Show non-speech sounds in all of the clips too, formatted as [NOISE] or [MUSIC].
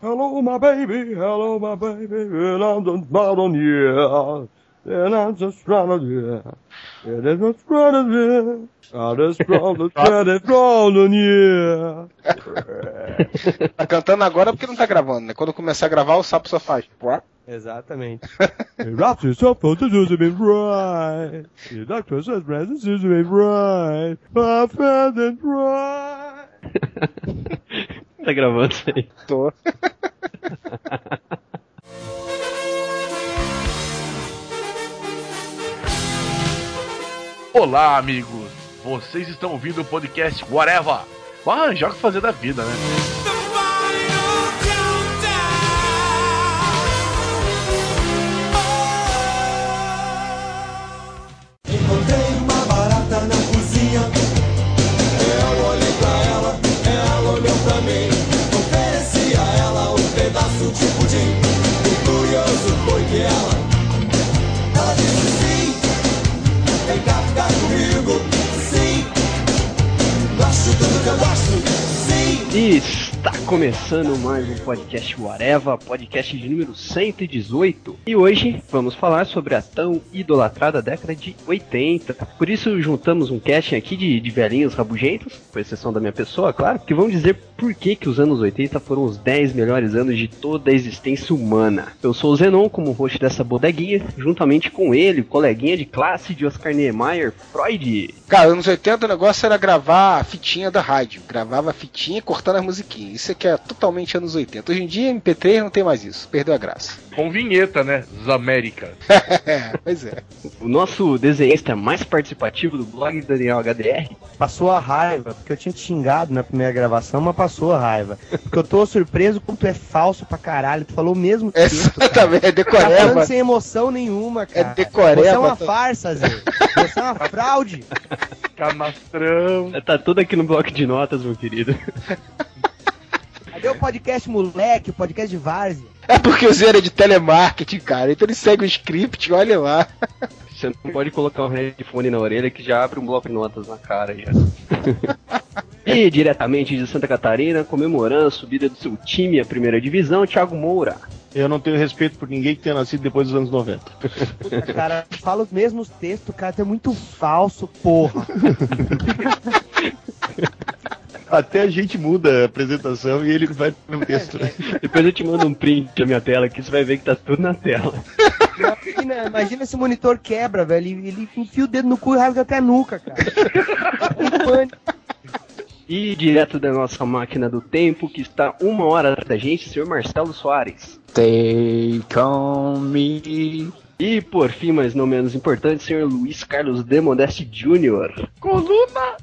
Hello, my baby, hello, my baby, and I'm just proud on you. And I'm just proud of you. And I'm just proud of you. I'm just proud of you, proud on you. Tá cantando agora porque não tá gravando, né? Quando começar a gravar, o sapo só faz. Exatamente. Wraps yourself for the to be right. The doctor says presence is to be right. My friend and right. Tá gravando isso aí. Tô. [LAUGHS] Olá, amigos! Vocês estão ouvindo o podcast Whatever. Arranjar o que fazer da vida, né? E está começando mais um podcast Whatever, podcast de número 118. E hoje vamos falar sobre a tão idolatrada década de 80. Por isso juntamos um casting aqui de, de velhinhos rabugentos, com exceção da minha pessoa, claro, que vão dizer por que, que os anos 80 foram os 10 melhores anos de toda a existência humana. Eu sou o Zenon, como host dessa bodeguinha, juntamente com ele, coleguinha de classe de Oscar Niemeyer, Freud. Cara, anos 80 o negócio era gravar a fitinha da rádio. Gravava a fitinha cortando as musiquinhas. Isso aqui é totalmente anos 80. Hoje em dia, MP3 não tem mais isso. Perdeu a graça. Com vinheta, né? Zamérica. [LAUGHS] É, pois é. O nosso desenhista mais participativo do blog Daniel HDR, Passou a raiva, porque eu tinha te xingado na primeira gravação, mas passou a raiva. Porque eu tô surpreso como tu é falso pra caralho. Tu faleu o mesmo texto. cara. Exatamente, é Tá falando decoreba. sem emoção nenhuma, cara. É decoreba. Você é uma farsa, Zé. Você é uma fraude. Canastrão. tá tudo aqui no bloco de notas, meu querido. [LAUGHS] Cadê o podcast moleque, o podcast de várzea? É porque o Zé era de telemarketing, cara. Então ele segue o script, olha lá. Você não pode colocar um headphone na orelha que já abre um bloco de notas na cara já. [LAUGHS] e diretamente de Santa Catarina, comemorando a subida do seu time à primeira divisão, Thiago Moura. Eu não tenho respeito por ninguém que tenha nascido depois dos anos 90. Cara, fala os mesmos textos, cara. Tu é muito falso, porra. [LAUGHS] [LAUGHS] Até a gente muda a apresentação e ele vai pro mesmo texto. né? [LAUGHS] Depois eu te mando um print da minha tela aqui, você vai ver que tá tudo na tela. Imagina, imagina esse monitor quebra, velho. Ele, enfia o dedo no cu e rasga até a nuca, cara. [LAUGHS] E direto da nossa máquina do tempo, que está uma hora atrás da gente, senhor Marcelo Soares. Take on me. E por fim, mas não menos importante, senhor Luiz Carlos de Modeste Jr. Coluna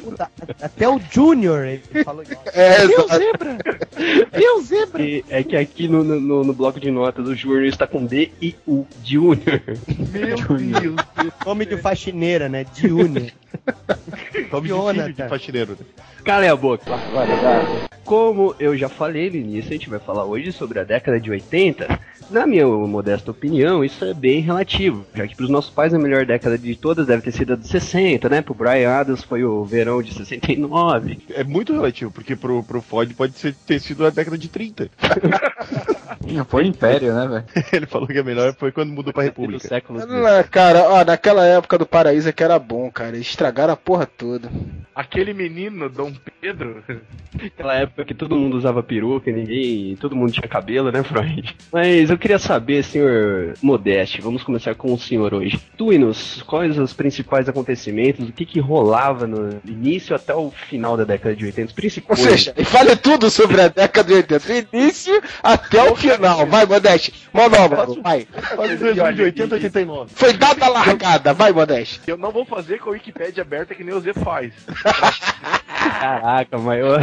Puta, [LAUGHS] Até o Junior ele falou igual. É, Meu exato. zebra! Meu zebra! E é que aqui no, no, no bloco de notas o Júnior está com D e U, Júnior. Meu [LAUGHS] Deus! Nome de faxineira, né? Junior. [LAUGHS] Nome de de faxineiro. né? Cala a boca. Como eu já falei no início, a gente vai falar hoje sobre a década de 80. Na minha modesta opinião, isso é bem relativo, já que para os nossos pais a melhor década de todas deve ter sido a de 60, né? Pro Brian Adams foi o verão de 69. É muito relativo, porque pro, pro Ford pode ser, ter sido a década de 30. [LAUGHS] Foi Império, né, velho? [LAUGHS] Ele falou que a melhor foi quando mudou pra [LAUGHS] Do República. século Não, Cara, ó, naquela época do Paraíso é que era bom, cara. Eles estragaram a porra toda. Aquele menino, Dom Pedro. Naquela época que todo mundo usava peruca, ninguém. todo mundo tinha cabelo, né, Freud? Mas eu queria saber, senhor Modeste, vamos começar com o senhor hoje. Tue-nos, quais os principais acontecimentos, o que que rolava no início até o final da década de 80, os Ou principais. seja, fale tudo sobre a década de 80. Do início até o final. Vai, Modeste. Monólogo, vai. Faz de 80 a 89. Foi dada a largada. Vai, Modeste. Eu não vou fazer com a Wikipédia aberta que nem o Zé faz. [LAUGHS] Caraca, mas eu...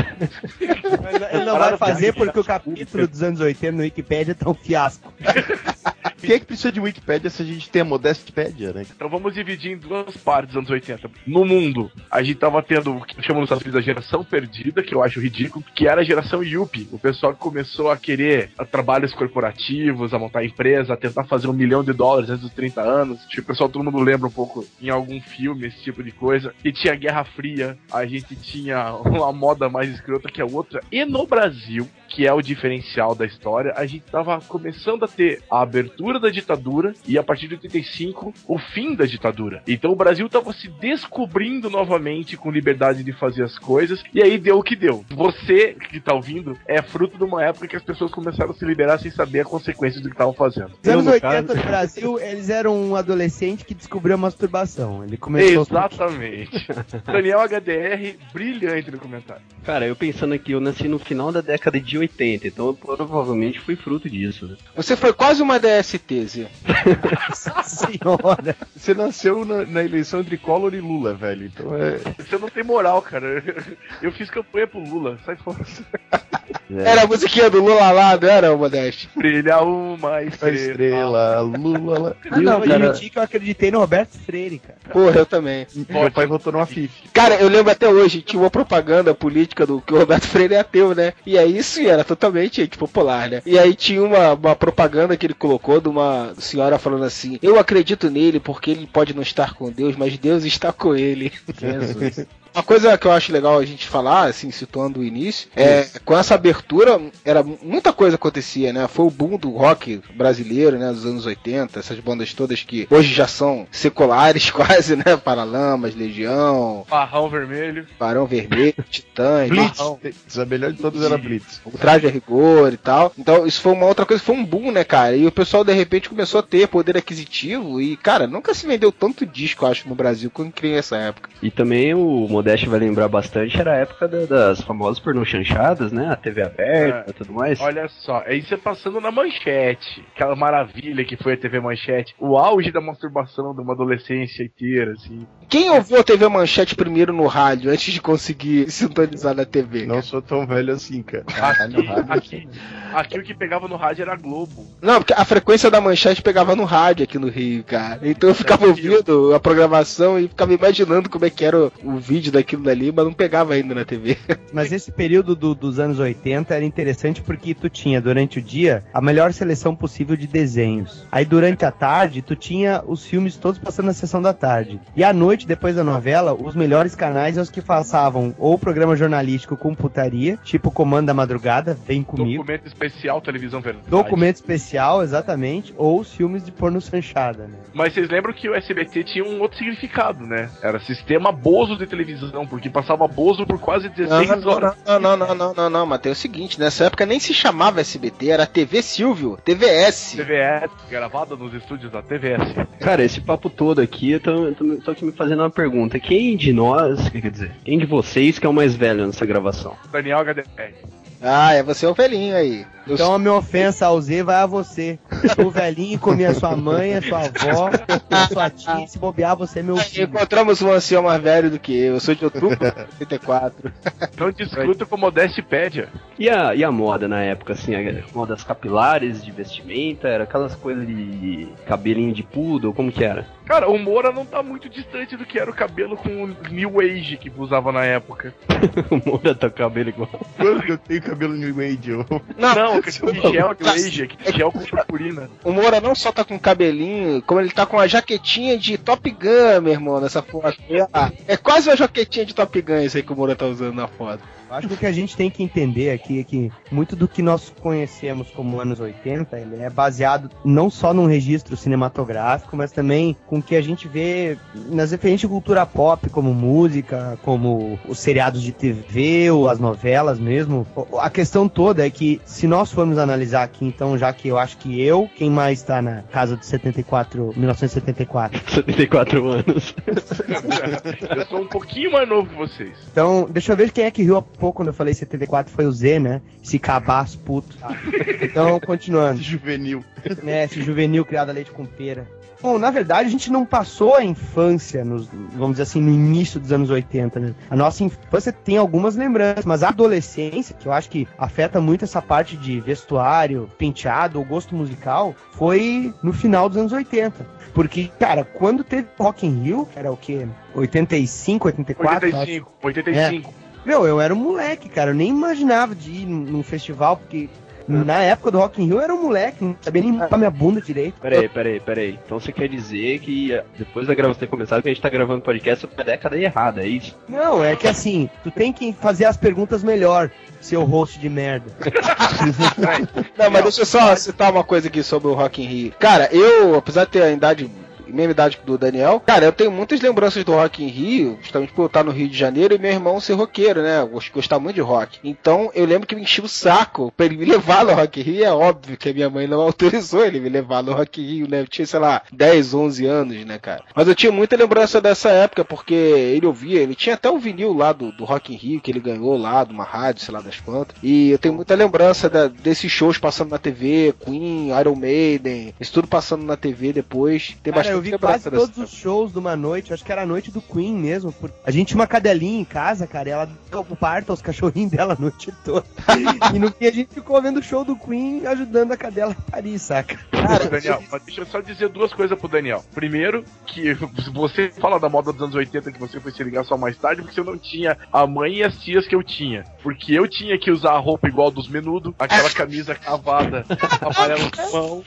Ele não vai fazer porque o capítulo dos anos 80 no Wikipedia tá um fiasco. [LAUGHS] que é que precisa de Wikipédia se a gente tem a Modestipédia, né? Então vamos dividir em duas partes dos anos 80. No mundo, a gente tava tendo o que chamam nos Estados Unidos a geração perdida, que eu acho ridículo, que era a geração Yuppie. O pessoal que começou a querer a trabalhos corporativos, a montar empresa, a tentar fazer um milhão de dólares antes dos 30 anos. O pessoal, todo mundo lembra um pouco em algum filme esse tipo de coisa. E tinha Guerra Fria, a gente tinha uma moda mais escrota que a outra. E no Brasil, que é o diferencial da história, a gente tava começando a ter a abertura da ditadura e a partir de 85 o fim da ditadura. Então o Brasil tava se descobrindo novamente com liberdade de fazer as coisas e aí deu o que deu. Você que tá ouvindo é fruto de uma época que as pessoas começaram a se liberar sem saber a consequência do que estavam fazendo. Nos anos no 80 caso- no Brasil, eles eram um adolescente que descobriu a masturbação. Ele começou Exatamente. [LAUGHS] Daniel HDR, brilhante no comentário. Cara, eu pensando aqui, eu nasci no final da década de 80, então eu provavelmente fui fruto disso. Né? Você foi quase uma DST, Zé. Nossa [LAUGHS] senhora. Você nasceu na, na eleição entre Collor e Lula, velho. Então é. Você não tem moral, cara. Eu fiz campanha pro Lula, sai fora. Era a musiquinha do Lula lá, não era, Modeste? Brilha uma A estrela. estrela, Lula. lá. Ah, não, eu cara- admiti que eu acreditei no Roberto Freire, cara. Porra, eu também. Meu pai votou numa FIF. Cara, eu lembro até hoje, tinha uma propaganda política do que o Roberto Freire é ateu, né? E aí isso era totalmente antipopular, né? E aí tinha uma, uma propaganda que ele colocou de uma senhora falando assim: Eu acredito nele porque ele pode não estar com Deus, mas Deus está com ele. Jesus. [LAUGHS] Uma coisa que eu acho legal a gente falar, assim, situando o início, é com essa abertura, era muita coisa acontecia, né? Foi o boom do rock brasileiro, né, dos anos 80, essas bandas todas que hoje já são seculares [LAUGHS] quase, né? Paralamas, Legião, Barrão vermelho. Barão Vermelho, [LAUGHS] Titãs, Blitz. Barrão, A melhor de todas era Blitz. o traje a rigor e tal. Então, isso foi uma outra coisa, foi um boom, né, cara? E o pessoal de repente começou a ter poder aquisitivo e, cara, nunca se vendeu tanto disco, eu acho, no Brasil quando criei essa época. E também o Modeste vai lembrar bastante, era a época da- das famosas pornochanchadas, né? A TV aberta e tudo mais. Olha só, é isso é passando na manchete. Aquela maravilha que foi a TV Manchete. O auge da masturbação de uma adolescência inteira, assim. Quem ouviu a TV Manchete primeiro no rádio antes de conseguir [LAUGHS] sintonizar na TV? Não sou tão velho assim, cara. Aqui, aqui, aqui o que pegava no rádio era Globo. Não, porque a frequência da manchete pegava no rádio aqui no Rio, cara. Então eu ficava ouvindo a programação e ficava imaginando como é que era o, o vídeo daquilo dali, mas não pegava ainda na TV. [LAUGHS] Mas esse período do- dos anos 80 era interessante porque tu tinha, durante o dia, a melhor seleção possível de desenhos. Aí durante a tarde, tu tinha os filmes todos passando na sessão da tarde. E à noite, depois da novela, os melhores canais são os que passavam ou programa jornalístico com putaria, tipo Comando da Madrugada, Vem Comigo. Documento especial, televisão verdade. Documento especial, exatamente, ou os filmes de porno chanchada, né? Mas vocês lembram que o SBT tinha um outro significado, né? Era sistema Bozo de televisão, porque passava Bozo por quase 16 horas. não, não, não, não, não, não, mas tem o seguinte, nessa época nem se chamava SBT, era TV Silvio, TVS. TVS, gravada nos estúdios da TVS. Cara, esse papo todo aqui, eu tô, tô, tô aqui me fazendo uma pergunta. Quem de nós, quer dizer, quem de vocês que é o mais velho nessa gravação? Daniel HDR. Ah, é você é o velhinho aí. Então a minha ofensa ao Z vai a você. O velhinho comia sua mãe, a sua avó, a sua tia, e se bobear, você é meu filho. Encontramos um ancião mais velho do que eu. Eu sou de outubro de 84. Então discuto com Modestipédia. E a, e a moda na época, assim, a, modas capilares de vestimenta, era aquelas coisas de cabelinho de poodle, como que era? Cara, o Moura não tá muito distante do que era o cabelo com o New Age que usava na época. [LAUGHS] o Moura tá com o cabelo igual. Eu tenho cabelo New Age? Eu... Não, [LAUGHS] que aquele gel New Age, aquele gel com purpurina. O Moura não só tá com cabelinho, como ele tá com uma jaquetinha de Top Gun, meu irmão, nessa foto. Ah, É quase uma jaquetinha de Top Gun isso aí que o Moura tá usando na foto. Acho que o que a gente tem que entender aqui é que muito do que nós conhecemos como anos 80, ele é baseado não só num registro cinematográfico, mas também com o que a gente vê nas referências de cultura pop, como música, como os seriados de TV, ou as novelas mesmo. A questão toda é que se nós formos analisar aqui, então, já que eu acho que eu, quem mais tá na casa de 74, 1974, 74 anos. [LAUGHS] Eu sou um pouquinho mais novo que vocês. Então, deixa eu ver quem é que riu há pouco quando eu falei 74, foi o Z, né? Esse cabaço puto. Então, continuando. Juvenil. né? Esse juvenil criado a leite com pera. Bom, na verdade, a gente não passou a infância, nos, vamos dizer assim, no início dos anos 80, né? A nossa infância tem algumas lembranças, mas a adolescência, que eu acho que afeta muito essa parte de vestuário, penteado ou gosto musical, foi no final dos anos 80. Porque, cara, quando teve Rock in Rio, era o quê? 85, 84? acho. 85, 85. Meu, eu era um moleque, cara. Eu nem imaginava de ir num festival, porque na época do Rock in Rio eu era um moleque, não sabia nem limpar minha bunda direito. Peraí, peraí, peraí. Então você quer dizer que eh, depois da gravação ter começado, que a gente tá gravando podcast sobre a década errada, é isso? Não, é que assim, tu tem que fazer as perguntas melhor, seu host de merda. [LAUGHS] Não, mas deixa eu só citar uma coisa aqui sobre o Rock in Rio. Cara, eu, apesar de ter a idade mesma idade do Daniel, cara, eu tenho muitas lembranças do Rock in Rio, justamente por eu estar no Rio de Janeiro e meu irmão ser roqueiro, né? Gost- Gostar muito de rock. Então eu lembro que me enchia o saco pra ele me [LAUGHS] levar no Rock in Rio. É óbvio que a minha mãe não autorizou ele me levar no Rock in Rio, né? Eu tinha, sei lá, 10, 11 anos, né, cara? Mas eu tinha muita lembrança dessa época, porque ele ouvia, ele tinha até o vinil lá do, do Rock in Rio, que ele ganhou lá, de uma rádio, sei lá das quantas. E eu tenho muita lembrança da- desses shows passando na TV, Queen, Iron Maiden, isso tudo passando na TV depois. Tem Cara, eu vi quase todos os shows de uma noite, acho que era a noite do Queen mesmo. porque A gente tinha uma cadelinha em casa, cara, e ela deu pro parto aos cachorrinhos dela a noite toda. [LAUGHS] e no fim a gente ficou vendo o show do Queen ajudando a cadela a parir, saca? Cara, Daniel, mas deixa eu só dizer duas coisas pro Daniel. Primeiro, que [LAUGHS] você fala da moda dos anos 80 que você foi se ligar só mais tarde, porque você não tinha a mãe e as tias que eu tinha. Porque eu tinha que usar a roupa igual dos menudo, aquela [LAUGHS] camisa cavada, amarelo mão.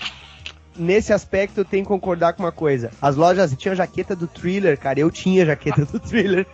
Nesse aspecto eu tenho que concordar com uma coisa. As lojas tinham jaqueta do thriller, cara. Eu tinha jaqueta do thriller.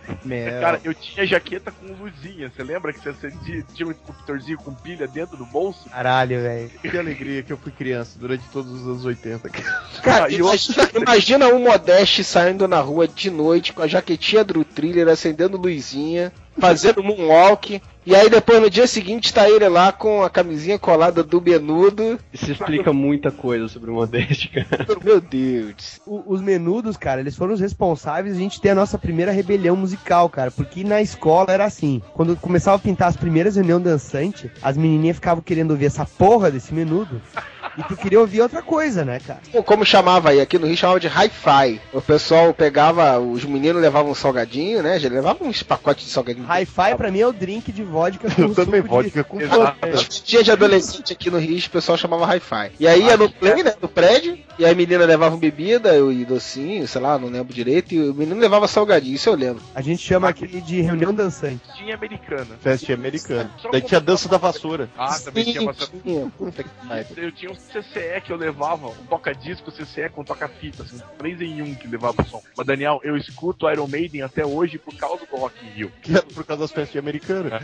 Cara, eu tinha jaqueta com luzinha. Você lembra que você acendia, tinha um interruptorzinho com pilha dentro do bolso? Caralho, velho. Que alegria que eu fui criança durante todos os anos 80. cara. Cara, Ah, imagina, imagina um Modeste saindo na rua de noite com a jaquetinha do thriller, acendendo luzinha, fazendo moonwalk. E aí depois no dia seguinte tá ele lá com a camisinha colada do menudo. Isso explica muita coisa sobre o Modeste, cara. Meu Deus. O- os menudos, cara, eles foram os responsáveis de a gente ter a nossa primeira rebelião musical, cara. Porque na escola era assim. Quando começava a pintar as primeiras reuniões dançantes, as menininhas ficavam querendo ouvir essa porra desse menudo. E tu queria ouvir outra coisa, né, cara? Como chamava aí? Aqui no Rio chamava de hi-fi. O pessoal pegava, os meninos levavam um salgadinho, né? Já levavam uns pacotes de salgadinho. Hi-Fi pra mim é o drink de vodka com Eu também, suco de- vodka com. Dia de adolescente aqui no Rio, o pessoal chamava hi-fi. E aí ia no play, né? No prédio, e aí a menina levava bebida e docinho, sei lá, não lembro direito, e o menino levava salgadinho, isso eu lembro. A gente chama aqui de reunião dançante. Tinha americana. Festa americana. Daí tinha a dança da vassoura. Ah, também tinha Sim, tinha. Puta que pariu. Eu tinha um CCE que eu levava, um toca-disco CCE com toca-fita, assim, três em um que levava o som. Mas, Daniel, eu escuto Iron Maiden até hoje por causa do Rock in Rio. Que era por causa das festas americanas.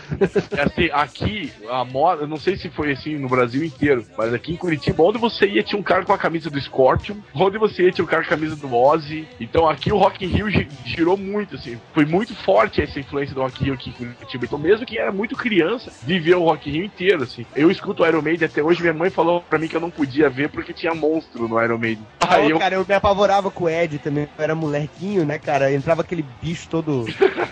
É assim, aqui, a moda, eu não sei se foi assim no Brasil inteiro, mas aqui em Curitiba, onde você ia tinha um cara com a camisa do Scorpion, onde você ia tinha um cara com a camisa do Ozzy. Então aqui o Rock in Rio gi- girou muito, assim, foi muito forte essa influência do Rock in Rio aqui em Curitiba. Então mesmo que era muito criança, viveu o Rock in Rio inteiro, assim. Eu escuto o Iron Maiden até hoje, minha mãe falou pra mim que eu não podia ver porque tinha monstro no Iron Maiden. Aí Ô, eu cara, eu me apavorava com o Ed também. Eu era molequinho, né, cara? Entrava aquele bicho todo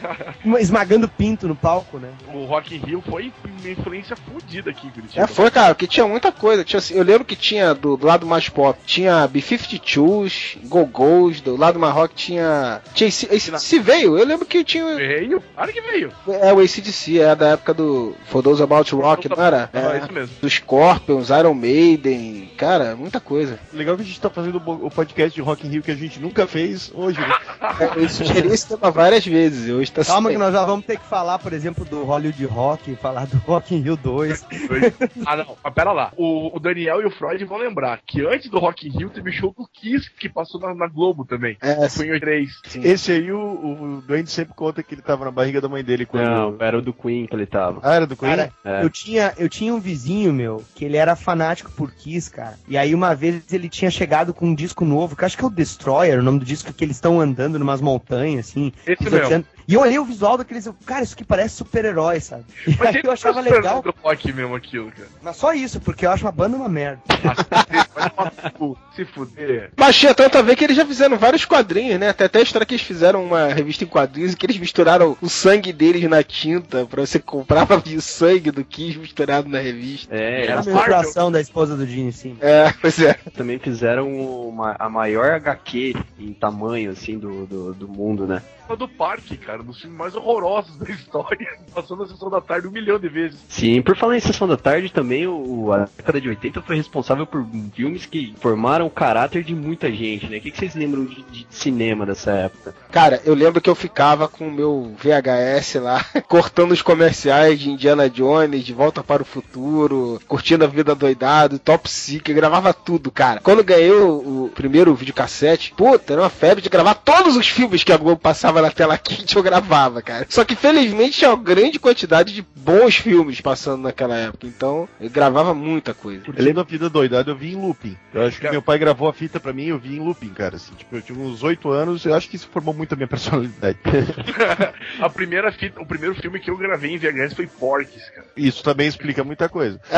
[LAUGHS] esmagando pinto no palco, né? o Rock in Rio foi uma influência fodida aqui Curitiba. É, foi, cara, porque tinha muita coisa. Tinha, assim, eu lembro que tinha do, do lado mais pop, tinha B-52s, Go-Go's, do lado mais rock tinha. Tinha esse, esse, esse veio, eu lembro que tinha. Veio? Claro que veio. É o ACDC, é da época do For Those About Rock, não era? É, É, isso mesmo. dos Scorpions, Iron Maiden, cara, muita coisa. Legal que a gente tá fazendo o podcast de Rock in Rio que a gente nunca fez hoje, né? É, Eu sugeri esse tema várias vezes, hoje tá Calma que nós já vamos ter que falar, por exemplo, do Hollywood Rock, falar do Rock in Rio 2. [LAUGHS] ah, não, mas pera lá. O, o Daniel e o Freud vão lembrar que antes do Rock in Rio teve show do Kiss que passou na, na Globo também. É, Foi em 83. Esse aí, o, o Duende sempre conta que ele tava na barriga da mãe dele quando. Não, era o do Queen que ele tava. Ah, era do Queen? Cara, É. eu, tinha, eu tinha um vizinho, meu, que ele era fanático por Kiss, cara. E aí uma vez ele tinha chegado com um disco novo, que eu acho que é o Destroyer, o nome do disco que eles estão andando numas montanhas, assim. Esse mesmo. E eu olhei o visual daqueles, cara, isso aqui parece super-herói, sabe? E [LAUGHS] Mas aí eu achava foi super legal. rock mesmo aquilo, cara. Mas só isso, porque eu acho uma banda uma merda. [LAUGHS] Cu. se fuder. Mas tinha tanto a ver que eles já fizeram vários quadrinhos, né? Até até a história que eles fizeram uma revista em quadrinhos e que eles misturaram o sangue deles na tinta pra você comprar pra ver o sangue do Kiss misturado na revista. É, A eles menstruação da esposa do Gene, sim. É, [LAUGHS] pois é. também fizeram uma, a maior HQ em tamanho, assim, do, do, do mundo, né? A do parque, cara, dos filmes mais horrorosos da [LAUGHS] história. Passou na sessão da tarde um milhão de vezes. Sim, por falar em Sessão da Tarde, também o, a década de 80 foi responsável por filmes que formaram o caráter de muita gente, né? O que, que vocês lembram de, de cinema dessa época? Cara, eu lembro que eu ficava com o meu VHS lá, [LAUGHS] cortando os comerciais de Indiana Jones, De Volta para o Futuro, curtindo a vida doidado, Top Secret, gravava tudo, cara. Quando ganhei o, o primeiro videocassete, puta, era uma febre de gravar todos os filmes que a Globo passava na tela quente, eu gravava, cara. Só que felizmente tinha uma grande quantidade de bons filmes passando naquela época, então eu gravava muita coisa. Curtindo a vida doidada, eu vi em looping. Eu acho que meu pai gravou a fita pra mim e eu vi em looping, cara. Assim, tipo, eu tinha uns 8 anos, eu acho que isso formou muito a minha [LAUGHS] personalidade. [LAUGHS] A primeira fita, o primeiro filme que eu gravei em VHS foi Porques, cara. Isso também explica muita coisa. [LAUGHS]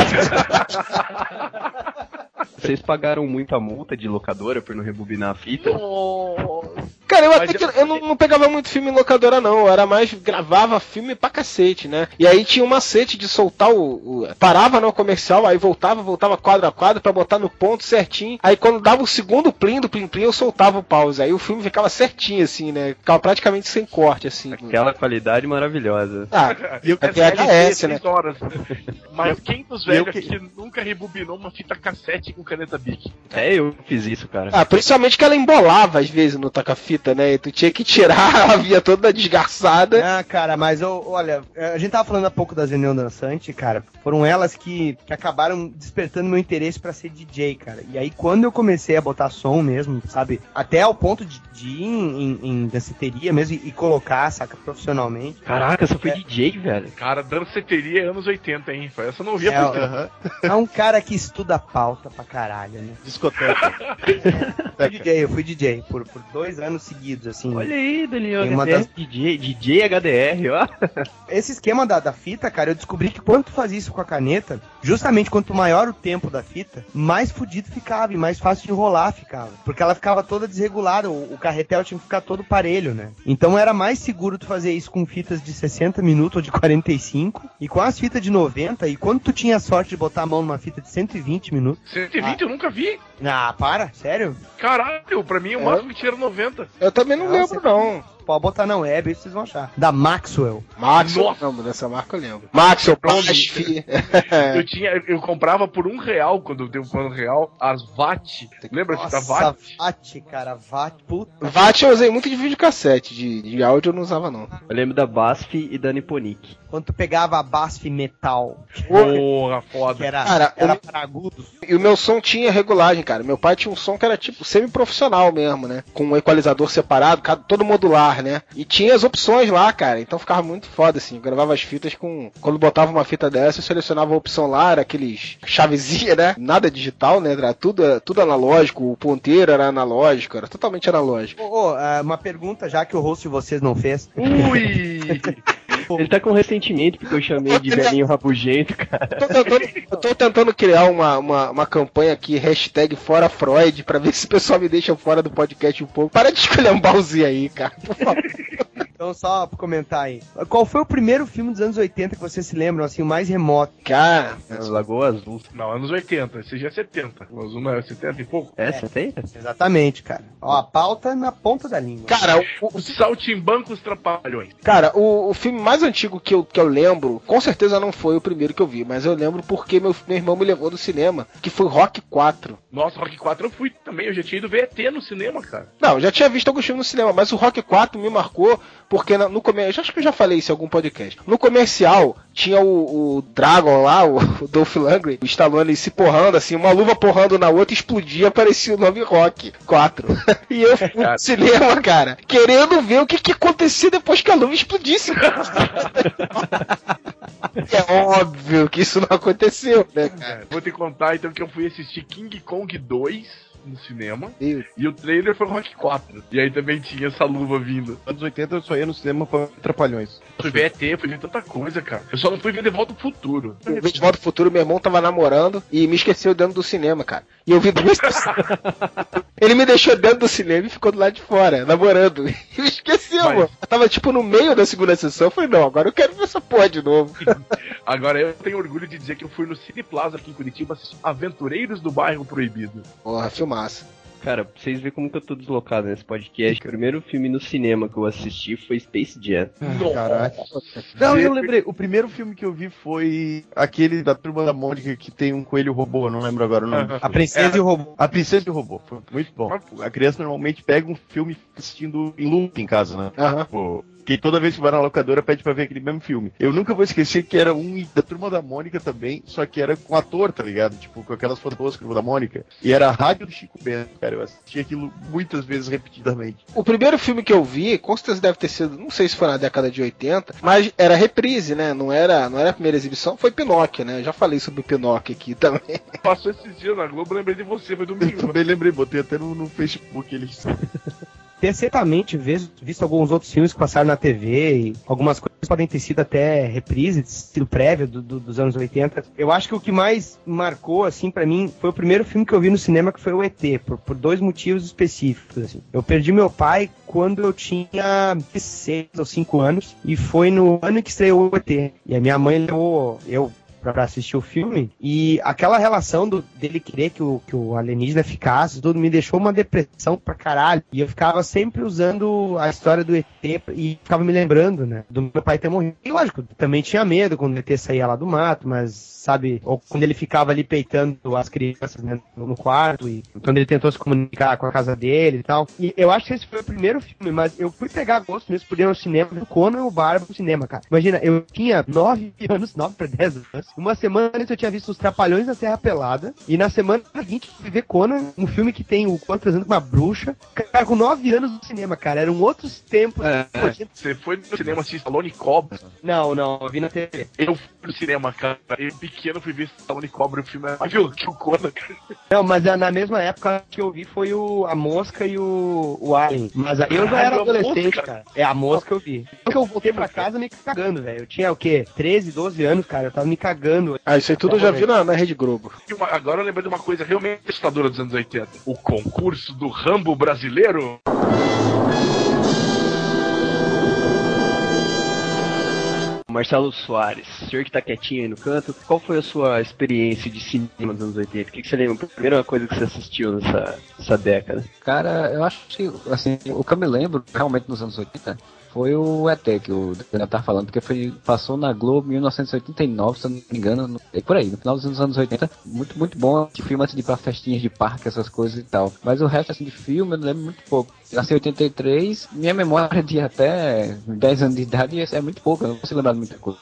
Vocês pagaram muita multa de locadora por não rebobinar a fita? Cara, eu Mas até que eu- não, não pegava muito filme em locadora, não. Eu era mais. gravava filme pra cacete, né? E aí tinha um macete de soltar o. o- parava no comercial, aí voltava, voltava quadro a quadro pra botar no ponto certinho. Aí quando dava o segundo plim do plim plim, eu soltava o pause. Aí o filme ficava certinho, assim, né? Ficava praticamente sem corte, assim. Aquela qualidade maravilhosa. Ah, [LAUGHS] E eu é VHS, né? Seis horas. [LAUGHS] Mas quem dos velhos que- que nunca rebobinou uma fita cassete com caneta Bic? É, eu fiz isso, cara. Ah, principalmente que ela embolava às vezes no toca-fita, né? E tu tinha que tirar, [LAUGHS] ela via toda desgarçada. Ah, cara, mas eu, olha, a gente tava falando há pouco das Reunião Dançante, cara. Foram elas que, que acabaram despertando meu interesse pra ser DJ, cara. E aí, quando eu comecei a botar som mesmo, sabe? Até ao ponto de, de ir em, em, em danceteria mesmo e, e colocar, saca, profissionalmente. Caraca, você foi DJ, velho. Cara, danceteria é anos 80, hein? Essa eu não via É, por Aham. É um cara que estuda pauta pra caralho, né? Discoteca. [LAUGHS] Fui DJ, eu fui DJ por, por dois anos seguidos, assim. Olha aí, Daniel. Uma HDR, das- DJ, DJ HDR, ó. Esse esquema da, da fita, cara, eu descobri que quando tu fazia isso com a caneta, justamente quanto maior o tempo da fita, mais fudido ficava e mais fácil de enrolar ficava. Porque ela ficava toda desregulada, o, o carretel tinha que ficar todo parelho, né? Então era mais seguro tu fazer isso com fitas de 60 minutos ou de 45 e com as fitas de 90 e quando tu tinha a sorte de botar a mão numa fita de 120 minutos. 120 eu nunca vi. Ah, para, sério? Caralho, pra mim o máximo que tinha era 90. Eu também não Nossa, lembro, não. Pode botar na web, aí vocês vão achar. Da Maxwell. Maxwell, Nossa. não, dessa marca eu lembro. Maxwell. Plasfi. [LAUGHS] Eu tinha, eu comprava por um real quando deu um real as VAT. Lembra da Nossa, VAT? VAT, cara, VAT, puta. VAT eu usei muito de videocassete, de, de áudio eu não usava não. Eu lembro da BASF e da Nipponic. Quando tu pegava a BASF Metal, Porra, que foda. era, Cara, era eu- para agudos. E o meu som tinha regulagem, cara. Meu pai tinha um som que era tipo semi-profissional mesmo, né? Com um equalizador separado, cada- todo modular, né? E tinha as opções lá, cara. Então ficava muito foda, assim. Eu gravava as fitas com. Quando botava uma fita dessa, eu selecionava a opção lá, era aqueles chavezinha, né? Nada digital, né? Era tudo, tudo analógico. O ponteiro era analógico, era totalmente analógico. Ô, ô, ah, uma pergunta já que o host de vocês não fez. Ui! [LAUGHS] Ele tá com ressentimento porque eu chamei de velhinho rabugento, cara. Eu tô tentando, eu tô tentando criar uma, uma, uma campanha aqui, hashtag fora Freud, pra ver se o pessoal me deixa fora do podcast um pouco. Para de escolher um balzinho aí, cara. Por favor. Então, só pra comentar aí. Qual foi o primeiro filme dos anos 80 que vocês se lembram, assim, o mais remoto? Cara, Lagoa Azul. Não, anos 80. Esse já é 70. O azul não é 70 e pouco. É, 70? Exatamente, cara. Ó, a pauta na ponta da língua. cara, o, o- Os saltimbancos trapalhões. cara, o, o filme mais antigo que eu, que eu lembro, com certeza não foi o primeiro que eu vi, mas eu lembro porque meu, meu irmão me levou no cinema, que foi Rock 4. Nossa, Rock 4 eu fui também. Eu já tinha ido ver ET no cinema, cara. Não, eu já tinha visto alguns filmes no cinema, mas o Rock 4 me marcou porque no comercial, acho que eu já falei isso em algum podcast. No comercial tinha o, o Dragon lá, o, o Dolph Lundgren, o Stallone se porrando assim, uma luva porrando na outra, explodia, aparecia o nome Rock 4. [LAUGHS] e eu fui no cinema, cara, querendo ver o que, que acontecia depois que a luva explodisse. [LAUGHS] é óbvio que isso não aconteceu, né, cara? Vou te contar então que eu fui assistir King Kong 2 no cinema. Meu E o trailer foi o Rock 4. E aí também tinha essa luva vindo. Anos 80 eu só ia no cinema pra Trapalhões. Fui ver ET, fui ver tanta coisa, cara. Eu só não fui ver De Volta ao Futuro. Eu vi de volta ao futuro, meu irmão tava namorando e me esqueceu dentro do cinema, cara. E eu vi duas [LAUGHS] Ele me deixou dentro do cinema e ficou do lado de fora, namorando. [LAUGHS] E me esqueceu, Mas- mano. Eu tava tipo no meio da segunda sessão. Eu falei, não, agora eu quero ver essa porra de novo. [LAUGHS] Agora eu tenho orgulho de dizer que eu fui no Cine Plaza aqui em Curitiba assistir Aventureiros do Bairro Proibido. Porra, filmaça. Cara, pra vocês verem como que eu tô deslocado nesse podcast, o primeiro filme no cinema que eu assisti foi Space Jam. Caralho. Não, eu lembrei. O primeiro filme que eu vi foi aquele da Turma da Mônica que tem um coelho robô, eu não lembro agora o nome. Aham. A Princesa É. e o Robô. A Princesa e o Robô. Foi muito bom. A criança normalmente pega um filme assistindo em loop em casa, né? Aham. Pô, que toda vez que vai na locadora pede pra ver aquele mesmo filme. Eu nunca vou esquecer que era um da Turma da Mônica também, só que era com ator, tá ligado? Tipo, com aquelas fotos da Turma da Mônica. E era a rádio do Chico Bento, cara. Eu assisti aquilo muitas vezes repetidamente. O primeiro filme que eu vi, com certeza deve ter sido, não sei se foi na década de 80, mas era reprise, né? Não era, não era a primeira exibição, foi Pinóquio, né? Eu já falei sobre o Pinóquio aqui também. [LAUGHS] Passou esses dias na Globo, lembrei de você, foi Eu domingo. [LAUGHS] também lembrei, botei até no, no Facebook eles. [LAUGHS] ter certamente visto, alguns outros filmes que passaram na TV e algumas coisas podem ter sido até reprise, sido prévia do- do- dos anos 80. Eu acho que o que mais marcou, assim, pra mim, foi o primeiro filme que eu vi no cinema, que foi o ET, por, por dois motivos específicos, assim. Eu perdi meu pai quando eu tinha seis ou cinco anos e foi no ano que estreou o ET. E a minha mãe levou eu pra assistir o filme. E aquela relação do, dele querer que o, que o alienígena ficasse, tudo me deixou uma depressão pra caralho. E eu ficava sempre usando a história do ET e ficava me lembrando, né? Do meu pai ter morrido. E lógico, também tinha medo quando o ET saía lá do mato, mas sabe, ou quando ele ficava ali peitando as crianças né, no quarto e quando ele tentou se comunicar com a casa dele e tal. E eu acho que esse foi o primeiro filme, mas eu fui pegar gosto mesmo por ir no cinema, do Conan o Barba no cinema, cara. Imagina, eu tinha 9 [LAUGHS] anos, 9 para 10 anos. Uma semana antes eu tinha visto Os Trapalhões da Serra Pelada e na semana seguinte eu fui ver Conan, um filme que tem o Conan trazendo uma bruxa. Cara, com 9 anos no cinema, cara. Eram outros tempos. É, tinha- Você foi no cinema assistir Stallone Cobra? Não, não, eu vi na TV. Eu fui no cinema, cara. Eu pequeno fui ver Stallone Cobra e o filme era mais violento que o Conan, cara. Não, mas é, na mesma época que eu vi foi o A Mosca e o, o Alien. Mas aí eu já era a adolescente, Mosca? cara. É a mosca eu vi. Porque eu voltei pra casa me cagando, velho. Eu tinha o quê? 13, 12 anos, cara. Eu tava me cagando. Ah, isso aí tudo eu já vi na, na Rede Globo. Agora eu lembrei de uma coisa realmente assustadora dos anos 80. O concurso do Rambo brasileiro. Marcelo Soares, o senhor que tá quietinho aí no canto, qual foi a sua experiência de cinema dos anos 80? O que, que você lembra? A primeira coisa que você assistiu nessa, nessa década? Cara, eu acho que, assim, o que eu me lembro, realmente nos anos 80, foi o ET que o Daniel tá falando, porque foi, passou na Globo em 1989, se eu não me engano, no, é por aí, no final dos anos 80. Muito, muito bom de filme antes de ir pra festinhas de parque, essas coisas e tal. Mas o resto, assim, de filme, eu não lembro muito pouco. Nasci em 83, minha memória de até 10 anos de idade é muito pouco, eu não consigo lembrar de muita coisa.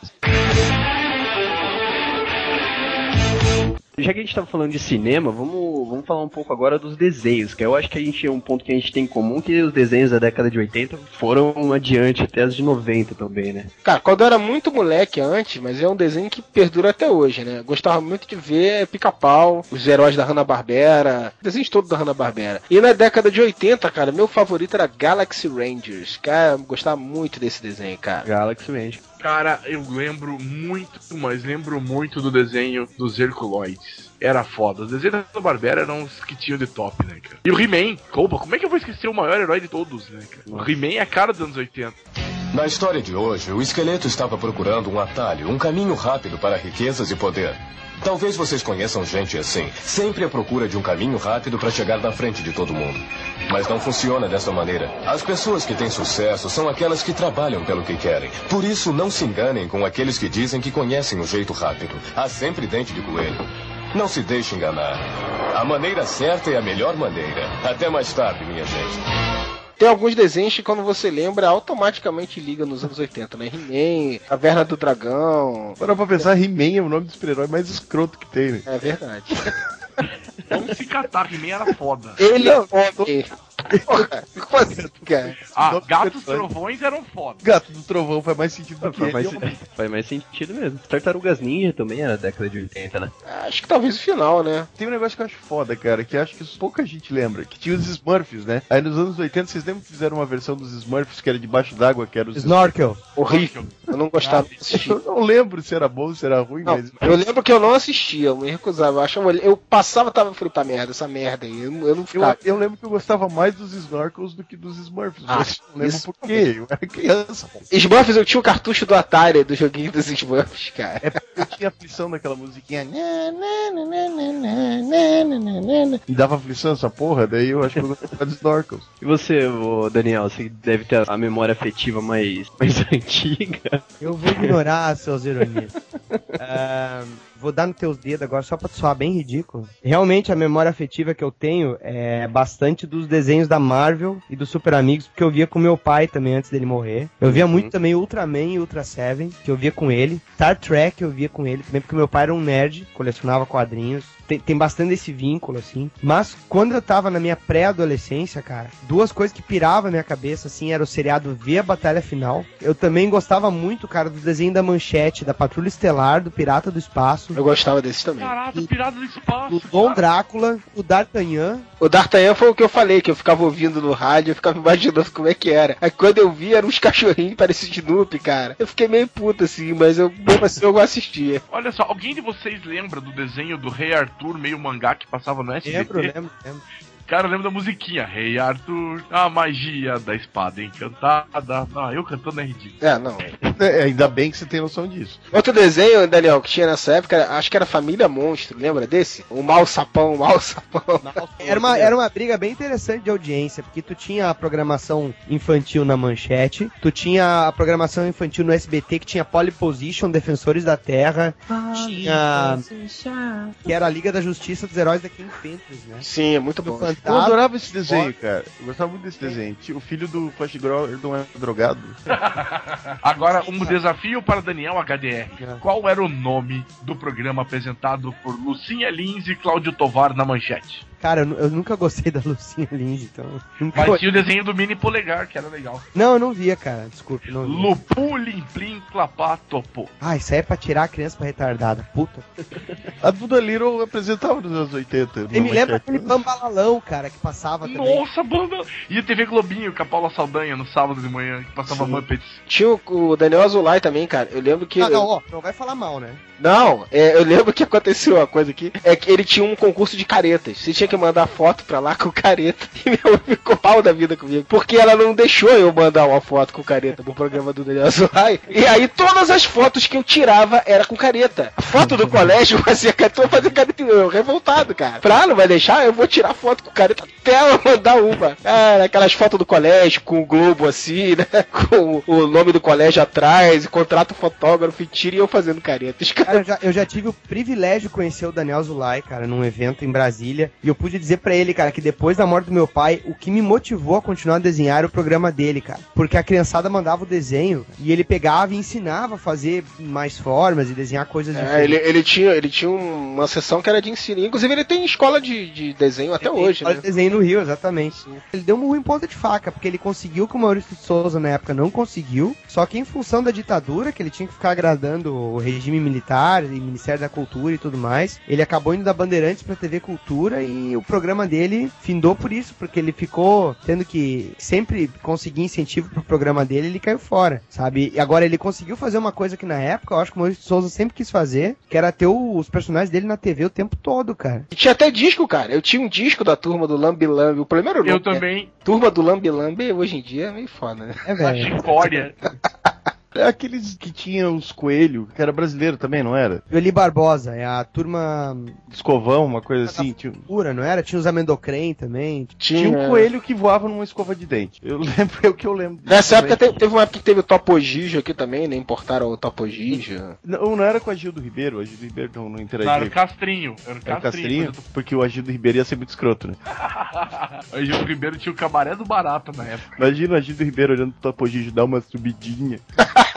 Já que a gente tava falando de cinema, vamos, vamos falar um pouco agora dos desenhos, que eu acho que a gente é um ponto que a gente tem em comum, que os desenhos da década de 80 foram adiante até as de 90 também, né? Cara, quando eu era muito moleque antes, mas é um desenho que perdura até hoje, né? Gostava muito de ver Pica-Pau, os heróis da Hanna-Barbera, desenhos todos da Hanna-Barbera. E na década de 80, cara, meu favorito era Galaxy Rangers. Cara, eu gostava muito desse desenho, cara. Galaxy Range. Cara, eu lembro muito, mas lembro muito do desenho dos Herculoides. Era foda. Os desenhos da Barbera eram os que tinham de top, né, cara? E o He-Man, Opa, como é que eu vou esquecer o maior herói de todos, né, cara? O He-Man é a cara dos anos 80. Na história de hoje, o esqueleto estava procurando um atalho, um caminho rápido para riquezas e poder. Talvez vocês conheçam gente assim, sempre à procura de um caminho rápido para chegar na frente de todo mundo. Mas não funciona dessa maneira. As pessoas que têm sucesso são aquelas que trabalham pelo que querem. Por isso, não se enganem com aqueles que dizem que conhecem o jeito rápido. Há sempre dente de coelho. Não se deixe enganar. A maneira certa é a melhor maneira. Até mais tarde, minha gente. Tem alguns desenhos que quando você lembra, automaticamente liga nos anos 80, né? He-Man, Caverna do Dragão. Para pra pensar, He-Man é o nome do super-herói mais escroto que tem, né? É verdade. [LAUGHS] Vamos se catar, He-Man era foda. Ele é homem. Porra, como assim, cara? Ah, gatos trovões eram foda. Gato do Trovão faz mais sentido do que Faz mais, ele. faz mais sentido mesmo. Tartarugas Ninja também era década de 80, né? Acho que talvez o final, né? Tem um negócio que eu acho foda, cara, que acho que pouca gente lembra. Que tinha os Smurfs, né? Aí nos anos 80, vocês lembram que fizeram uma versão dos Smurfs que era debaixo d'água, que era os Snorkel. Horrível. Eu não gostava de assistir. [LAUGHS] Eu não lembro se era bom, se era ruim, Não, mas. eu lembro que eu não assistia, eu me recusava. Eu, achava, eu passava, tava, eu falei, tá merda, essa merda aí. Eu, eu não Eu, ficava. eu lembro que eu gostava mais dos Snorkels do que dos Smurfs. Ah, mas não lembro por quê. Eu era criança. Smurfs, eu tinha o cartucho do Atari, do joguinho dos Smurfs, cara. É porque eu tinha aflição daquela musiquinha. Me dava aflição essa porra, daí eu acho que eu gostava dos Snorkels. E você, ô, Daniel, você deve ter a memória afetiva mais, mais [LAUGHS] antiga. Eu vou ignorar seus ironias. [LAUGHS] Ah, vou dar nos teus dedos agora só pra soar bem ridículo. Realmente a memória afetiva que eu tenho é bastante dos desenhos da Marvel e dos Super Amigos, porque eu via com meu pai também antes dele morrer. Eu via muito também Ultraman e Ultra Seven, que eu via com ele. Star Trek eu via com ele também, porque meu pai era um nerd, colecionava quadrinhos. Tem, tem bastante esse vínculo, assim. Mas quando eu tava na minha pré-adolescência, cara, duas coisas que piravam a minha cabeça, assim, era o seriado Ver a Batalha Final. Eu também gostava muito, cara, do desenho da Manchete, da Patrulha Estelar, do Pirata do Espaço, Eu gostava desse também. Caraca, pirata do espaço. do Dom cara. Drácula, o D'Artagnan. O D'Artagnan foi o que eu falei, que eu ficava ouvindo no rádio, eu ficava imaginando como é que era. Aí quando eu vi, eram uns cachorrinhos parecidos de Snoopy, cara. Eu fiquei meio puto assim, mas eu, mesmo assim, eu assistia. Olha só, alguém de vocês lembra do desenho do Rei Arthur, meio mangá que passava no SBT? Lembro, lembro, lembro. Cara, eu lembro da musiquinha. Rei Arthur, a magia da espada encantada. Ah, eu cantando é ridículo. É, não. É, ainda bem que você tem noção disso. Outro desenho, Daniel, que tinha nessa época, acho que era Família Monstro, lembra desse? O Mal Sapão, o Mal Sapão. Era uma, era uma briga bem interessante de audiência, porque tu tinha a programação infantil na manchete, tu tinha a programação infantil no SBT, que tinha Pole Position, Defensores da Terra, tinha. que era a Liga da Justiça dos Heróis da King Panthers, né? Sim, é muito Do bom. Eu adorava esse desenho, cara. Eu gostava muito desse desenho. O filho do Flash Gordon era drogado. [LAUGHS] Agora, um desafio para Daniel HDR. Qual era o nome do programa apresentado por Lucinha Lins e Cláudio Tovar na manchete? Cara, eu, eu nunca gostei [LAUGHS] da Lucinha Lins, então. Nunca... Mas tinha o desenho do Mini Polegar, que era legal. Não, eu não via, cara. Desculpe, não via. Lupu, Lim, Plim, Clapá, Topô. Ah, isso aí é pra tirar a criança pra retardada. Puta. [LAUGHS] A Duda Little apresentava nos anos 80. Eu na me manchete. aquele bambalalão, cara, que passava também. Nossa, banda! E a TV Globinho com a Paula Saldanha no sábado de manhã, que passava Sim. Muppets. Tinha o, o Daniel Azulay também, cara. Eu lembro que. Ah, não, ó, não vai falar mal, né? Não, é, eu lembro que [LAUGHS] aconteceu uma coisa aqui. É que ele tinha um concurso de caretas. Você tinha que mandar foto pra lá com careta. [LAUGHS] E minha mãe ficou pau da vida comigo. Porque ela não deixou eu mandar uma foto com careta pro programa do Daniel Azulay. E aí todas as fotos que eu tirava era com careta. A foto do colégio fazia careta, eu fazia careta eu revoltado, cara. Pra não vai deixar, eu vou tirar foto com careta até eu mandar uma. Cara, aquelas fotos do colégio com o globo assim, né? [LAUGHS] Com o nome do colégio atrás, contrato fotógrafo e tira e eu fazendo careta. Os Cara, eu já, eu já tive o privilégio de conhecer o Daniel Zulay, cara, num evento em Brasília. E eu pude dizer pra ele, cara, que depois da morte do meu pai, o que me motivou a continuar a desenhar era o programa dele, cara. Porque a criançada mandava o desenho e ele pegava e ensinava a fazer mais formas e desenhar coisas É, ele, ele tinha, ele tinha uma sessão que era de ensino. Inclusive, ele tem escola de, de desenho até Tem hoje, escola né? de desenho no Rio, exatamente. Ele deu um em ponta de faca, porque ele conseguiu que o Maurício de Souza na época não conseguiu. Só que em função da ditadura, que ele tinha que ficar agradando o regime militar e Ministério da Cultura e tudo mais, ele acabou indo da Bandeirantes pra TV Cultura e o programa dele findou por isso, porque ele ficou tendo que sempre conseguir incentivo pro programa dele, ele caiu fora, sabe? E agora ele conseguiu fazer uma coisa que na época eu acho que o Maurício de Souza sempre quis fazer, que era ter o- os personagens dele na TV o tempo todo, cara. E tinha até disco, cara. Eu tinha um disco da turma do Lambi Lambi. O primeiro nome, Eu né? também, Turma do Lambi Lambi, hoje em dia é meio foda, né? É, a velho. Chicória. [LAUGHS] É aqueles que tinham os coelhos, que era brasileiro também, não era? Eli Barbosa, é a turma Escovão, uma coisa assim. Tinha, pura, não era? Tinha os amendocrem também. tinha um coelho que voava numa escova de dente. Eu [LAUGHS] lembro, é o que eu lembro. Nessa Também. época te- teve uma época que teve o Topo Gijo aqui também, né? Importaram o Topo Gijo. Não, não era com o Agildo Ribeiro, o Agildo Ribeiro não, não Não, interagia. era o Castrinho. Era o Era o Castrinho. Castrinho, porque o Agildo Ribeiro ia ser muito escroto, né? [LAUGHS] O primeiro tinha o cabaré do barato na época. Imagina o Agildo Ribeiro olhando pro Topo dar uma subidinha. [LAUGHS]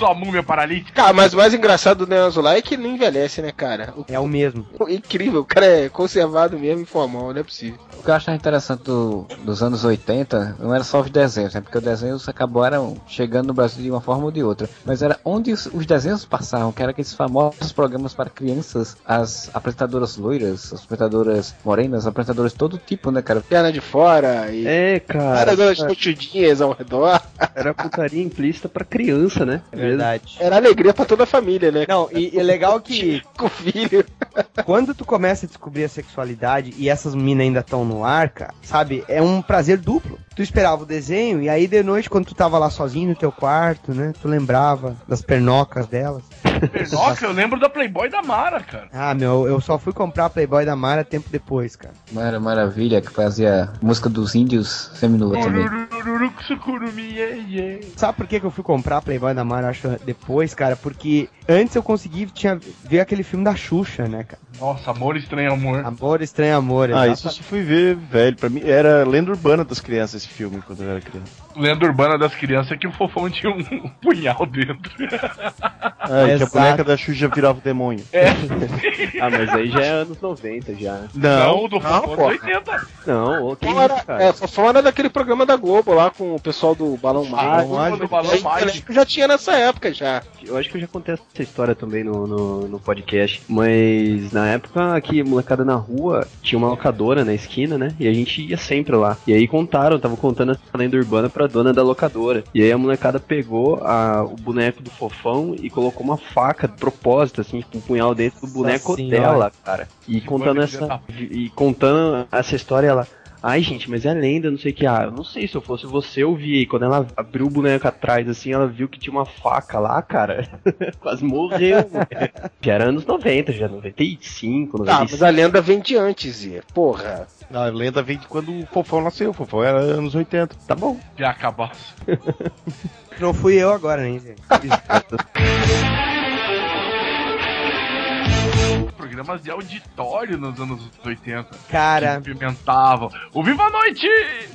Sua múmia paralítica. Cara, mas o mais engraçado do Neo Azulay é que ele não envelhece, né, cara? O- É o mesmo. [LAUGHS] Incrível, o cara é conservado mesmo e formal, não é possível. O que eu achava interessante do- dos anos 80 não era só os desenhos, né? Porque os desenhos acabaram chegando no Brasil de uma forma ou de outra. Mas era onde os, os desenhos passavam, que era aqueles famosos programas para crianças, as apresentadoras loiras, as apresentadoras morenas, apresentadoras de todo tipo, né, cara? Perna de fora e. É, cara. Cara, as cochudinhas ao redor. Era putaria implícita pra criança, né? É verdade. Era alegria pra toda a família, né? Não, e é legal que [LAUGHS] Com o filho. [LAUGHS] quando tu começa a descobrir a sexualidade e essas minas ainda estão no ar, cara, sabe? É um prazer duplo. Tu esperava o desenho e aí de noite, quando tu tava lá sozinho no teu quarto, né? Tu lembrava das pernocas delas. Nossa, eu lembro da Playboy da Mara, cara. Ah, meu, eu só fui comprar a Playboy da Mara tempo depois, cara. Mara Maravilha, que fazia música dos índios seminua também. Sabe por que, que eu fui comprar a Playboy da Mara, depois, cara? Porque antes eu consegui tinha, ver aquele filme da Xuxa, né, cara? Nossa, amor estranho, amor. Amor, Estranho Amor. Ah, exato. isso eu só fui ver, velho. Pra mim era lenda urbana das crianças esse filme quando eu era criança. Lenda urbana das crianças é que o fofão tinha um [LAUGHS] punhal dentro. Ah, e que a boneca da Xuxa virava o demônio. [LAUGHS] Ah, mas aí já é anos 90 já. Não, do não, fofão dos porra. 80. Não, Fofão era, cara. é, Fofão era daquele programa da Globo lá com o pessoal do Balão Mágico. Mágico, do Balão Eu Mágico. acho que já tinha nessa época já. Eu acho que eu já contei essa história também no, no, no podcast. Mas na época aqui, molecada na rua, tinha uma locadora na esquina, né? E a gente ia sempre lá. E aí contaram, tava contando essa lenda urbana pra dona da locadora. E aí a molecada pegou a, o boneco do fofão e colocou uma faca de propósito, assim, com um punhal dentro do boneco dela, cara. E contando essa. E contando essa história, ela. Ai, gente, mas é lenda, não sei o que. Ah, eu não sei se eu fosse você, eu vi. Quando ela abriu o boneco atrás, assim, ela viu que tinha uma faca lá, cara. [LAUGHS] Quase morreu. [LAUGHS] já era anos 90, já 95, Tá, 96. mas a lenda vem de antes, Zé. Porra. A lenda vem de quando o Fofão nasceu. O Fofão era anos 80. Tá bom. Já acabasse. [LAUGHS] Não fui eu agora, né, gente? Programas de auditório nos anos 80. Cara, Que pimentavam. O Viva a Noite!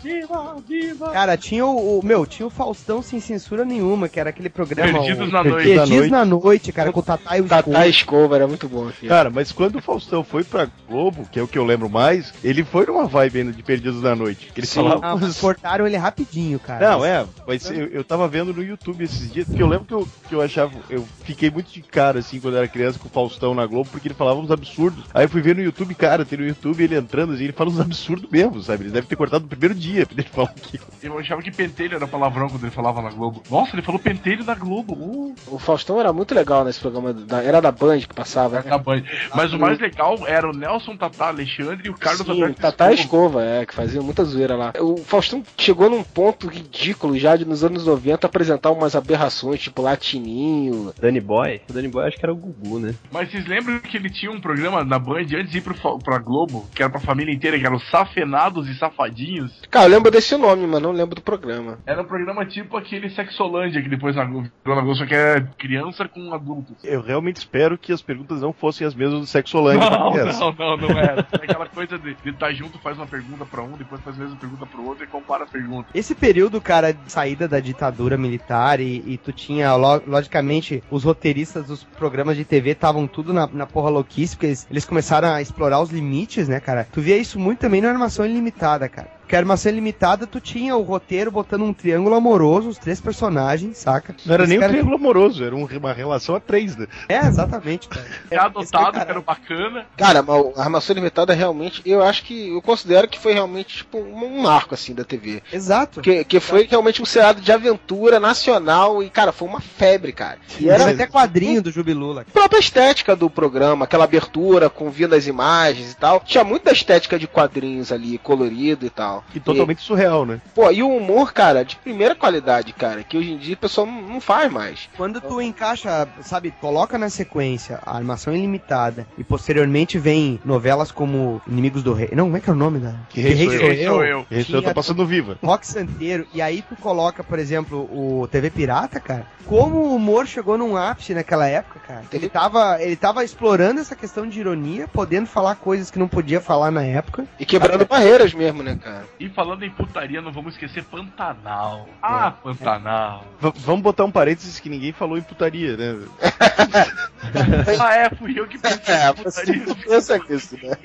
Viva, viva! cara, tinha o, o- Meu, tinha o Faustão sem censura nenhuma, que era aquele programa. Perdidos o- na Noite. Perdidos Perdidos na na noite, cara, com o Tatá e o Tatá Escova. Escova era muito bom, filho. Cara, mas quando o Faustão foi pra Globo, que é o que eu lembro mais, ele foi numa vibe ainda de Perdidos da Noite. Que ele Sim. falava. Ah, cortaram ele rapidinho, cara. Não, é, mas eu, eu tava vendo no YouTube esses dias, porque eu lembro que eu, que eu achava, eu fiquei muito de cara, assim, quando eu era criança com o Faustão na Globo, porque ele falava uns absurdos. Aí eu fui ver no YouTube, cara, tem no YouTube ele entrando, assim, ele fala uns absurdos mesmo, sabe? Ele deve ter cortado no primeiro dia pra ele falar aquilo. Eu achava que pentelho era palavrão quando ele falava na Globo. Nossa, ele falou pentelho na Globo. Uh, O Faustão era muito legal nesse programa. Da, era da Band que passava, né? na Band. Mas o mais legal era o Nelson Tatá Alexandre e o Carlos Sim, Alberto Tatá Escova. Escova, é, que fazia muita zoeira lá. O Faustão chegou num ponto ridículo já de nos anos 90 apresentar umas aberrações, tipo Latininho. Danny Boy? O Danny Boy acho que era o Gugu, né? Mas vocês lembram que ele tinha um programa na Band antes de ir pro, pra Globo, que era pra família inteira, que era os Safenados e Safadinhos? Cara, eu lembro desse nome, mas não lembro do programa. Era um programa tipo aquele Sexolândia que depois na Globo, virou na Globo, só que é criança com adultos. Eu realmente espero que as perguntas não fossem as mesmas do Sexolândia. Não, não, não, não era. É aquela coisa de estar junto, faz uma pergunta pra um, depois faz a mesma pergunta pro outro e compara a pergunta. Esse período, cara, de saída da ditadura militar e, e tu tinha, lo- logicamente, os roteiristas dos programas de TV estavam tudo na, na porra louquice, porque eles, eles começaram a explorar os limites, né, cara? Tu via isso muito também na animação ilimitada, cara. Porque a animação ilimitada, tu tinha o roteiro botando um triângulo amoroso, os três personagens, saca? Não era Esse nem um triângulo amoroso, era um- uma relação a três, né? É, exatamente, cara. [LAUGHS] É adotado, que era bacana. Cara, a Armação Limitada realmente, eu acho que, eu considero que foi realmente tipo um marco assim da TV. Exato. Que, que foi realmente um seriado de aventura nacional e, cara, foi uma febre, cara. E Era era até quadrinho do Jubilula. a própria estética do programa, aquela abertura com vindo as imagens e tal. Tinha muita estética de quadrinhos ali, colorido e tal. E totalmente surreal, né? Pô, e o humor, cara, de primeira qualidade, cara, que hoje em dia o pessoal não, faz mais. Quando tu encaixa, sabe, coloca na sequência a animação ilimitada e posteriormente vem novelas como Inimigos do Rei. Não, como é que é o nome da? Que Rei Sou Eu. Rei Sou Eu. Esse eu tô Tinha passando viva. Rock Santeiro, e aí tu coloca, por exemplo, o TV Pirata, cara. Como o humor chegou num ápice naquela época, cara. Ele tava, ele tava explorando essa questão de ironia, podendo falar coisas que não podia falar na época. E quebrando barreiras mesmo, né, cara? E falando em putaria, não vamos esquecer Pantanal. Ah, Pantanal. V- vamos botar um parênteses que ninguém falou em putaria, né? [LAUGHS] ah, é, fui eu que pensei [LAUGHS] É, em putaria. não [LAUGHS] pensa nisso, né?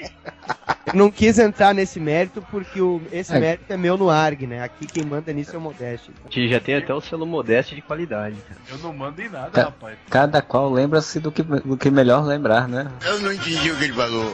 Eu não quis entrar nesse mérito porque o, esse É. mérito é meu no ARG, né? Aqui quem manda nisso é o Modeste. A gente já tem até o selo modesto de qualidade, cara. Eu não mando em nada, Ca- rapaz. Cada qual lembra-se do que, do que melhor lembrar, né?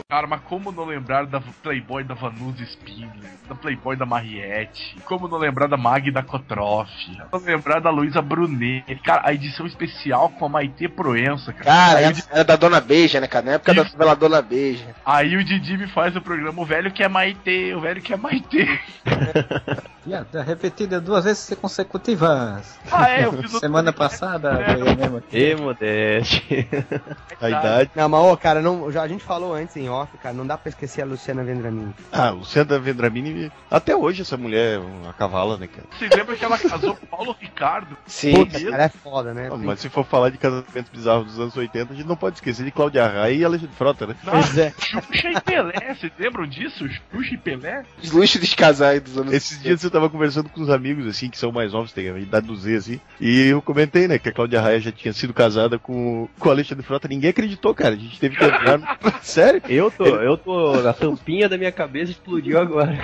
Cara, mas como não lembrar da Playboy da Vanusa Spindler, da Playboy da Mariette? Como não lembrar da Magda Kotroff? Não lembrar da Luísa Brunet? Cara, a edição especial com a Maitê Proença, cara. Cara, era, Di- era da Dona Beija, né, cara? Na época da Isso. novela Dona Beija. aí o Didi me faz o programa O Velho que é Maitê, o Velho que é Maitê. [LAUGHS] Piada repetida duas vezes consecutivas. Ah, é, eu fiz. [LAUGHS] Semana passada foi a mesma. E modeste. [LAUGHS] A idade. Não, mas, ô, cara, não, já, a gente falou antes em off, cara, não dá pra esquecer a Luciana Vendramini. Ah, Sandra Vendramini. Até hoje essa mulher é uma cavala, né, cara? Você lembra que ela casou com o Paulo Ricardo? Sim. Puta, cara, é foda, né? Ah, mas se for falar de casamentos bizarros dos anos 80, a gente não pode esquecer de Cláudia Raia e Alexandre Frota, né? Pois é. Xuxa e Pelé, vocês lembram disso? Xuxa e Pelé? Os luxos dos casais dos anos Esses dias eu tava conversando com uns amigos, assim, que são mais novos, tem a idade do Z, assim, e eu comentei, né, que a Cláudia Raia já tinha sido casada com, com o Alexandre Frota. Ninguém acreditou, cara. A gente teve que entrar. no- [LAUGHS] Sério? Eu tô, eu tô. A tampinha da minha cabeça explodiu agora.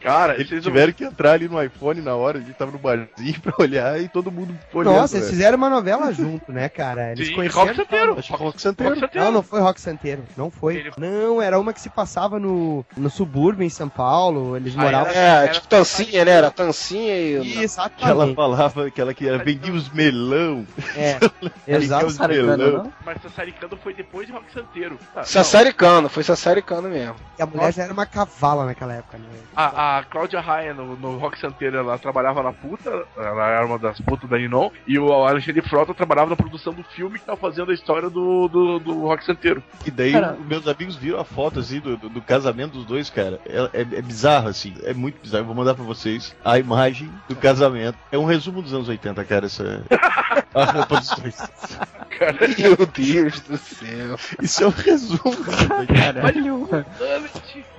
Cara, [LAUGHS] Eles vocês tiveram que entrar ali no iPhone na hora, a gente tava no barzinho [LAUGHS] pra olhar e todo mundo olhando. Nossa, eles velho. fizeram uma novela junto, né, cara? Eles Sim, conheceram. Rock Santeiro. Acho que foi Rock Santeiro. Rock Santeiro. Não, não foi Rock Santeiro. Não foi. Ele- Não, era uma que se passava no, no subúrbio em São Paulo. Eles Ah, moravam. É, tipo Tancinha, né? Era Tancinha e. Que ela Exatamente. falava que ela que era, vendia os melão. É, [LAUGHS] exato. os Saricano, melão. Mas Sassaricando foi depois de Rock Santeiro. Tá. Sassaricano, foi Sassaricano mesmo. E a mulher já era uma cavala naquela época, né? A, a Cláudia Raia no, no Rock Santeiro, ela trabalhava na puta, ela era uma das putas da Ninon, e o Alexandre Frota trabalhava na produção do filme que tava fazendo a história do, do, do Rock Santeiro. E daí Cara- meus amigos viram a foto assim do, do, do casamento dos dois, cara. É, é, é bizarro, assim. É muito bizarro. Eu vou mandar pra vocês a imagem do casamento. É um resumo dos anos 80, cara, essa. A roupa dos dois. Meu Deus do céu. Isso é um resumo. Caralho.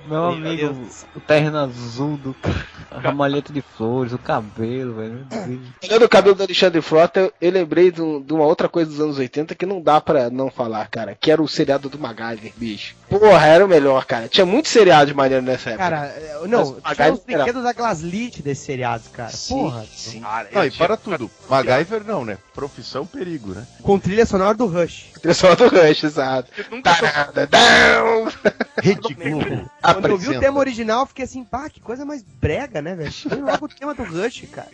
Meu amigo, o terno azul do a ramalheta de flores, o cabelo, velho. Olhando o cabelo do Alexandre Frota, eu, eu lembrei de, um- de uma outra coisa dos anos 80 que não dá pra não falar, cara. Que era o seriado do MacGyver, bicho. Porra, era o melhor, cara. Tinha muitos seriados maneiros nessa época. Cara, é, não, Mas tinha os brinquedos da Glaslit desse seriado, cara. Sim, Porra. sim. Cara, Não, e para tudo. [LAUGHS] MacGyver não, né? Profissão perigo, né? Com trilha sonora do Rush. Pessoal do Rush, exato. Tarada, down. Rede [LAUGHS] Quando eu vi o tema original, eu fiquei assim, pá, que coisa mais brega, né, velho? Logo o tema do Rush, cara.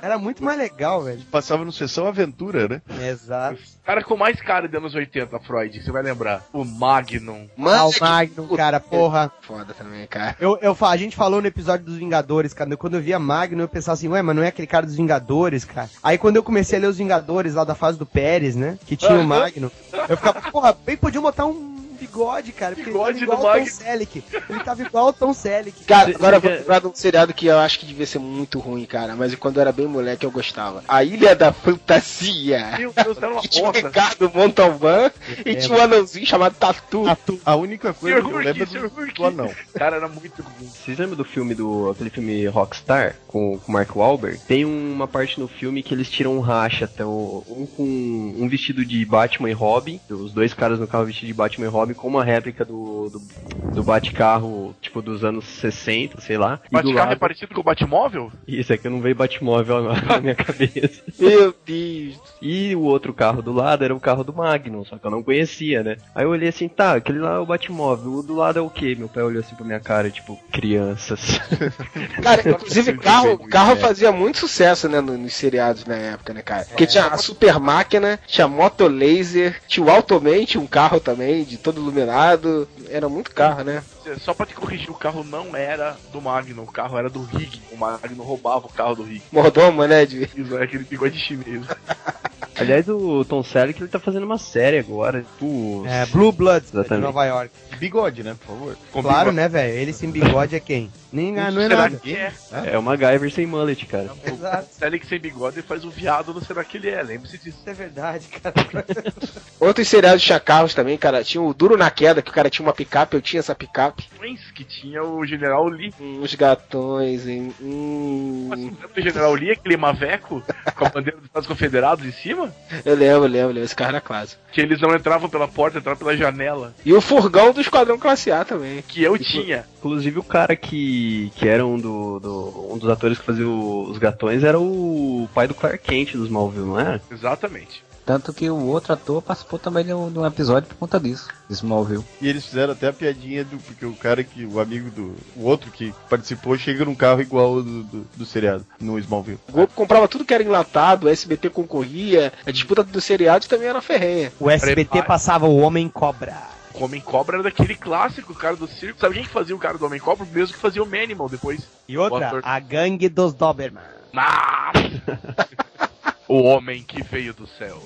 Era muito mais legal, velho. Passava no Sessão Aventura, né? Exato. Cara com mais cara de anos 80, Freud, você vai lembrar. O Magnum. Ah, Mano, o Magnum, cara, porra. foda também, cara. Eu, eu, a gente falou no episódio dos Vingadores, cara. Quando eu via Magnum, eu pensava assim, ué, mas não é aquele cara dos Vingadores, cara. Aí quando eu comecei a ler os Vingadores lá da fase do Pérez, né? Que tinha o Magnum, eu ficava, porra, bem podia botar um bigode, cara. Porque Bigode ele tava do igual ao Tom. Selleck. Ele tava igual ao Tom Selleck. Cara, Cê- agora eu vou de um seriado que eu acho que devia ser muito ruim, cara. Mas quando eu era bem moleque eu gostava. A Ilha da Fantasia. Meu Deus, era uma E tinha o. Ricardo Montalvan e tinha um anãozinho chamado Tatu. A única coisa Sr. que eu Hulk, lembro é Sr. do anão. Cara, era muito ruim. Vocês lembram do filme do. aquele filme Rockstar com o Mark Wahlberg? Tem uma parte no filme que eles tiram um racha, então, um com um vestido de Batman e Robin, os dois caras no carro vestido de Batman e Robin, com uma réplica do, do, do Batcarro, tipo, dos anos 60, sei lá. Batcarro é lado. parecido com o Batmóvel? Isso é que eu não veio Batmóvel na minha cabeça. [LAUGHS] Meu Deus. E o outro carro do lado era o carro do Magnum, só que eu não conhecia, né? Aí eu olhei assim, tá, aquele lá é o Batmóvel, o do lado é o quê? Meu pai olhou assim pra minha cara, tipo, crianças. [LAUGHS] Cara, inclusive carro, carro fazia muito sucesso, né, no- nos seriados na época, né, cara? Porque tinha a super máquina, tinha moto laser, tinha o Automan, tinha um carro também, de todo iluminado. Era muito carro, né? Só pra te corrigir, o carro não era do Magnum, o carro era do Rig. O Magnum roubava o carro do Rig. Mordomo, né? De... Isso é aquele bigode chinês. [LAUGHS] Aliás, o Tom Selleck ele tá fazendo uma série agora, tipo. É, Blue Bloods, de. Nova York. Bigode, né, por favor. Com Claro, bigode. né, velho? Ele sem bigode é quem? Nem não é Será nada. que é? É o MacGyver sem mullet, cara. [LAUGHS] Exato. Selig sem bigode faz o viado no Será que ele é? Lembre-se disso. Isso é verdade, cara. [LAUGHS] Outros seriados tinha carros também, cara. Tinha o Duro na Queda, que o cara tinha uma picape, eu tinha essa picape. Twins, que tinha o General Lee. Hum, Os gatões, hein? Hum, Lembra do General Lee, aquele maveco com a bandeira dos Estados Confederados em cima? eu lembro, lembro, lembro. Esse carro era clássico. Que eles não entravam pela porta, entravam pela janela. E o furgão do Esquadrão Classe A também. Que eu tinha. Inclusive o cara que, que era um, do, do- um dos atores que fazia o- os gatões era o pai do Clark Kent dos Smallville, não era? Exatamente. Tanto que o outro ator participou também de um, de um episódio por conta disso, de Smallville. E eles fizeram até a piadinha do. Porque o cara que. O amigo do. O outro que participou chega num carro igual ao do, do, do seriado, no Smallville. O Globo comprava tudo que era enlatado, o SBT concorria, a disputa dos seriados também era ferrenha. O SBT Prepare. passava o Homem Cobra. O Homem Cobra era daquele clássico, o cara do circo. Sabe quem que fazia o cara do Homem Cobra? O mesmo que fazia o Manimal depois. E outra, a gangue dos Doberman. Nossa! [LAUGHS] o homem que veio do céu.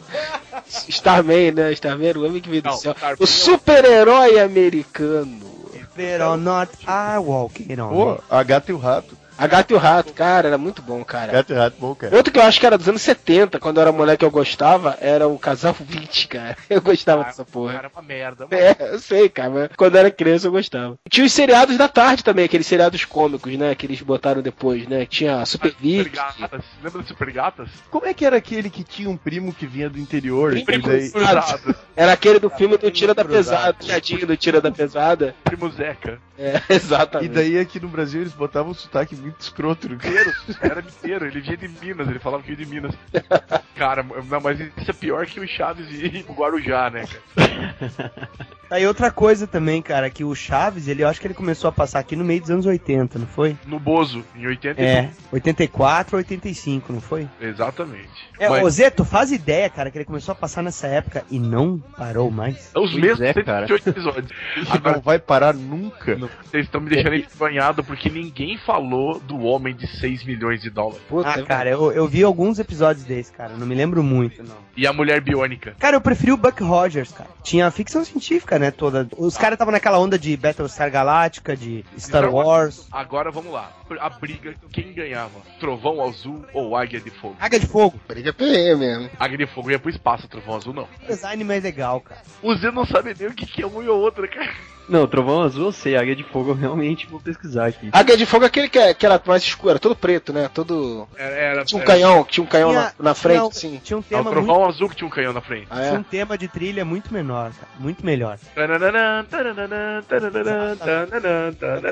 Starman, né? Starman era o homem que veio do Não, céu. Starman O super-herói americano. But or not, I walking on. Pô, a gata e o rato. A Gata e o Rato, cara, era muito bom, cara. Gata e o rato, bom, cara. Outro que eu acho que era dos anos 70, quando eu era moleque eu gostava, era o Casal [LAUGHS] 20, cara. Eu gostava dessa porra. Cara, uma merda. É, eu sei, cara, mas quando eu era criança eu gostava. Tinha os seriados da tarde também, aqueles seriados cômicos, né, que eles botaram depois, né? Tinha Super Super gatas. Lembra do Super Gatas? Como é que era aquele que tinha um primo que vinha do interior? Primo e daí... Cruzado. Era aquele do filme do Tira da. Pesada, piadinho do Tira da Pesada. Primo Zeca. É, [LAUGHS] E exatamente. daí aqui no Brasil eles botavam um sotaque muito escroto. Mineiro. Era mineiro. Ele vinha de Minas. Ele falava que vinha de Minas. [LAUGHS] Cara, não, mas isso é pior que o Chaves ir pro Guarujá, né, cara? [LAUGHS] Aí outra coisa também, cara, que o Chaves, ele eu acho que ele começou a passar aqui no meio dos anos 80, não foi? No Bozo, em 80 É, 84, 85, não foi? Exatamente. É, Mas ô Zé, tu faz ideia, cara, que ele começou a passar nessa época e não parou mais? são os mesmos é, cara. 128 episódios. Agora, não vai parar nunca. vocês estão me deixando envergonhado porque ninguém falou do homem de 6 milhões de dólares. Puta, Ah, cara, eu, eu vi alguns episódios desse, cara, não me lembro muito, não. E a mulher biônica. Cara, eu preferi o Buck Rogers, cara. Tinha ficção científica, né, toda. Os caras estavam naquela onda de Battlestar Galactica, de Star Star Wars. Agora vamos lá. A briga, quem ganhava? Trovão Azul ou Águia de Fogo? Águia de Fogo. briga PM mesmo. Águia de Fogo ia pro espaço, Trovão Azul não. Design mais legal, cara. O Zé não sabe nem o que que é um e o outro, cara. Não, Trovão Azul eu sei, Águia de Fogo eu realmente vou pesquisar aqui. Águia de Fogo é aquele que, é- que era mais escuro, era todo preto, né? Todo. Era, era, Tinha um era- canhão, tinha um canhão Tinha- na, na frente, tinha- assim. Tinha um É o tema Trovão muito, Azul que tinha um canhão na frente. Ah, tinha é? um tema de trilha muito menor, cara. Muito melhor. O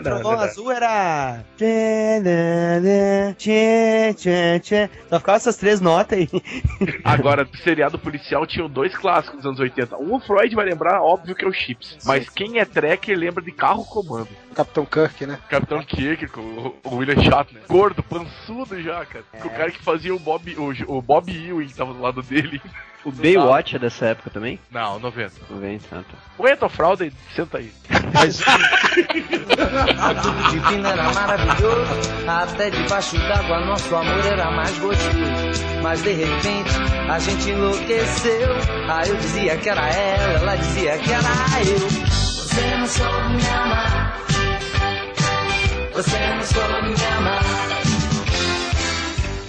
Trovão. Azul era. Só ficava essas três notas aí. Agora, do seriado policial tinham dois clássicos dos anos 80. Um o Freud vai lembrar, óbvio que é o Chips. Mas quem é tracker lembra de Carro Comando. Capitão Kirk, né? Capitão Kirk, com o o William Shatner. Gordo, pançudo já, cara. O cara que fazia o Bob, o, o Bob Ewing que tava do lado dele. O Baywatch é dessa época também? Não, 90. Não vem, tá, tá. O Eto Fraude, senta aí. Mas Tudo divino era maravilhoso. Até debaixo d'água nosso amor era mais gostoso. Mas de repente a gente enlouqueceu. Aí eu dizia que era ela, ela dizia que era eu. Você não soube me amar. Você não soube me amar.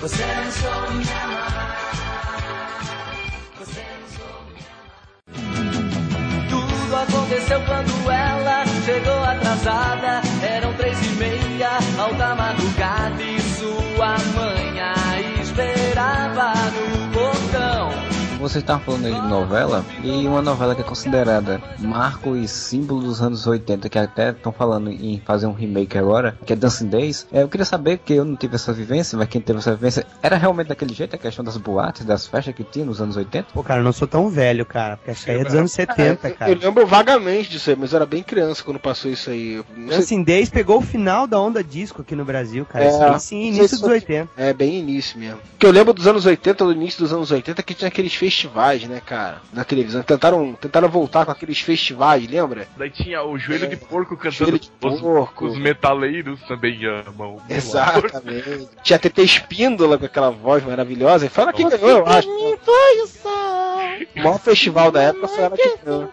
Você não soube me amar. Tudo aconteceu quando ela chegou atrasada. Eram três e meia, alta madrugada, Vocês estavam falando aí de novela, e uma novela que é considerada marco e símbolo dos anos 80, que até estão falando em fazer um remake agora, que é Dancing Days. É, eu queria saber, porque eu não tive essa vivência, mas quem teve essa vivência, era realmente daquele jeito a questão das boates, das festas que tinha nos anos 80? Pô, cara, eu não sou tão velho, cara. Porque essa aí é dos anos 70, Eu cara. lembro vagamente disso aí, mas eu era bem criança quando passou isso aí. Eu Dancing Days pegou o final da onda disco aqui no Brasil, cara. É, Isso aí sim, não sei início dos foi- 80. É, bem início mesmo. Porque eu lembro dos anos 80, do início dos anos 80, que tinha aqueles festivais, né, cara? Na televisão. Tentaram, tentaram voltar com aqueles festivais, lembra? Daí tinha o Joelho de Porco cantando Joelho de os, porco. os metaleiros também amam. Exatamente. Tinha TT Espíndola com aquela voz maravilhosa. E fala quem ganhou, eu acho. O maior festival da época foi ela que ganhou.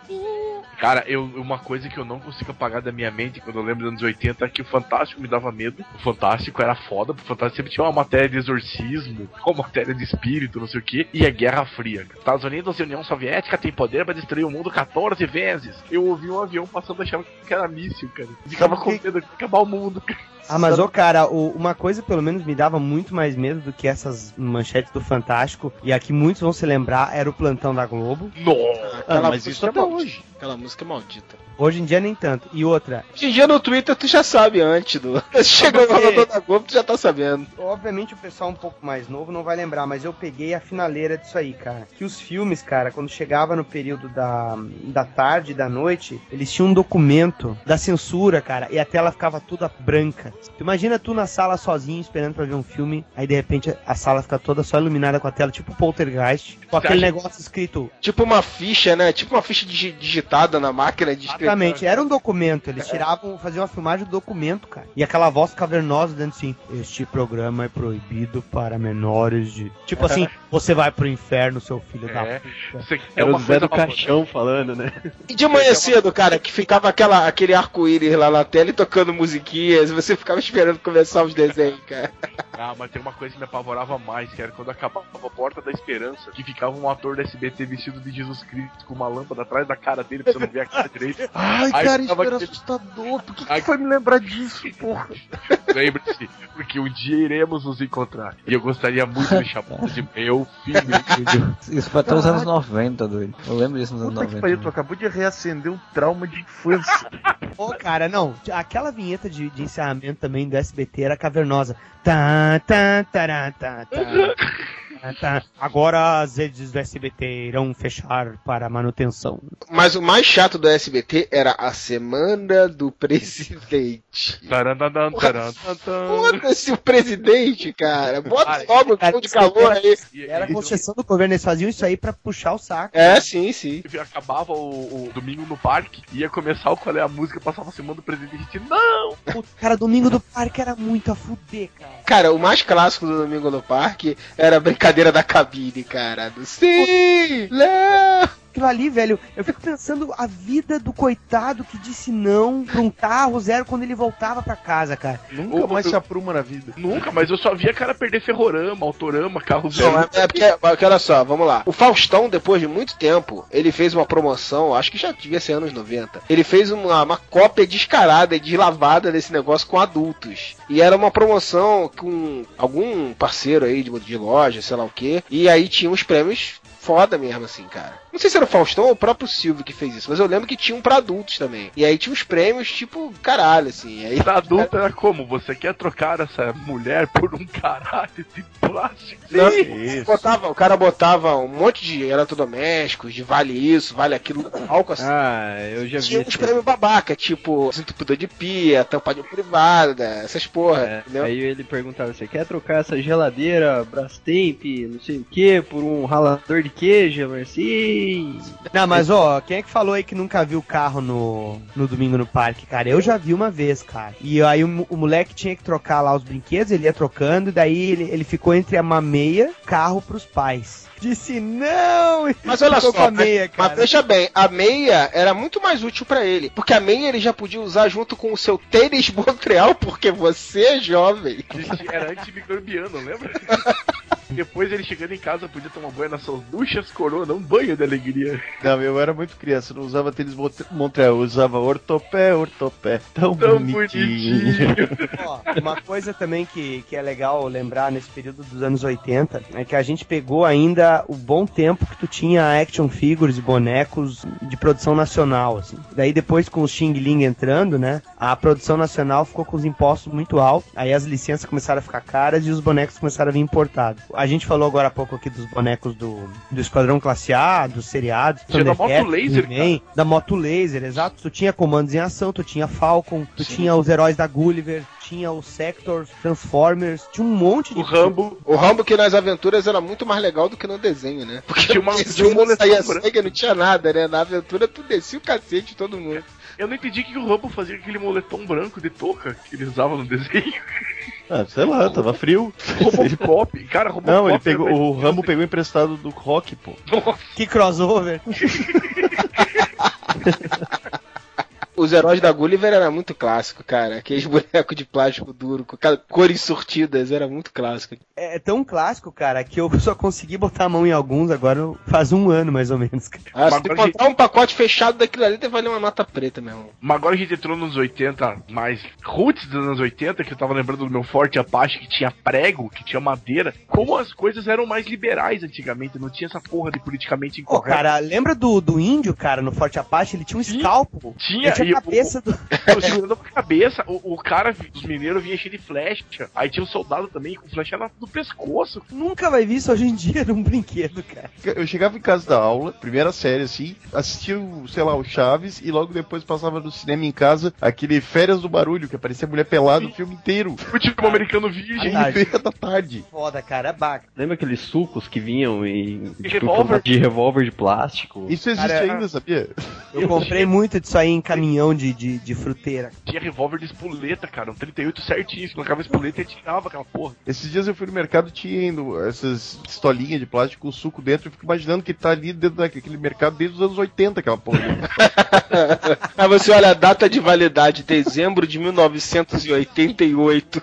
Cara, eu, uma coisa que eu não consigo apagar da minha mente quando eu lembro dos anos 80 é que o Fantástico me dava medo. O Fantástico era foda, o Fantástico sempre tinha uma matéria de exorcismo, [LAUGHS] uma matéria de espírito, não sei o que, e é Guerra Fria. Estados Unidos e União Soviética têm poder pra destruir o mundo 14 vezes. Eu ouvi um avião passando achava que era míssil, cara. Ficava com medo de acabar o mundo. cara. Ah, mas, ô, cara, o- uma coisa pelo menos me dava muito mais medo do que essas manchetes do Fantástico, e aqui muitos vão se lembrar, era o plantão da Globo. Nossa! Aquela mas isso até maldita. hoje. Aquela música maldita. Hoje em dia nem tanto. E outra, Hoje em dia no Twitter tu já sabe antes do. [LAUGHS] Chegou o Porque- falador da Globo, tu já tá sabendo. obviamente o pessoal um pouco mais novo não vai lembrar, mas eu peguei a finaleira disso aí, cara. Que os filmes, cara, quando chegava no período da, da tarde, da noite, eles tinham um documento da censura, cara, e a tela ficava toda branca. Imagina tu na sala sozinho esperando pra ver um filme, aí de repente a sala fica toda só iluminada com a tela, tipo Poltergeist, com aquele negócio escrito. Tipo uma ficha, né? Tipo uma ficha digi- digitada na máquina de escrever. Exatamente, era um documento, eles tiravam, faziam uma filmagem do documento, cara. E aquela voz cavernosa dizendo assim: Este programa é proibido para menores de. Tipo assim, [LAUGHS] você vai pro inferno, seu filho da É. puta. Isso aqui é o Zé do Caixão falando, né? E de manhã cedo, cara, que ficava aquela, aquele arco-íris lá na tela e tocando musiquinhas, e você ficava esperando começar os desenhos, cara. Ah, mas tem uma coisa que me apavorava mais, que era quando acabava a Porta da Esperança, que ficava um ator da SBT vestido de Jesus Cristo com uma lâmpada atrás da cara dele pra você não ver a cara direito. [LAUGHS] Ai, Aí cara, isso era assustador. Por que, Ai, que foi me lembrar disso, porra? [LAUGHS] Lembre-se, porque um dia iremos nos encontrar. E eu gostaria muito de chamar de meu filho. [LAUGHS] Isso foi até os anos 90, doido. Eu lembro disso nos anos Puta que 90. pariu, tu acabou de reacender um trauma de infância. Ô, cara, não. Aquela vinheta de, de encerramento também do SBT era cavernosa. Tá, tá, tá, tá. Tá, [LAUGHS] tá. Agora as redes do SBT irão fechar para manutenção. Mas o mais chato do SBT era a semana do presidente. Foda-se o presidente, cara. Bota logo show de calor aí. Era a concessão do governo, eles faziam isso aí pra puxar o saco. É, sim, sim. Acabava o, o domingo no parque, ia começar o qual é a música, passava a semana do presidente gente, não! Puta, Cara, domingo do parque era muito a fuder, cara. Cara, o mais clássico do Domingo no Parque era a brincadeira da cabine, cara. Do sim, não. Aquilo ali, velho, eu fico pensando a vida do coitado que disse não pra um carro zero quando ele voltava pra casa, cara. Nunca Ô, mais eu- se apruma na vida. Nunca, mas eu só via cara perder ferrorama, autorama, carro zero. Não, é, é porque, porque olha só, vamos lá. O Faustão, depois de muito tempo, ele fez uma promoção, acho que já devia ser anos 90. Ele fez uma, uma cópia descarada e deslavada desse negócio com adultos. E era uma promoção com algum parceiro aí de, de loja, sei lá o que. E aí tinha uns prêmios foda mesmo, assim, cara. Não sei se era o Faustão ou o próprio Silvio que fez isso, mas eu lembro que tinha um pra adultos também. E aí tinha uns prêmios, tipo, caralho, assim. E aí Pra adulto era como? Você quer trocar essa mulher por um caralho de plástico? Não, Isso. botava, o cara botava um monte de eletrodomésticos, de vale isso, vale aquilo, álcool assim. Ah, eu já vi Tinha uns prêmios babaca, tipo desentupidor de pia, tampa de privada, essas porra, É, entendeu? aí ele perguntava, você quer trocar essa geladeira Brastemp, não sei o que, por um ralador de queijo? Eu Não, mas ó, quem é que falou aí que nunca viu o carro no, no domingo no parque, cara? Eu já vi uma vez, cara. E aí o, o moleque tinha que trocar lá os brinquedos, ele ia trocando, e daí ele, ele ficou entre uma meia, carro pros pais. Disse não! Mas olha só, a meia, cara. Mas veja bem, a meia era muito mais útil pra ele, porque a meia ele já podia usar junto com o seu tênis Montreal, porque você é jovem. Era antimicrobiano, lembra? [LAUGHS] Depois ele chegando em casa podia tomar banho nas suas duchas corona, um banho de alegria. Não, eu era muito criança, não usava tênis Mont- Montreal, usava ortopé, ortopé. Tão, Tão bonitinho. bonitinho. [LAUGHS] Ó, uma coisa também que, que é legal lembrar nesse período dos anos 80 é que a gente pegou ainda o bom tempo que tu tinha action figures e bonecos de produção nacional, assim. Daí depois com o Xing Ling entrando, né, a produção nacional ficou com os impostos muito altos, aí as licenças começaram a ficar caras e os bonecos começaram a vir importados. A gente falou agora há pouco aqui dos bonecos do, do Esquadrão Classe A, dos seriados, Tinha da Moto Laser, He-Man, da Moto Laser, exato. Tu tinha comandos em ação, tu tinha Falcon, tu tinha os heróis da Gulliver, tinha os Sectors, Transformers, tinha um monte de. O Rambo. O Rambo que nas aventuras era muito mais legal do que no desenho, né? Porque Tinha uma- [LAUGHS] tinha desenho um não moletom saía sangue, não tinha nada, né? Na aventura tu descia o cacete de todo mundo. Eu não entendi o que o Rambo fazia aquele moletom branco de touca que ele usava no desenho. [LAUGHS] Ah, sei lá, tava frio. Robocop. [LAUGHS] Cara, Robocop. Não, ele pegou, o Rambo pegou emprestado do Rock, pô. Que crossover! [LAUGHS] Os heróis da Gulliver era muito clássico, cara. Aqueles [LAUGHS] bonecos de plástico duro, com cores sortidas, era muito clássico. É tão clássico, cara, que eu só consegui botar a mão em alguns agora faz um ano, mais ou menos. cara. Ah, se tu encontrar um pacote fechado daquilo ali, deve valer uma nota preta, meu irmão. Mas agora a gente entrou nos 80 mais roots dos anos 80, que eu tava lembrando do meu Forte Apache, que tinha prego, que tinha madeira. Como as coisas eram mais liberais antigamente, não tinha essa porra de politicamente Pô, incorreto. cara, lembra do, do índio, cara, no Forte Apache? Ele tinha um escalpo. Tinha, tinha e a cabeça do. [LAUGHS] Eu segurando a cabeça, o, o cara, os mineiros vinha cheio de flecha. Aí tinha um soldado também com flecha na- no pescoço. Nunca vai ver isso hoje em dia num brinquedo, cara. Eu chegava em casa da aula, primeira série assim, assistia, o, sei lá, o Chaves e logo depois passava no cinema em casa aquele Férias do Barulho, que aparecia mulher pelada o filme inteiro. Futebol americano virgem. Feia da tarde. Foda, cara, é baca. Lembra aqueles sucos que vinham em tipo, revólver? de revólver de plástico? Isso existe Cara, ainda, sabia? Eu comprei muito disso aí em caminhão de, de, de fruteira. Tinha revólver de espoleta, cara. Um 38 certinho. Você colocava espoleta e tirava aquela porra. Esses dias eu fui no mercado tinha essas pistolinhas de plástico com suco dentro. Eu fico imaginando que tá ali dentro daquele mercado desde os anos 80, aquela porra. Aí [LAUGHS] você olha a data de validade, dezembro de 1988.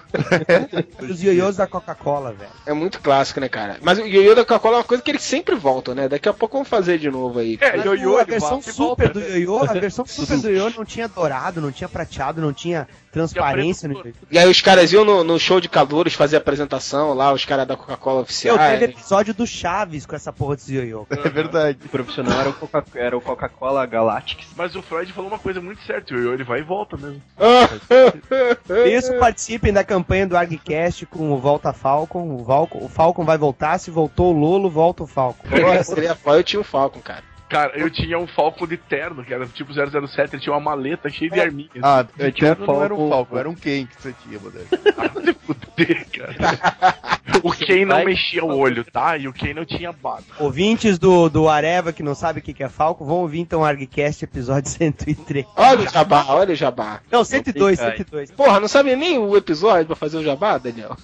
Os ioiôs da Coca-Cola, velho. É muito clássico, né, cara? Mas o ioiô da Coca-Cola é uma coisa que eles sempre voltam, né? Daqui a pouco vamos fazer de novo aí. É, Mas ioiô, a versão e super volta. do ioiô, a versão [LAUGHS] super do ioiô não tinha dourado, não tinha prateado, não tinha transparência no. E aí os caras iam no, no show de calouros fazer apresentação lá, os caras da Coca-Cola Eu oficiais. teve episódio do Chaves com essa porra desse ioiô. É verdade. O profissional era o Coca- o Coca-Cola Galactic. Mas o Freud falou uma coisa muito certa. O ioiô ele vai e volta mesmo. [LAUGHS] Isso, participem da campanha do ArgCast com o Volta Falcon. O, o Falcon vai voltar, se voltou o Lolo, volta o Falcon. Foda, eu tinha um Falcon, cara. Cara, eu tinha um Falcon de terno, que era tipo 007, ele tinha uma maleta cheia de arminhas. Ah, Eu tinha um não era um Falcon- Falco, era um Ken que você tinha, Modelo. [LAUGHS] Ah, se fuder, cara. [LAUGHS] O Ken não mexia o olho, tá? E o Ken não tinha barba. Ouvintes do, do Areva que não sabe o que é Falcon, vão ouvir então o ArgCast episódio [LAUGHS] 103. Olha o jabá, olha o jabá. Não, 102, tem, 102. Porra, não sabe nem o episódio pra fazer o jabá, Daniel?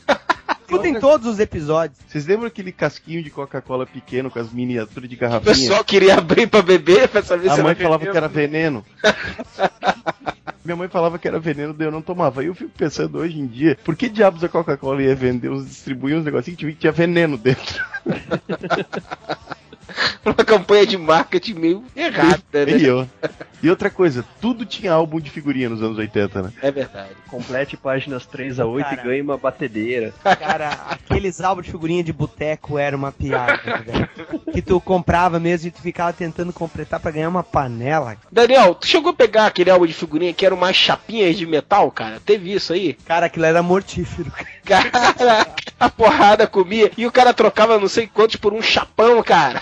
Escutem todos os episódios. Vocês lembram aquele casquinho de Coca-Cola pequeno com as miniaturas de O garrafinha? pessoal queria abrir pra beber pra saber A se mãe era falava veneno. que era veneno. [LAUGHS] Minha mãe falava que era veneno, daí eu não tomava. E eu fico pensando hoje em dia, por que diabos a Coca-Cola ia vender, uns, distribuir uns negocinhos que tinha veneno dentro? [LAUGHS] Uma campanha de marketing meio errada, né? E eu. E outra coisa, tudo tinha álbum de figurinha nos anos 80, né? É verdade. Complete páginas 3 a 8 Cara. e ganhe uma batedeira. Cara, aqueles álbuns de figurinha de boteco era uma piada, velho. Que tu comprava mesmo e tu ficava tentando completar pra ganhar uma panela. Daniel, tu chegou a pegar aquele álbum de figurinha que eram mais chapinhas de metal, cara? Teve isso aí? Cara, aquilo era mortífero. Cara, a porrada comia e o cara trocava não sei quantos por um chapão, cara.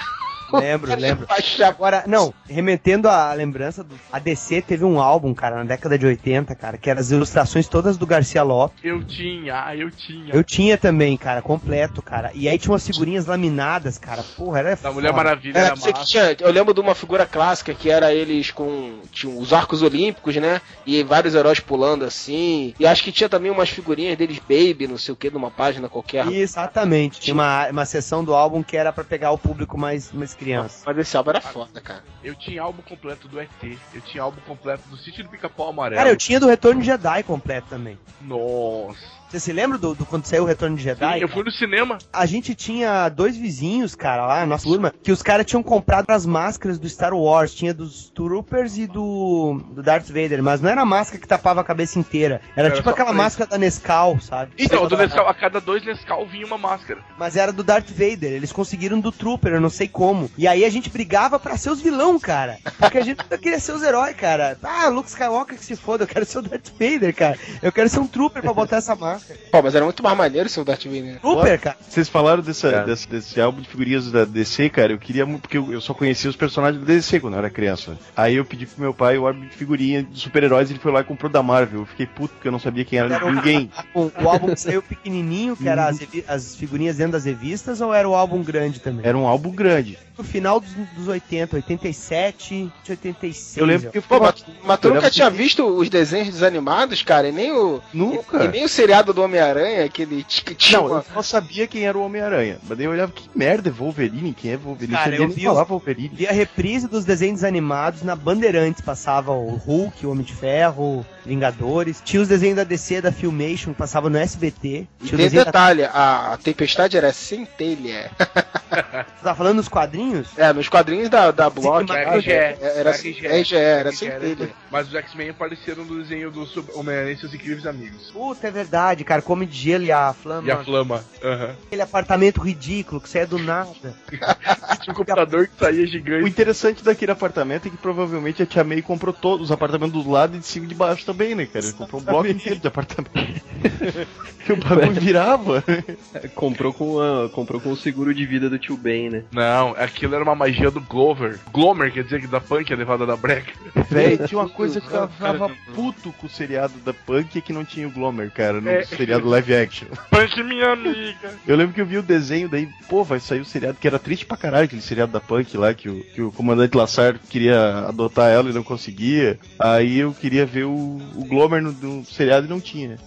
Lembro, lembro. Achava- Agora, não, remetendo a lembrança, do, a DC teve um álbum, cara, na década de 80, cara, que eram as ilustrações todas do Garcia Lopes. Eu tinha, ah, eu tinha. Eu tinha também, cara, completo, cara. E aí tinha umas figurinhas laminadas, cara. Porra, era Da Mulher foda. Maravilha Era, era você que massa. tinha, eu lembro de uma figura clássica que era eles com tinha os arcos olímpicos, né? E vários heróis pulando assim. E acho que tinha também umas figurinhas deles baby, não sei o que, numa página qualquer. Exatamente. Tinha uma, uma seção do álbum que era pra pegar o público mais, mais criança. Mas esse álbum era foda, cara. Eu tinha álbum completo do ET. Eu tinha álbum completo do Sítio do Pica-Pau Amarelo. Cara, eu tinha do Retorno de Jedi completo também. Nossa. Você se lembra do, do quando saiu o Retorno de Jedi? Sim, eu fui no cinema. A gente tinha dois vizinhos, cara, lá, nossa turma, que os caras tinham comprado as máscaras do Star Wars. Tinha dos Troopers e do, do Darth Vader, mas não era a máscara que tapava a cabeça inteira. Era, Era tipo aquela máscara da Nescau, sabe? Então, do Nescau, a cada dois Nescau vinha uma máscara. Mas era do Darth Vader. Eles conseguiram do Trooper, eu não sei como. E aí a gente brigava pra ser os vilão, cara. Porque a gente queria ser os heróis, cara. Ah, Luke Skywalker que se foda, eu quero ser o Darth Vader, cara. Eu quero ser um Trooper pra botar essa máscara. Pô, mas era muito mais maneiro ser o Darth Vader. né? Trooper, cara. Vocês falaram dessa, Cara. desse, desse álbum de figurinhas da DC, cara. Eu queria muito, porque eu, eu só conhecia os personagens da DC quando eu era criança. Aí eu pedi pro meu pai o álbum de figurinha de super-heróis e ele foi lá e comprou da Marvel. Eu fiquei puto porque eu não sabia quem era Era o- ninguém. [LAUGHS] O, o álbum saiu pequenininho, que era as, as figurinhas dentro das revistas, ou era o álbum grande também? Era um álbum grande. no final dos, dos 80, 87, 86. Eu lembro que Pô, foi. mas, mas tu Eu nunca tinha que- visto os desenhos desanimados, cara? E nem o. Nunca. E nem o seriado do Homem-Aranha, aquele tic Não, eu só sabia quem era o Homem-Aranha. Mas daí eu olhava, que merda é Wolverine? Quem é Wolverine? Cara, eu eu sabia nem vi falar os- Wolverine. Vi a reprise dos desenhos animados na Bandeirantes. Passava o Hulk, o Homem de Ferro, Vingadores. Tinha os desenhos da DC, da Filmation, que passava no SBT. E Tinha o tem desenho da... detalhe, a, a tempestade era centelha. [LAUGHS] Você tá falando dos quadrinhos? É, nos quadrinhos da, da Block era, RGE, era, RGE, RGE, era centelha. Mas os X-Men apareceram no desenho do Homem-Aranha e seus incríveis amigos. Puta, é verdade, cara. Come de gelo e a flama. E a Flama. Aham. Aquele apartamento ridículo que saia do nada. [LAUGHS] Tinha um computador que saía O gigante. interessante daquele apartamento é que provavelmente a Tia May comprou todos os apartamentos do lado e de cima e de baixo também, né, cara? Ele comprou um bloco inteiro de apartamento. que [LAUGHS] o bagulho virava. Comprou com, a, comprou com o seguro de vida do tio Ben, né? Não, aquilo era uma magia do Glover. Glomer, quer dizer que da punk é levada da breca. Véi, tinha uma coisa que [LAUGHS] eu ficava puto com o seriado da Punk é que não tinha o Glomer, cara, no É. seriado live action. [LAUGHS] Punk, minha amiga. Eu lembro que eu vi o desenho, daí, pô, vai sair o seriado, que era triste pra caralho, aquele seriado da Punk lá, que o, que o comandante Lassar queria adotar ela e não conseguia. Aí eu queria ver o, o Glomer no, no seriado não tinha.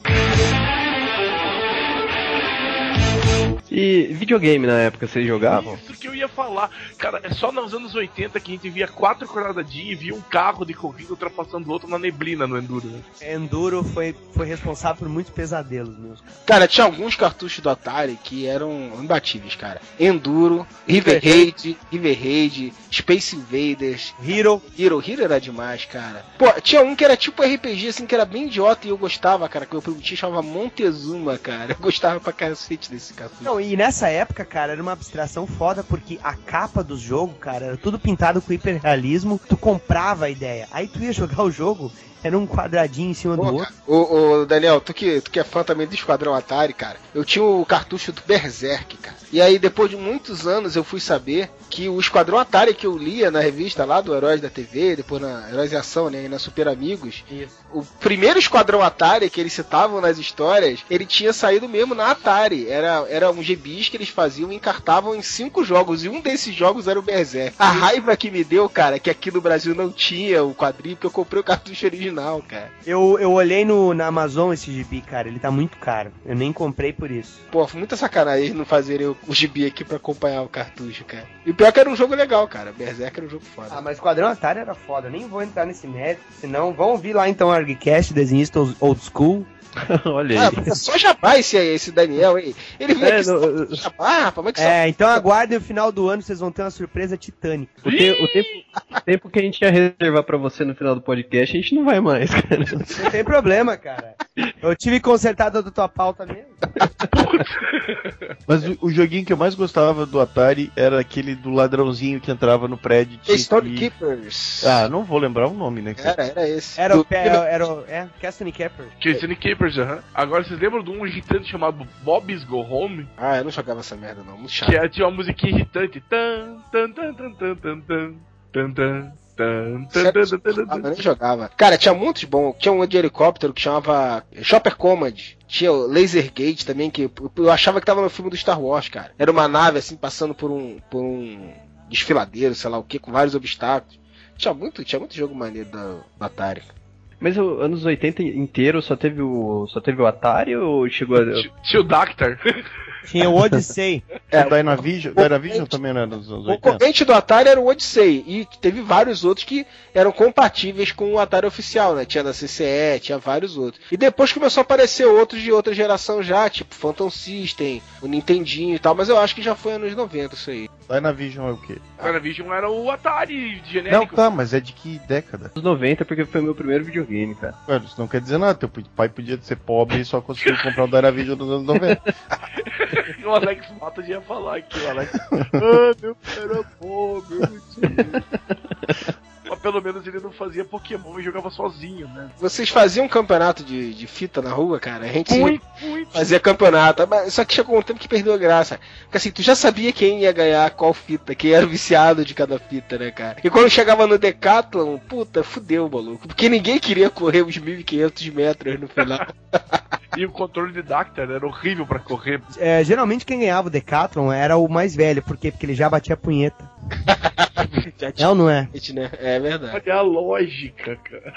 E videogame na época, vocês jogavam? Isso que eu ia falar. Cara, é só nos anos 80 que a gente via quatro coronadinhos e via um carro de corrida ultrapassando o outro na neblina no Enduro. Né? Enduro foi, foi responsável por muitos pesadelos meus. cara. Cara, tinha alguns cartuchos do Atari que eram imbatíveis, cara. Enduro, River Raid, River Raid, Space Invaders, Hero. Hero. Hero era demais, cara. Pô, tinha um que era tipo RPG, assim, que era bem idiota e eu gostava, cara, que meu primo tinha chamava Montezuma, cara. Eu gostava pra cacete desse cartucho. Não, e nessa época, cara, era uma abstração foda, porque a capa do jogo, cara, era tudo pintado com hiperrealismo. Tu comprava a ideia. Aí tu ia jogar o jogo, era um quadradinho em cima do Pô, outro. cara, Ô, ô, Daniel, tu que, tu que é fã também do Esquadrão Atari, cara, eu tinha o cartucho do Berserk, cara. E aí, depois de muitos anos, eu fui saber que o Esquadrão Atari que eu lia na revista lá do Heróis da TV, depois na Heróis em Ação, né, e na Super Amigos, o primeiro Esquadrão Atari que eles citavam nas histórias, ele tinha saído mesmo na Atari. Era, era um gibis que eles faziam e encartavam em cinco jogos, e um desses jogos era o Berserk. A raiva que me deu, cara, é que aqui no Brasil não tinha o quadrinho, porque eu comprei o cartucho original, cara. Eu, eu olhei no, na Amazon esse gibi, cara, ele tá muito caro. Eu nem comprei por isso. Pô, foi muita sacanagem não fazerem o, o gibi aqui pra acompanhar o cartucho, cara. E o pior é que era um jogo legal, cara. Berserk era um jogo foda. Ah, mas Esquadrão Atari era foda. Eu nem vou entrar nesse mérito, senão vão ouvir lá então o ArgCast, desenhista old school. [LAUGHS] Olha Ah, aí. é só jabá esse, esse Daniel, hein? Ele vem É, aqui só pra jabá, rapaz, mas que só... É, então aguardem o final do ano, vocês vão ter uma surpresa titânica. O, te- o tempo, o tempo que a gente ia reservar pra você no final do podcast, a gente não vai mais, cara. Não tem problema, cara. Eu tive consertado da tua pauta mesmo. Mas o, o joguinho que eu mais gostava do Atari era aquele do ladrãozinho que entrava no prédio. e tinha que- Stonekeepers. Ah, não vou lembrar o nome, né? Era, era esse. Era o, Do- pe- era o, é, Castle Capper. Casey Capers, aham. Agora, vocês lembram de um irritante chamado Bob's Go Home? Ah, eu não jogava essa merda não, muito chato. Que é, tinha uma musiquinha irritante. Tan, tan, tan, tan, tan, tan, tan, tan, tan, eu nem jogava. Cara, tinha muitos bons. Tinha um de helicóptero que chamava Chopper Command. Tinha o Laser Gate também, que eu- achava que tava no filme do Star Wars, cara. Era uma nave assim, passando por um, por um desfiladeiro, sei lá o que, com vários obstáculos. Tinha muito, tinha muito jogo maneiro da, do Atari. Mas o anos 80 inteiro só teve o. só teve o Atari ou chegou a. Tinha o Dactar. [LAUGHS] Tinha o Odyssey. [LAUGHS] É, o Dynavision, Dynavision também era dos anos O 80. concorrente do Atari era o Odyssey, e teve vários outros que eram compatíveis com o Atari oficial, né? Tinha da CCE, tinha vários outros. E depois começou a aparecer outros de outra geração já, tipo Phantom System, o Nintendinho e tal, mas eu acho que já foi anos 90 isso aí. Dynavision é o quê? Dynavision era o Atari Não, genérico. tá, mas é de que década? Anos 90, porque foi meu primeiro videogame, cara. Isso não quer dizer nada. Teu pai podia ser pobre e só conseguiu comprar o Dynavision nos anos 90. [LAUGHS] o Alex Mata já ia falar aqui, o Alex. [LAUGHS] ah, meu pai era pobre, eu não tinha. Mas pelo menos ele não fazia Pokémon e jogava sozinho, né? Vocês faziam um campeonato de, de fita na rua, cara? A gente Muito, muito. fazia campeonato, mas só que chegou um tempo que perdeu a graça. Porque assim, tu já sabia quem ia ganhar qual fita, quem era o viciado de cada fita, né, cara? E quando chegava no Decathlon, puta, fudeu, maluco. Porque ninguém queria correr os 1500 metros no final. [LAUGHS] E o controle de Dactar era horrível pra correr. É, geralmente quem ganhava o Decathlon era o mais velho. Por quê? Porque ele já batia a punheta. [LAUGHS] Já É ou não é? né? É verdade. Olha a lógica, cara.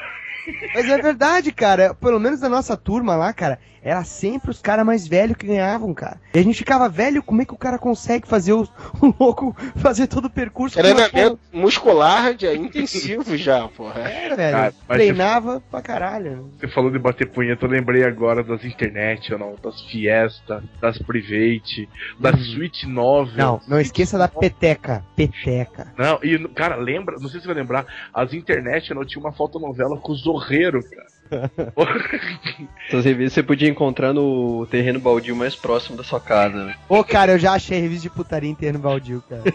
Mas é verdade, cara. Pelo menos da nossa turma lá, cara, era sempre os caras mais velhos que ganhavam, cara. E a gente ficava velho, como é que o cara consegue fazer o, [LAUGHS] o louco, fazer todo o percurso? com uma Treinamento muscular já [LAUGHS] intensivo já, porra. Era, velho. Cara, Treinava pra caralho. Você falou de bater punheta, eu lembrei agora das internet, ou não, das Fiesta, das Private, das Switch 9. Não, não esqueça da peteca. Peteca. Não, e, cara, lembra, não sei se você vai lembrar, as internet não tinha uma fotonovela com o Zorreiro, cara. Essas revistas você podia encontrar no terreno baldio mais próximo da sua casa. né? Ô, cara, eu já achei revista de putaria inteira no baldio, cara. [LAUGHS]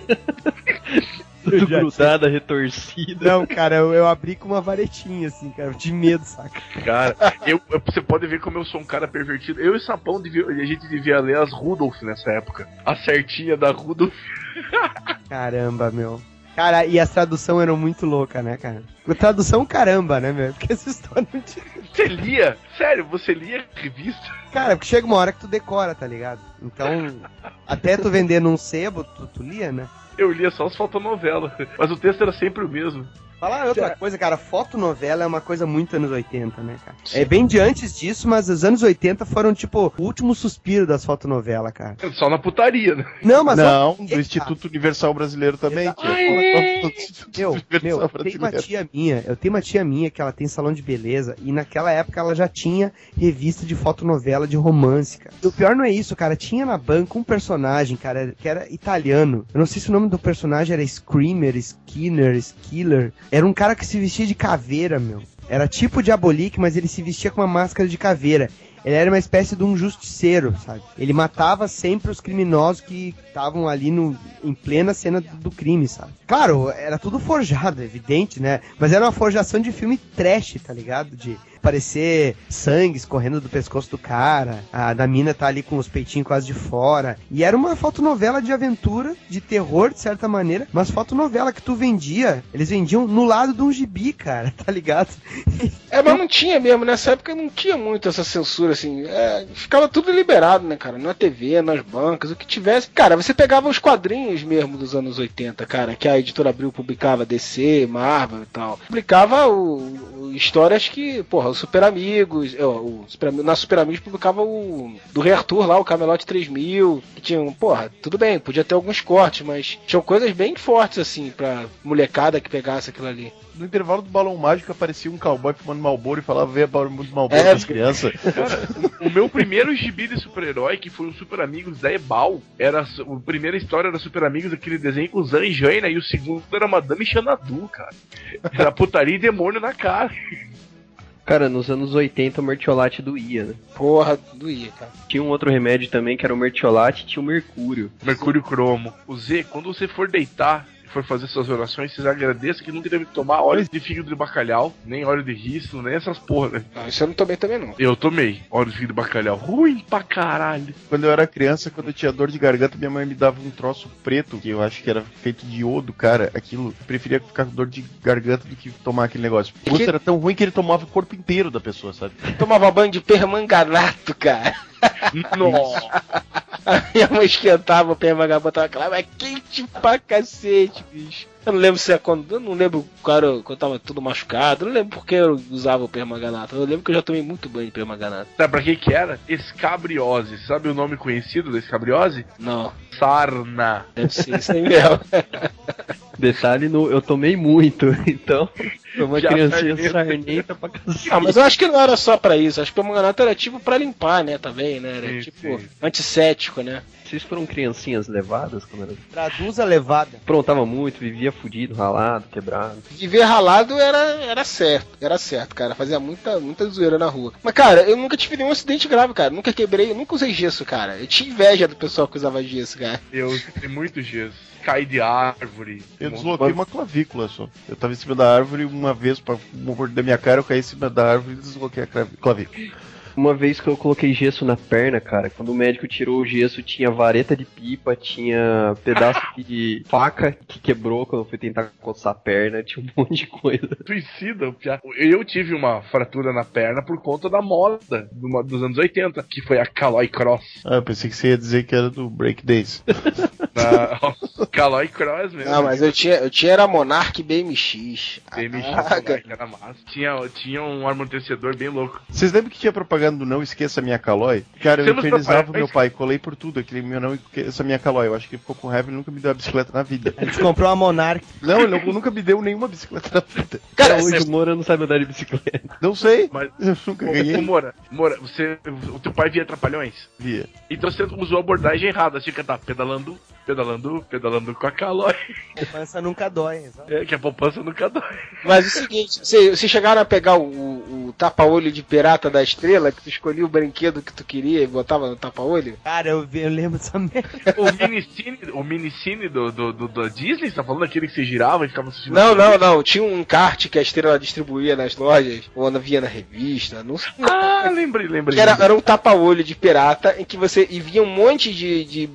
Tudo grudada, retorcida. Não, cara, eu, eu abri com uma varetinha, assim, cara, de medo, saca? Cara, eu, eu- você pode ver como eu sou um cara pervertido. Eu e Sapão, devia, a gente devia ler as Rudolph nessa época. A certinha da Rudolph. Caramba, meu. Cara, e as traduções eram muito loucas, né, cara? Tradução caramba, né, meu? Porque essa história não tinha... Você lia? Sério, você lia revista? Cara, porque chega uma hora que tu decora, tá ligado? Então, até tu vender num sebo, tu, tu lia, né? Eu lia só as fotonovelas. Mas o texto era sempre o mesmo. Falar outra coisa, cara, fotonovela é uma coisa muito anos 80, né, cara? É bem de antes disso, mas os anos 80 foram, tipo, o último suspiro das fotonovelas, cara. [LAUGHS] Só na putaria, né? Não, mas... Não, ó, do Instituto Universal Brasileiro também. [LAUGHS] Meu, meu, tem uma Brasileiro. tia minha, eu tenho uma tia minha que ela tem salão de beleza e naquela época ela já tinha revista de fotonovela de romance, cara. E o pior não é isso, cara, tinha na banca um personagem, cara, que era italiano. Eu não sei se o nome do personagem era Screamer, Skinner, Skiller. Era um cara que se vestia de caveira, meu. Era tipo Diabolique, mas ele se vestia com uma máscara de caveira. Ele era uma espécie de um justiceiro, sabe? Ele matava sempre os criminosos que estavam ali no, em plena cena do, crime, sabe? Claro, era tudo forjado, evidente, né? Mas era uma forjação de filme trash, tá ligado? De parecer sangue escorrendo do pescoço do cara, a da mina tá ali com os peitinhos quase de fora. E era uma fotonovela de aventura, de terror, de certa maneira, mas fotonovela que tu vendia, eles vendiam no lado de um gibi, cara, [LAUGHS] tá ligado? É, mas não tinha mesmo, nessa época não tinha muito essa censura, assim. É, ficava tudo liberado, né, cara? Na TV, nas bancas, o que tivesse. Cara, você pegava os quadrinhos mesmo dos anos 80, cara, que a editora Abril publicava DC, Marvel e tal. Publicava o- histórias que, porra, os Super Amigos, ó, o Super, na Super Amigos publicava o do Rei Arthur lá, o Camelot 3000, que tinham, porra, tudo bem, podia ter alguns cortes, mas tinham coisas bem fortes, assim, pra molecada que pegasse aquilo ali. No intervalo do balão mágico aparecia um cowboy fumando Malboro e falava: Vê barulho do Malboro É, das crianças. [LAUGHS] Cara, o meu primeiro gibi de super-herói, que foi o Super Amigos da Ebal, era a primeira história era Super Amigos, aquele desenho com Zanjaina, e o segundo era Madame Xanadu, cara. Era putaria e demônio na cara. Cara, nos anos 80 o mertiolate doía, né? Porra, doía, cara. Tinha um outro remédio também que era o mertiolate e tinha o mercúrio. Mercúrio cromo. O Z, quando você for deitar for fazer suas orações, vocês agradeçam que nunca deve tomar óleo de fígado de bacalhau, nem óleo de riso, nem essas porra, né? Não, isso eu não tomei também não. Eu tomei óleo de fígado de bacalhau. Ruim pra caralho. Quando eu era criança, quando eu tinha dor de garganta, minha mãe me dava um troço preto, que eu acho que era feito de iodo, cara. Aquilo, eu preferia ficar com dor de garganta do que tomar aquele negócio. O gosto que- era tão ruim que ele tomava o corpo inteiro da pessoa, sabe? Tomava banho de permanganato, cara. Nossa. [LAUGHS] A minha mãe esquentava o permanganato, botava aquela, mas quente pra cacete, bicho. Eu não lembro se é quando. Eu não lembro cara, quando eu tava tudo machucado. Eu não lembro porque eu usava o permanganato. Eu lembro que eu já tomei muito banho de permanganato. Sabe pra que que era? Escabriose. Sabe o nome conhecido da escabriose? Não, Sarna. deve ser isso aí mesmo. [LAUGHS] Detalhe, no, eu tomei muito, [LAUGHS] então foi uma Já criancinha sarnenta. sarnenta pra cacete. Ah, mas eu acho que não era só pra isso. Acho que o permanganato era tipo pra limpar, né? Também, né? Era Sim, tipo sim. antisséptico, né? Vocês foram criancinhas levadas quando era... Traduz a levada. Aprontava muito, vivia fudido, ralado, quebrado. Viver ralado era, era certo, era certo, cara. Fazia muita, muita zoeira na rua. Mas, cara, eu nunca tive nenhum acidente grave, cara. Nunca quebrei, nunca usei gesso, cara. Eu tinha inveja do pessoal que usava gesso, cara. Eu tenho muito gesso. Cai de árvore. Eu Um desloquei uma clavícula só. Eu tava em cima da árvore uma vez pra morder da minha cara, eu caí em cima da árvore e desloquei a clavícula. Uma vez que eu coloquei gesso na perna, cara, quando o médico tirou o gesso, tinha vareta de pipa, tinha pedaço de faca que quebrou quando eu fui tentar coçar a perna, tinha um [LAUGHS] monte de coisa. Suicida, piá. Eu tive uma fratura na perna por conta da moda do- dos anos 80, que foi a Caloi Cross. Ah, eu pensei que você ia dizer que era do Break Days. [LAUGHS] Na Calói Cross mesmo. Não, mas eu tinha, eu tinha era Monarch BMX. BMX, Ah, cara. era massa. Tinha, tinha um amortecedor bem louco. Vocês lembram que tinha propaganda do Não Esqueça Minha Calói? Cara, eu Temos infernizava propaganda. meu pai, colei por tudo, aquele meu Não Esqueça Minha Calói. Eu acho que ele ficou com raiva e nunca me deu a bicicleta na vida. Gente comprou uma Monarch. Não, ele nu- nunca me deu nenhuma bicicleta na vida. Cara, Hoje o Moura não sabe andar de bicicleta. Não sei, Mas- eu nunca ganhei. ô, Moura, Moura, você, o teu pai via Trapalhões? Via. Então você usou a abordagem errada. Você tinha que estar pedalando, pedalando, pedalando com a Calói. Poupança nunca dói. exato. É, que a poupança nunca dói. Mas é o seguinte, vocês chegaram a pegar o, o- tapa-olho de pirata da estrela, que tu escolhia o brinquedo que tu queria e botava no tapa-olho? Cara, eu, eu lembro dessa merda. O minicine, o minicine do, do, do, da Disney, você tá falando aquele que você girava e ficava assistindo? Não, não, não. Tinha um kart que a estrela distribuía nas lojas, ou via na revista, não sei. Ah, lembrei, lembrei. Era, era um tapa-olho de pirata em que você e via um monte de, de,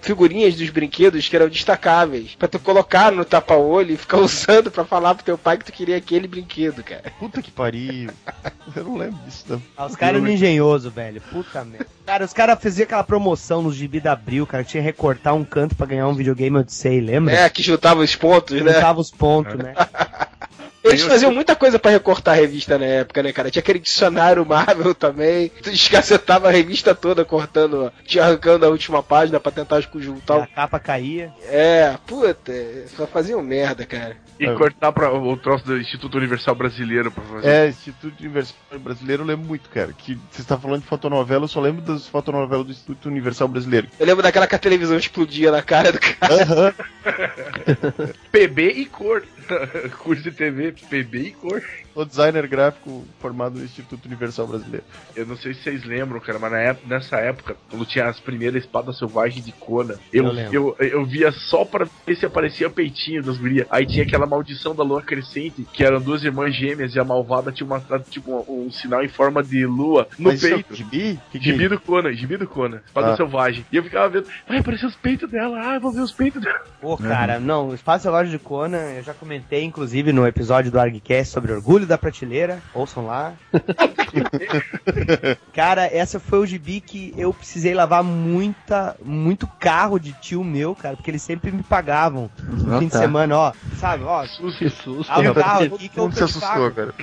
figurinhas dos brinquedos que eram destacáveis pra tu colocar no tapa-olho e ficar [LAUGHS] usando pra falar pro teu pai que tu queria aquele brinquedo, cara. Puta que pariu. [LAUGHS] Eu não lembro disso, não. Ah, os caras eram engenhosos, velho. Puta merda. Cara, os caras faziam aquela promoção nos gibi da Abril, cara. que Tinha que recortar um canto pra ganhar um videogame Odyssey, lembra? É, que juntava os pontos, né? Juntava os pontos, né? [LAUGHS] Eles faziam muita coisa pra recortar a revista na época, né, cara? Tinha aquele dicionário Marvel também. [LAUGHS] Tu descacetava a revista toda cortando, te arrancando a última página pra tentar juntar A capa caía. É, puta, só faziam merda, cara. E cortar pra, o troço do Instituto Universal Brasileiro pra fazer. É, Instituto Universal Brasileiro eu lembro muito, cara. Que você está falando de fotonovela, eu só lembro das fotonovelas do Instituto Universal Brasileiro. Eu lembro daquela que a televisão explodia na cara do cara. Aham. [LAUGHS] PB e cor. [LAUGHS] Curso de TV, PB e cor. O designer gráfico formado no Instituto Universal Brasileiro. Eu não sei se vocês lembram, cara, mas na época, nessa época, quando tinha as primeiras espadas selvagens de Conan, eu, Eu eu, eu, via só pra ver se aparecia o peitinho das gurias. Aí tinha aquela maldição da lua crescente, que eram duas irmãs gêmeas e a malvada tinha uma, tipo, um, um sinal em forma de lua no Mas isso é peito. Gibi? Que Gibi do Conan, gibi do Conan, espada Ah. selvagem. E eu ficava vendo, vai aparecer os peitos dela, ah, eu vou ver os peitos dela. Pô, cara, não, o Espaço Selvagem de Conan, eu já comentei, inclusive, no episódio do ArgCast sobre Orgulho da Prateleira. Ouçam lá. [LAUGHS] cara, essa foi o gibi que eu precisei lavar muita, muito carro de tio meu, cara, porque eles sempre me pagavam no Ah, fim de tá. semana, ó. Sabe, ó, Que susto. abre o carro aqui que eu te assustou, pago. cara?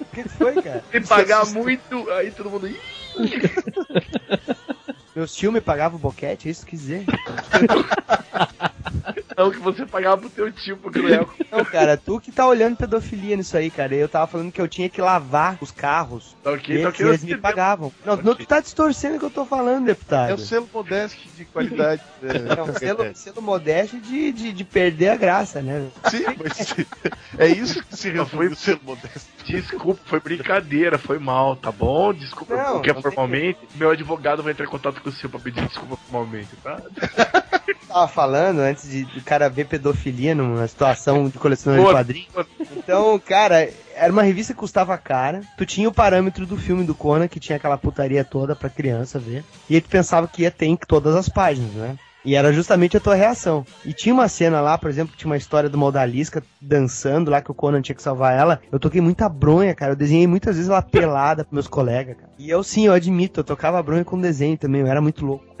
O que foi, cara? E pagar muito, aí todo mundo. Meus tio me pagavam o boquete, é isso que dizer? [LAUGHS] Não, que você pagava pro teu tio, pro Cruel. [LAUGHS] Não, cara, tu que tá olhando pedofilia nisso aí, cara. Eu tava falando que eu tinha que lavar os carros. Tá ok, e tá eles, ok. e eles me pagavam. Não, não, tu tá distorcendo o que eu tô falando, deputado. É o selo modesto de qualidade. né? [LAUGHS] Não, selo, selo modesto de, de, de perder a graça, né? Sim, mas é isso que se resume o selo modesto. Desculpa, foi brincadeira, foi mal, tá bom? Desculpa, Não, porque não tem formalmente, meu advogado vai entrar em contato com o seu pra pedir desculpa formalmente, tá? [LAUGHS] Tava falando antes de do cara ver pedofilia numa situação de colecionador de quadrinhos. Então, cara, era uma revista que custava cara. Tu tinha o parâmetro do filme do Conan, que tinha aquela putaria toda pra criança ver. E aí tu pensava que ia ter em todas as páginas, né? E era justamente a tua reação. E tinha uma cena lá, por exemplo, que tinha uma história de uma odalisca dançando lá, que o Conan tinha que salvar ela. Eu toquei muita bronha, cara. Eu desenhei muitas vezes ela pelada pros meus colegas, cara. E eu sim, eu admito, eu tocava bronha com desenho também, eu era muito louco. [LAUGHS]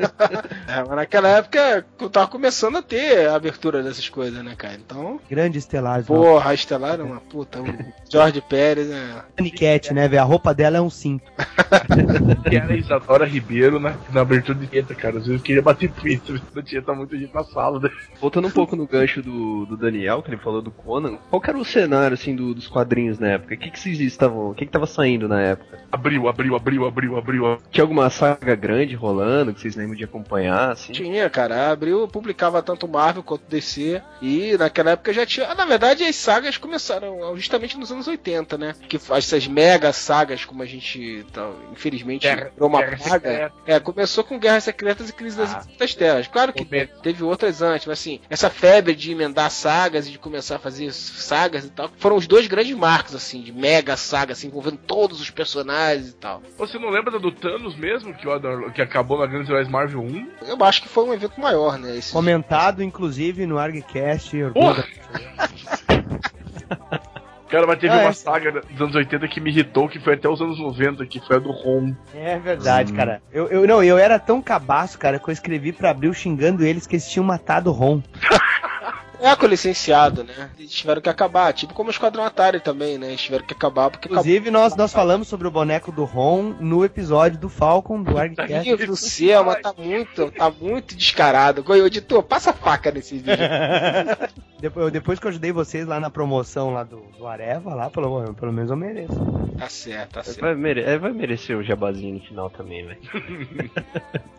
É, mas naquela época eu tava começando a ter a abertura dessas coisas, né, cara? Então, Grande estelar. porra, a Estelar era uma puta. O George Pérez, né? Aniquete, né, velho? A roupa dela é um cinto. Que [LAUGHS] era a Isadora Ribeiro na, na abertura de Tieta, cara. Às vezes eu queria bater punho, não tinha tá muita gente na sala. Né? Voltando um pouco no gancho do, do Daniel, que ele falou do Conan, qual que era o cenário, assim, do- dos quadrinhos na época? O que que vocês estavam, o que que tava saindo na época? Abriu, abriu, abriu, abriu, abriu. Tinha alguma saga grande rolando que vocês lembram de acompanhar, assim? Tinha, cara. A Abril publicava tanto Marvel quanto DC. E naquela época já tinha. ah, Na verdade, as sagas começaram justamente nos anos 80, né? Que essas mega sagas, como a gente, tá, infelizmente, Guerra- uma Guerra praga. É, começou com Guerras Secretas e Crise das Ah. Infinitas Terras. Claro que Momento. teve outras antes, mas assim, essa febre de emendar sagas e de começar a fazer sagas e tal, foram os dois grandes marcos, assim, de mega saga, assim, envolvendo todos os personagens e tal. Você não lembra da do Thanos mesmo, que, o- que acabou na Grandes Heróis Marvel 1? Eu acho que foi um evento maior, né? Esse... Comentado, inclusive, no ArgCast. Porra! [LAUGHS] Cara, mas teve Ah, uma é. saga dos anos 80 que me irritou, que foi até os anos 90, que foi a do Ron. É verdade, cara. Eu, eu não, eu era tão cabaço, cara, que eu escrevi pra Abril xingando eles que eles tinham matado o Ron. [LAUGHS] É com licenciado, né? Eles tiveram que acabar, tipo como o Esquadrão Atari também, né? Eles tiveram que acabar porque Inclusive, nós, nós falamos sobre o boneco do Ron no episódio do Falcon, do Meu Argcast. Deus [LAUGHS] do céu, mas tá muito, tá muito descarado. Ô, editor, passa a faca nesse vídeo. [LAUGHS] depois, depois que eu ajudei vocês lá na promoção lá do, do Areva, lá, pelo, pelo menos eu mereço. Tá certo, tá certo. Vai, mere- vai merecer o jabazinho no final também, velho. [LAUGHS]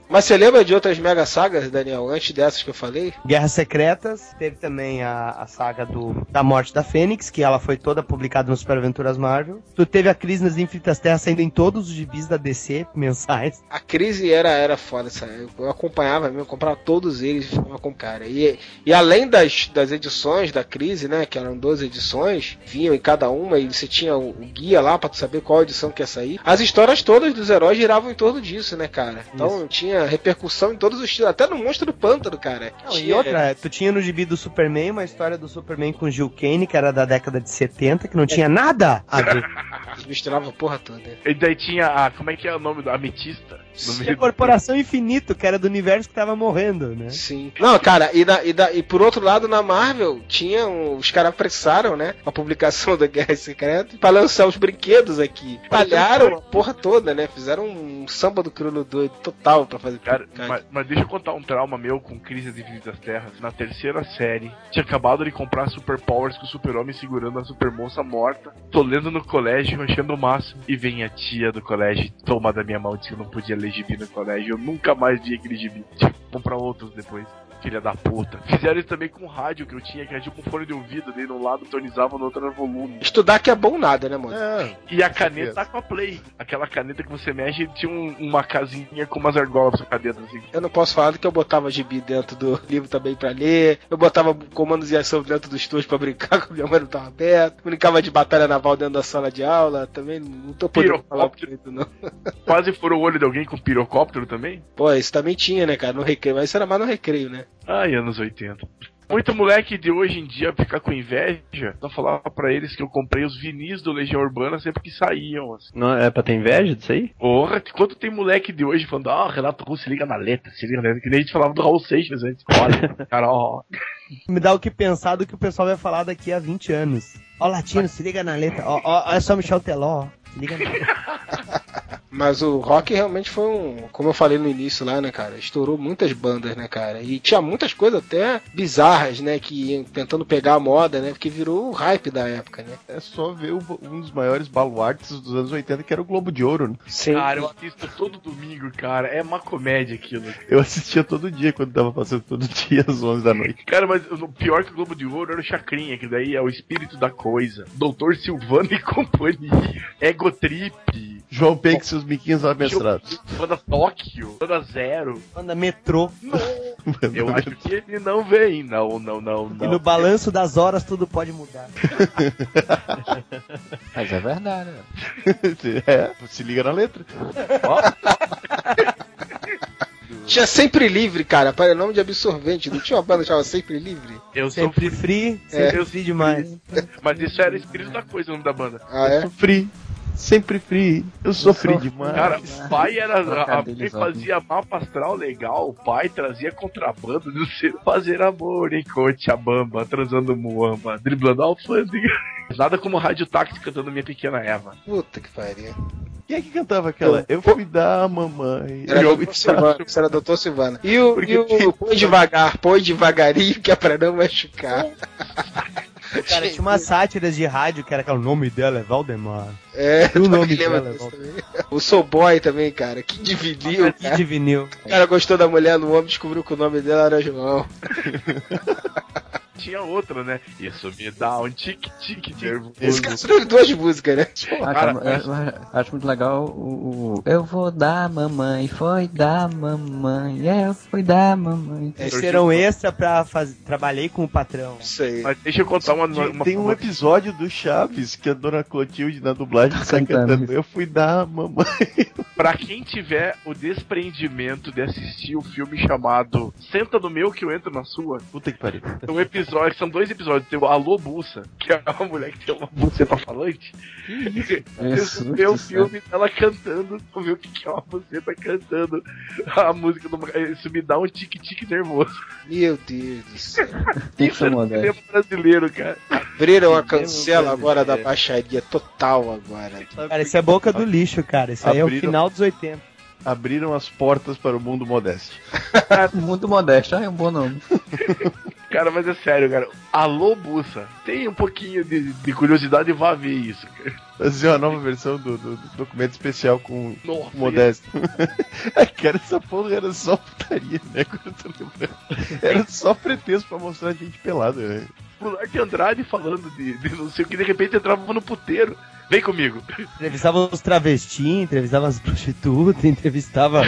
Mas você lembra de outras mega sagas, Daniel, antes dessas que eu falei? Guerras Secretas, teve também a, a saga do, da Morte da Fênix, que ela foi toda publicada no Super Aventuras Marvel. Tu teve a Crise nas Infinitas Terras saindo em todos os gibis da DC mensais. A crise era, era foda, sabe? Eu acompanhava mesmo, eu comprava todos eles e com cara. E, e além das, das edições da crise, né? Que eram 12 edições, vinham em cada uma e você tinha o, guia lá pra tu saber qual edição que ia sair. As histórias todas dos heróis giravam em torno disso, né, cara? Então tinha repercussão em todos os estilos, até no Monstro do Pântano, cara. Não, e Tinha- outra, tu tinha no gibi do Superman uma história do Superman com Gil Kane, que era da década de 70, que não tinha nada a ver. [LAUGHS] Eles misturavam porra toda. E daí tinha a. Como é que é o nome da Ametista? Meio Corporação Infinito, que era do universo que tava morrendo, né? Sim. Não, cara, e, da, e, da, e por outro lado, na Marvel, tinha um- os caras apressaram, né? A publicação [LAUGHS] da Guerra Secreta pra lançar os brinquedos aqui. Palharam a porra toda, né? Fizeram um samba do crioulo doido total pra fazer Cara, mas, mas deixa eu contar um trauma meu com Crise das Infinitas Terras. Na terceira série, tinha acabado de comprar Super Powers com o Super-Homem segurando a Super Moça morta. Tô lendo no colégio, achando o máximo. E vem a tia do colégio, toma da minha mão, disse que eu não podia ler gibi no colégio. Eu nunca mais vi aquele gibi. Tive comprar outros depois. Filha da puta. Fizeram isso também com rádio que eu tinha, que era tipo um fone de ouvido, daí no lado tonizava, no outro era volume. Estudar que é bom nada, né, mano? É, E a caneta tá com a Play. Aquela caneta que você mexe tinha um- uma casinha com umas argolas pra caneta assim. Eu não posso falar do que eu botava gibi dentro do [LAUGHS] livro também pra ler. Eu botava comandos e ação dentro do estúdio pra brincar, [LAUGHS] com minha mãe não tava aberto. Brincava de batalha naval dentro da sala de aula. Também não tô podendo falar muito, não. Quase furou o olho de alguém com pirocóptero também? Pô, isso também tinha, né, cara? No recreio. Mas isso era mais no recreio, né? Ai, anos 80. Muito moleque de hoje em dia fica com inveja. Só falava pra eles que eu comprei os vinis do Legião Urbana sempre que saíam. Assim. Não é pra ter inveja disso aí? Porra, quanto tem moleque de hoje falando, ah, Renato Russo se liga na letra, se liga na letra. Que nem a gente falava do Raul Seixas antes. Olha, [LAUGHS] cara, ó. Me dá o que pensar do que o pessoal vai falar daqui a 20 anos. Ó, Latino, se liga na letra. Ó, ó, olha só Michel Teló. Se liga na letra. [LAUGHS] Mas o rock realmente foi um. Como eu falei no início lá, né, cara? Estourou muitas bandas, né, cara? E tinha muitas coisas até bizarras, né? Que iam tentando pegar a moda, né? Porque virou o hype da época, né? é só ver o- um dos maiores baluartes dos anos 80, que era o Globo de Ouro. né? Sim. Cara, eu assisto todo domingo, cara. É uma comédia aquilo. Eu assistia todo dia quando tava passando todo [LAUGHS] dia às 11 da noite. Cara, mas o pior que o Globo de Ouro era o Chacrinha, que daí é o espírito da coisa. Doutor Silvano e [LAUGHS] companhia. Egotrip. João Pegue e seus biquinhos amestrados. Banda Tóquio. Banda Zero. Banda metrô. Eu acho que ele não vem. Não, não, não, E no não. balanço das horas tudo pode mudar. [LAUGHS] Mas é verdade, né? é, se liga na letra. [LAUGHS] Tinha sempre livre, cara. Para nome de absorvente. Não tinha uma banda que chamava Sempre Livre? Eu sou Sempre free, É. sempre free demais. Mas isso era espírito da coisa, o nome da banda. Ah, Eu é? sofri. Sempre free. Eu sofri demais. Cara, o pai era. A mãe Trocadilhos fazia mapa astral legal, o pai trazia contrabando do ser [LAUGHS] fazer amor em Cochabamba, transando muamba, driblando alfândega. [LAUGHS] Nada como rádio táxi cantando Minha Pequena Eva. Puta que pariu. Quem é que cantava aquela? Eu fui dar a mamãe. Era Eu Doutor Silvano. Isso era Doutor Silvano. E o, Porque e o quem- põe devagar, põe devagarinho, que é pra não machucar. [LAUGHS] Cara, tinha umas sátiras de rádio que era aquele o nome dela é Valdemar. É, o nome dela, Walter? também. O Soul Boy também, cara. Que dividiu, Que cara. de vinil. O cara gostou da mulher no homem, descobriu que o nome dela era João. [LAUGHS] Tinha outra, né? Isso me dá um tique-tique nervoso. Esse cara duas músicas, né? Ah, Cara, cara, eu, eu acho muito legal o, o Eu vou dar mamãe, foi dar mamãe, eu fui dar mamãe. Esse era um extra pra fazer. Trabalhei com o patrão. Isso aí. Mas deixa eu contar uma. uma Tem um episódio do Chaves que a dona Clotilde na dublagem tá Cantando. cantando. Eu fui dar a mamãe. [LAUGHS] Pra quem tiver o despreendimento de assistir o filme chamado Senta no meu que eu entro na sua, Puta que pariu. um episódio, são dois episódios, tem o Alô Bussa, que é uma mulher que tem uma buceta falante. Isso, [LAUGHS] vê o filme dela cantando, tu vê o que é uma buceta cantando a música do Isso me dá um tique-tique nervoso. Meu Deus do céu. Tem que Isso ser é brasileiro, cara. Abriram a cancela agora da baixaria total agora. Cara, isso é boca do lixo, cara. Isso aí é o final dos 80. Abriram as portas para o mundo modesto. [LAUGHS] Muito modesto, ah, é um bom nome. [LAUGHS] Cara, mas é sério, cara. Alô Bussa, tem um pouquinho de, de curiosidade e vá ver isso, cara. Fazer uma nova versão do, do- do documento especial com Nossa, modesto. [LAUGHS] É, cara, essa porra era só putaria, né? Quando eu tô lembrando. Era só pretexto pra mostrar gente pelada, né? o Larte Andrade falando de, de não sei o que, de repente entrava no puteiro. Vem comigo. Entrevistava os travestis, entrevistava as prostitutas, [LAUGHS] entrevistava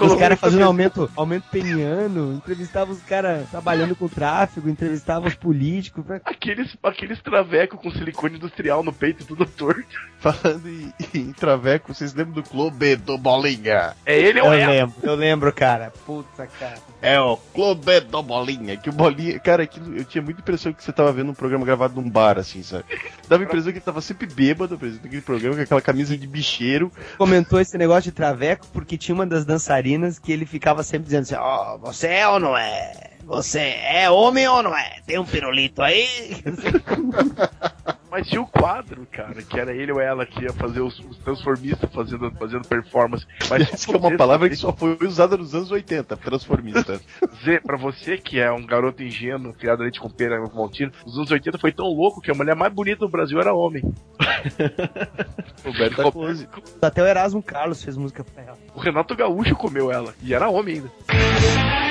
os caras fazendo aumento, aumento peniano, entrevistava os caras trabalhando com tráfico, entrevistava os políticos. Aqueles, aqueles travecos com silicone industrial no peito tudo torto. Falando em, em Traveco, vocês lembram do Clube do Bolinha? É ele ou Eu é? lembro, eu lembro, cara. Puta, cara. É o Clube do Bolinha. Que o Bolinha. Cara, aquilo, eu tinha muita impressão que você tava vendo um programa gravado num bar, assim, sabe? Dava a impressão que ele tava sempre bêbado apresentando aquele programa com aquela camisa de bicheiro. Comentou esse negócio de traveco porque tinha uma das dançarinas que ele ficava sempre dizendo assim: Ó, você é ou não é? Você é homem ou não é? Tem um pirulito aí? [LAUGHS] Mas tinha o quadro, cara, que era ele ou ela que ia fazer os, os transformistas fazendo, fazendo performance. Mas Essa que é uma palavra que só foi usada nos anos 80, transformista. [LAUGHS] dizer pra você que é um garoto ingênuo, criado leite com pera no Maltino, os anos 80 foi tão louco que a mulher mais bonita do Brasil era homem. [LAUGHS] Roberta Close. Até o Erasmo Carlos fez música pra ela. O Renato Gaúcho comeu ela, e era homem ainda.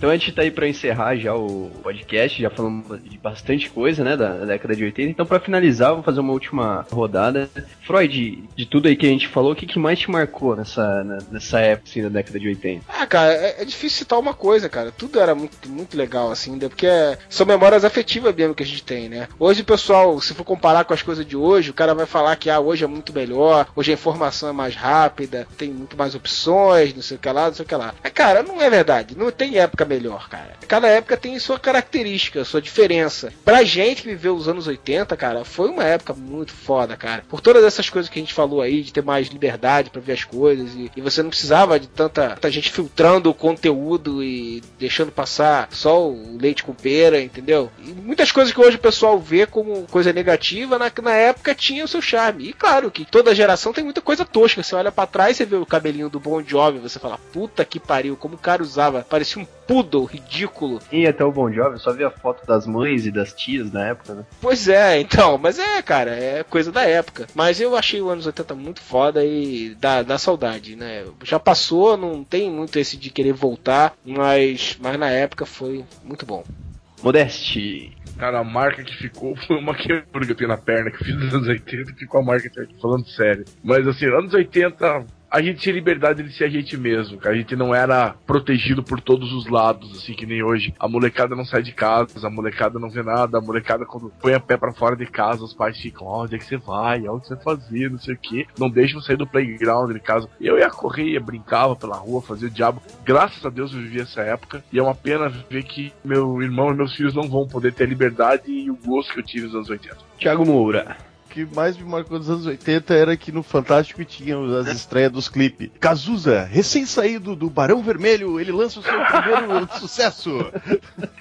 Então a gente tá aí pra encerrar já o podcast, já falamos de bastante coisa, né, da, da década de 80. Então pra finalizar, vou fazer uma última rodada. Freud, de tudo aí que a gente falou, o que, que mais te marcou nessa, nessa época, assim, da década de 80? Ah, cara, é, é difícil citar uma coisa, cara. Tudo era muito, muito legal, assim, né? porque é- são memórias afetivas mesmo que a gente tem, né? Hoje, pessoal, se for comparar com as coisas de hoje, o cara vai falar que ah, hoje é muito melhor, hoje a informação é mais rápida, tem muito mais opções, não sei o que lá, não sei o que lá. Mas, cara, não é verdade. Não tem época melhor, cara. Cada época tem sua característica, sua diferença. Pra gente que viveu os anos 80, cara, foi uma época muito foda, cara. Por todas essas coisas que a gente falou aí, de ter mais liberdade pra ver as coisas, e, e você não precisava de tanta, tanta gente filtrando o conteúdo e deixando passar só o leite com pera, entendeu? E muitas coisas que hoje o pessoal vê como coisa negativa, na, na época tinha o seu charme. E claro que toda geração tem muita coisa tosca. Você olha pra trás, você vê o cabelinho do Bon Jovi, você fala, puta que pariu, como o cara usava, parecia um poodle ridículo. E até o Bon Jovi, só vi a foto das mães e das tias na época, né? Pois é, então, mas é, cara, é coisa da época. Mas eu achei o anos 80 muito foda e dá, dá saudade, né? Já passou, não tem muito esse de querer voltar, mas, mas na época foi muito bom. Modeste. Cara, a marca que ficou foi uma quebra que eu tenho na perna que eu fiz nos anos 80 e ficou a marca aqui, falando sério. Mas assim, anos 80, a gente tinha liberdade de ser a gente mesmo, cara. A gente não era protegido por todos os lados, assim, que nem hoje. A molecada não sai de casa, a molecada não vê nada, a molecada quando põe a pé pra fora de casa, os pais ficam, ó, onde é que você vai? Onde você vai fazer? Não sei o que. Não deixam sair do playground de casa. Eu ia correr, ia brincava pela rua, fazia o diabo. Graças a Deus eu vivi essa época. E é uma pena ver que meu irmão e meus filhos não vão poder ter a liberdade e o gosto que eu tive nos anos 80. Thiago Moura. O que mais me marcou nos anos 80 era que no Fantástico tinha as estreias dos clipes. Cazuza, recém-saído do Barão Vermelho, ele lança o seu primeiro [LAUGHS] sucesso.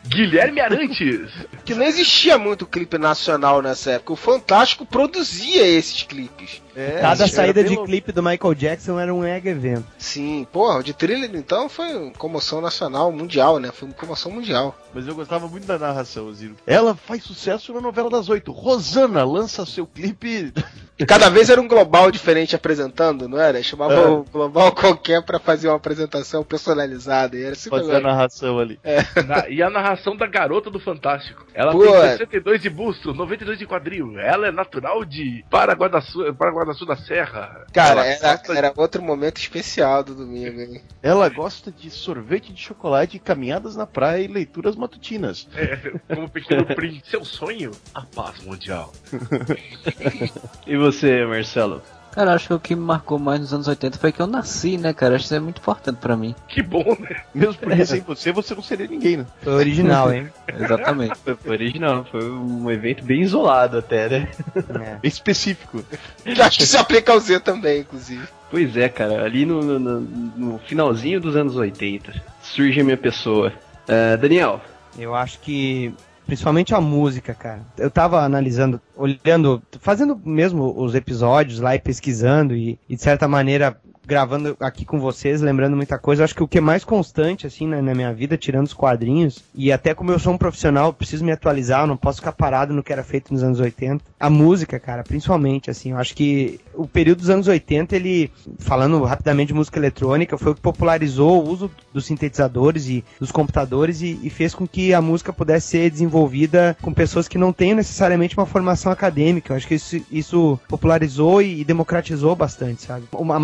Guilherme Arantes! Que não existia muito clipe nacional nessa época. O Fantástico produzia esses clipes. É, Cada era saída de louco. clipe do Michael Jackson era um mega evento. Sim, porra, o de thriller então foi comoção nacional, mundial, né? Foi uma comoção mundial. Mas eu gostava muito da narração, Ziro. Ela faz sucesso na novela das oito. Rosana lança seu clipe. E cada vez era um global diferente apresentando, não era? Chamava É. o global qualquer pra fazer uma apresentação personalizada. E era assim Fazer a narração ali. Na- e a narração da garota do Fantástico. Ela Pô, tem é. 62 de busto, 92 de quadril. Ela é natural de Paraguaçu, Paraguaçu da Serra. Cara, era, de- era outro momento especial do domingo, hein? Ela gosta de sorvete de chocolate, caminhadas na praia e leituras matutinas. é, como pequeno príncipe. Seu sonho? A paz mundial. [LAUGHS] [LAUGHS] E você? Você, Marcelo? Cara, acho que o que me marcou mais nos anos 80 foi que eu nasci, né, cara? Acho que isso é muito importante pra mim. Que bom, né? Mesmo porque sem você, você não seria ninguém, né? Foi original, hein? [LAUGHS] Exatamente. Foi, foi original, foi um evento bem isolado até, né? É. Bem específico. Que acho que se aplica ao Z também, inclusive. Pois é, cara, ali no, no- no- finalzinho dos anos 80 surge a minha pessoa. Ah, Daniel, Eu acho que principalmente a música, cara. Eu tava analisando, olhando, fazendo mesmo os episódios lá e pesquisando e, e, de certa maneira gravando aqui com vocês, lembrando muita coisa. Acho que o que é mais constante assim né, na minha vida, tirando os quadrinhos e até como eu sou um profissional, preciso me atualizar, não posso ficar parado no que era feito nos anos 80. A música, cara, principalmente assim, eu acho que o período dos anos 80, ele falando rapidamente de música eletrônica, foi o que popularizou o uso dos sintetizadores e dos computadores e, e fez com que a música pudesse ser desenvolvida com pessoas que não tenham necessariamente uma formação acadêmica. Eu acho que isso, isso popularizou e, e democratizou bastante, sabe? Uma, a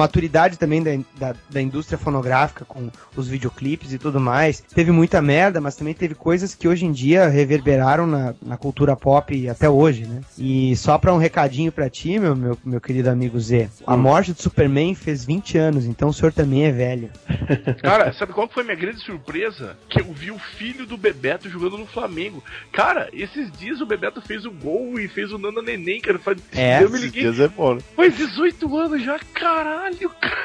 também da, da, da indústria fonográfica com os videoclipes e tudo mais. Teve muita merda, mas também teve coisas que hoje em dia reverberaram na, na cultura pop até hoje, né? E só pra um recadinho pra ti, meu, meu, meu querido amigo Z. A morte do Superman fez 20 anos, então o senhor também é velho. [LAUGHS] Cara, sabe qual que foi minha grande surpresa? Que eu vi o filho do Bebeto jogando no Flamengo. Cara, esses dias o Bebeto fez o gol e fez o Nana Neném, cara. Faz... É, eu me Esses liguei. dias é bom, né? Faz 18 anos já, caralho, cara.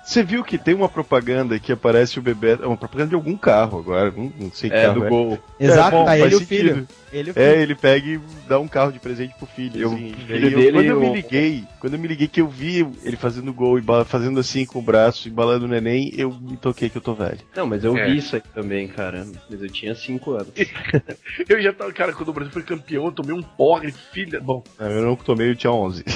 Você viu que tem uma propaganda que aparece o bebê. É uma propaganda de algum carro agora. Não, não sei que é carro do é. gol. Exato, bom, tá ele e o filho. Ele o filho. É, ele pega e dá um carro de presente pro filho. Eu- assim. E filho eu- dele quando e eu me liguei, quando eu me liguei que eu vi ele fazendo gol e fazendo assim com o braço, embalando o neném, eu me toquei que eu tô velho. Não, mas eu É. vi isso aí também, cara. Mas eu tinha 5 anos. [LAUGHS] Eu já tava, cara, quando o Brasil foi campeão, eu tomei um porre, filha. Bom, Eu não tomei, eu tinha 11. [LAUGHS]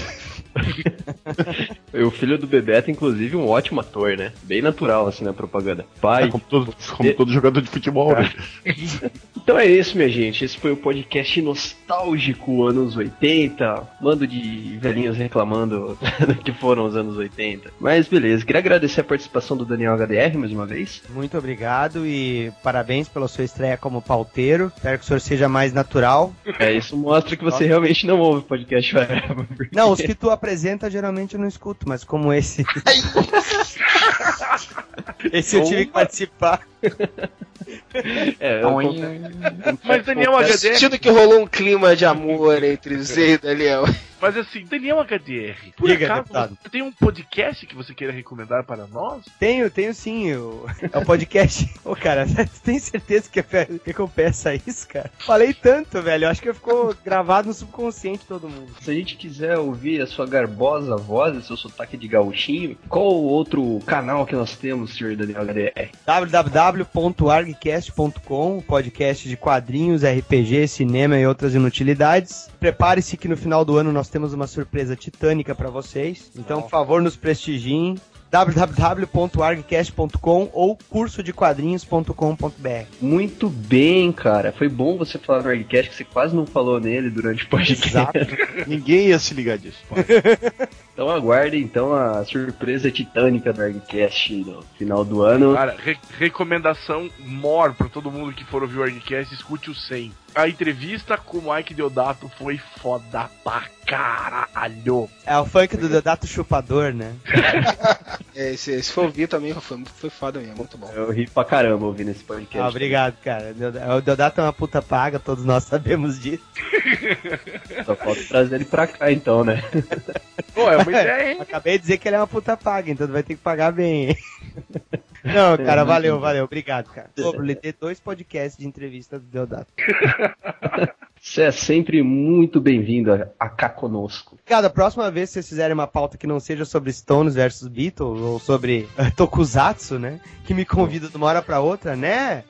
[LAUGHS] E o filho do Bebeto, inclusive, um ótimo ator, né? Bem natural, assim, na propaganda. Pai. como, todo, como todo jogador de futebol, né? [LAUGHS] Então é isso, minha gente. Esse foi o podcast nostálgico anos 80. Mando de velhinhos reclamando [LAUGHS] do que foram os anos 80. Mas beleza, queria agradecer a participação do Daniel HDR mais uma vez. Muito obrigado e parabéns pela sua estreia como pauteiro. Espero que o senhor seja mais natural. É, isso mostra que você realmente não ouve podcast Forever. Não, os que tu apresenta geralmente eu não escuto, mas como esse. [LAUGHS] esse eu tive que participar. É, eu Oi. confesso- mas Daniel Eu HDR. sentindo que rolou um clima de amor entre Zé e Daniel. Mas assim, Daniel HDR. Por Diga, acaso, deputado. você tem um podcast que você queira recomendar para nós? Tenho, tenho sim. O, é o podcast. Ô, cara, [LAUGHS] tu tem certeza que é recompensa isso, cara? Falei tanto, velho. Eu acho que ficou gravado no subconsciente todo mundo. Se a gente quiser ouvir a sua garbosa voz e seu sotaque de gauchinho, qual o outro canal que nós temos, senhor Daniel HDR? www.argcast.com, podcast de quadrinhos, RPG, cinema e outras inutilidades. Prepare-se que no final do ano nós temos uma surpresa titânica pra vocês. Então, por favor, nos prestigiem www.argcast.com ou cursodequadrinhos.com.br. Muito bem, cara. Foi bom você falar no Nerdcast, que você quase não falou nele durante o podcast. Exato. Ninguém ia se ligar disso. [LAUGHS] Então aguardem então a surpresa titânica do Nerdcast no final do ano. Cara, re- recomendação mor pra todo mundo que for ouvir o Argcast, escute o 100. A entrevista com o Mike Deodato foi foda pra caralho. É o funk do Deodato Chupador, né? [LAUGHS] É, esse, esse foi ouvir também, foi, foi foda mesmo, muito bom. Eu ri pra caramba ouvindo esse podcast. Ah, obrigado, cara. O Deodato é uma puta paga, todos nós sabemos disso. [LAUGHS] Só falta trazer ele pra cá então, né? Pô, é uma [LAUGHS] ideia, hein? Acabei de dizer que ele é uma puta paga, então tu vai ter que pagar bem. [LAUGHS] Não, cara, valeu, valeu. Obrigado, cara. Pô, lhe dei dois podcasts de entrevista do Deodato. [LAUGHS] Você é sempre muito bem-vindo a, a cá conosco. Cara, a próxima vez que vocês fizerem uma pauta que não seja sobre Stones versus Beatles ou sobre eh, Tokusatsu, né? Que me convida de uma hora pra outra, né?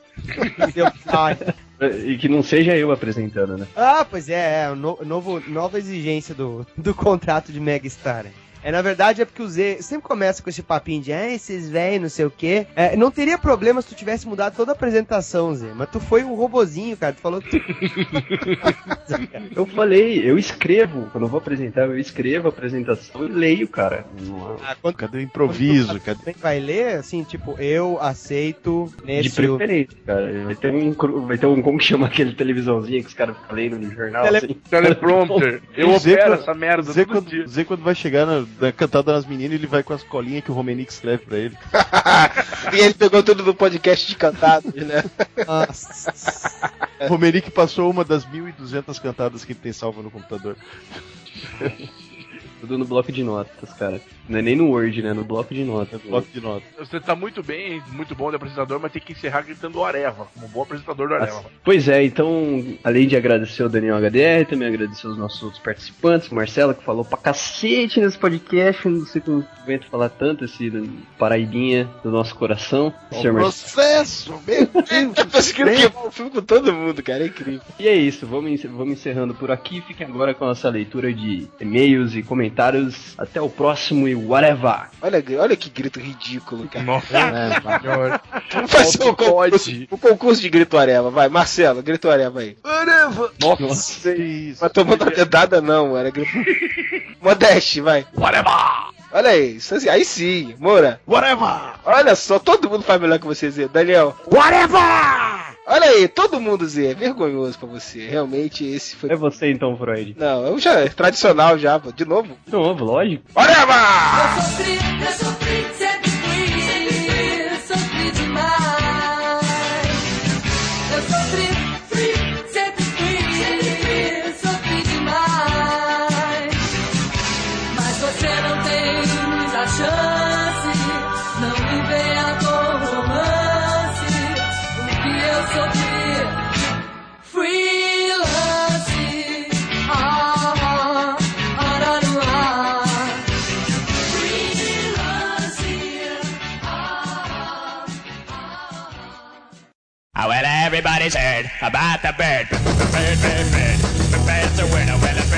E que não seja eu apresentando, né? Ah, pois é, é no- novo, nova exigência do, do contrato de Megastar. É, na verdade é porque o Z sempre começa com esse papinho de, ah, esses velhos, não sei o quê. É, não teria problema se tu tivesse mudado toda a apresentação, Z. Mas tu foi um robozinho, cara. Tu falou que. [LAUGHS] Eu falei, eu escrevo. Quando eu vou apresentar, eu escrevo a apresentação e leio, cara. Ah, quando Cadê o improviso? Cadê... Quem vai ler, assim, tipo, eu aceito De nesse. preferência, cara. Vai ter um, vai ter um, como que chama aquele televisãozinho que os caras ficam lendo no jornal, Tele- assim. Teleprompter. [LAUGHS] Eu Zé opero quando- essa merda Zé todo quando, dia. Zé quando vai chegar na, na cantada das meninas, ele vai com as colinhas que o Romenick escreve pra ele. [LAUGHS] e ele pegou tudo do podcast de cantados, né? O Romenick passou uma das 1.200 cantadas que ele tem salva no computador. [LAUGHS] Tudo no bloco de notas, cara. Não é nem no Word, né? No bloco de notas. Bloco de notas. Você tá muito bem, muito bom de apresentador, mas tem que encerrar gritando Areva, como um bom apresentador do Areva. Pois é, então, além de agradecer o Daniel HDR, também agradecer os nossos outros participantes, o Marcelo, que falou pra cacete nesse podcast, não sei como aguento falar tanto, esse paraibinha do nosso coração. Marcelo. Processo! Meu [LAUGHS] Deus! Eu o filme com todo mundo, cara. É incrível. E é isso, vamos encerrando por aqui. Fiquem agora com a nossa leitura de e-mails e comentários. Até o próximo e whatever! Olha, olha que grito ridículo, cara. Nossa [LAUGHS] É. Vamos fazer um concurso, um concurso de grito areva. Vai, Marcelo, grito areva aí. Areva! Nossa, que isso. Mas tomando a dedada não, era grito... [LAUGHS] Modeste, vai. Whatever! Olha aí, isso assim, aí sim, Moura. Whatever! Olha só, todo mundo faz melhor que você, Zé. Daniel. Whatever! Olha aí, todo mundo, Zé. É vergonhoso pra você. Realmente, esse foi... É você então, Freud. Não, eu já, é tradicional já, pô. De novo. De novo, lógico. Whatever! Eu sofri, eu sofri,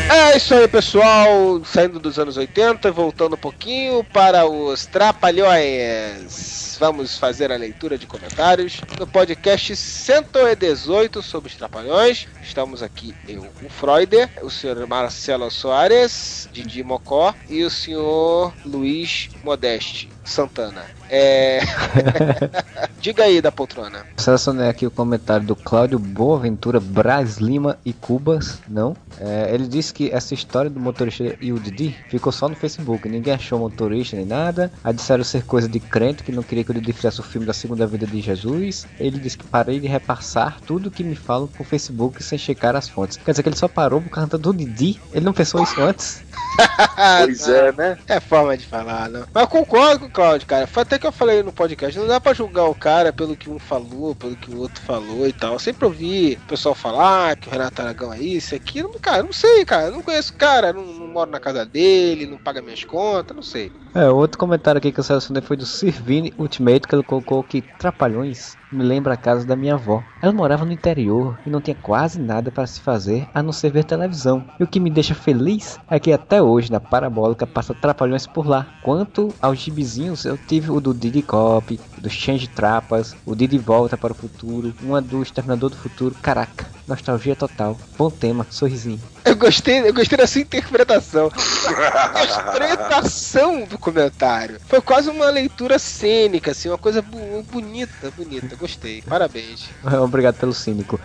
É isso aí, pessoal. Saindo dos anos 80 e voltando um pouquinho para os Trapalhões. Vamos fazer a leitura de comentários no podcast 118 sobre os Trapalhões. Estamos aqui eu, o Freuder, o senhor Marcelo Soares, Didi Mocó e o senhor Luiz Modeste Santana. É... [LAUGHS] Diga aí da poltrona. Selecionei aqui o comentário do Cláudio Boaventura, Braz Lima e Cubas. Não. É, ele disse que essa história do motorista e o Didi ficou só no Facebook. Ninguém achou motorista nem nada. Aí disseram ser coisa de crente que não queria que o Didi fizesse o filme da segunda vida de Jesus. Ele disse que parei de repassar tudo que me falam por Facebook sem checar as fontes. Quer dizer que ele só parou por causa do Didi. Ele não pensou isso antes? [LAUGHS] Pois é, né? É forma de falar, né? Mas eu concordo com o Claudio, cara. Foi até que eu falei no podcast. Não dá pra julgar o cara pelo que um falou, pelo que o outro falou e tal. Eu sempre ouvi o pessoal falar que o Renato Aragão é isso, é aquilo. Cara, não sei, cara. Não conheço o cara. Não, não moro na casa dele, não paga minhas contas, não sei. É, outro comentário aqui que eu selecionei foi do Sirvini Ultimate, que ele colocou que Trapalhões me lembra a casa da minha avó. Ela morava no interior e não tinha quase nada para se fazer a não ser ver televisão. E o que me deixa feliz é que até hoje na Parabólica passa Trapalhões por lá. Quanto aos gibizinhos, eu tive o do Didi Cop, do Change Trapas, o Didi Volta para o Futuro, uma do Exterminador do Futuro. Caraca, nostalgia total. Bom tema, sorrisinho. Eu gostei, eu gostei da sua interpretação. A interpretação do comentário. Foi quase uma leitura cênica, assim, uma coisa bu- bonita, bonita. Gostei. Parabéns. [LAUGHS] Obrigado pelo cínico.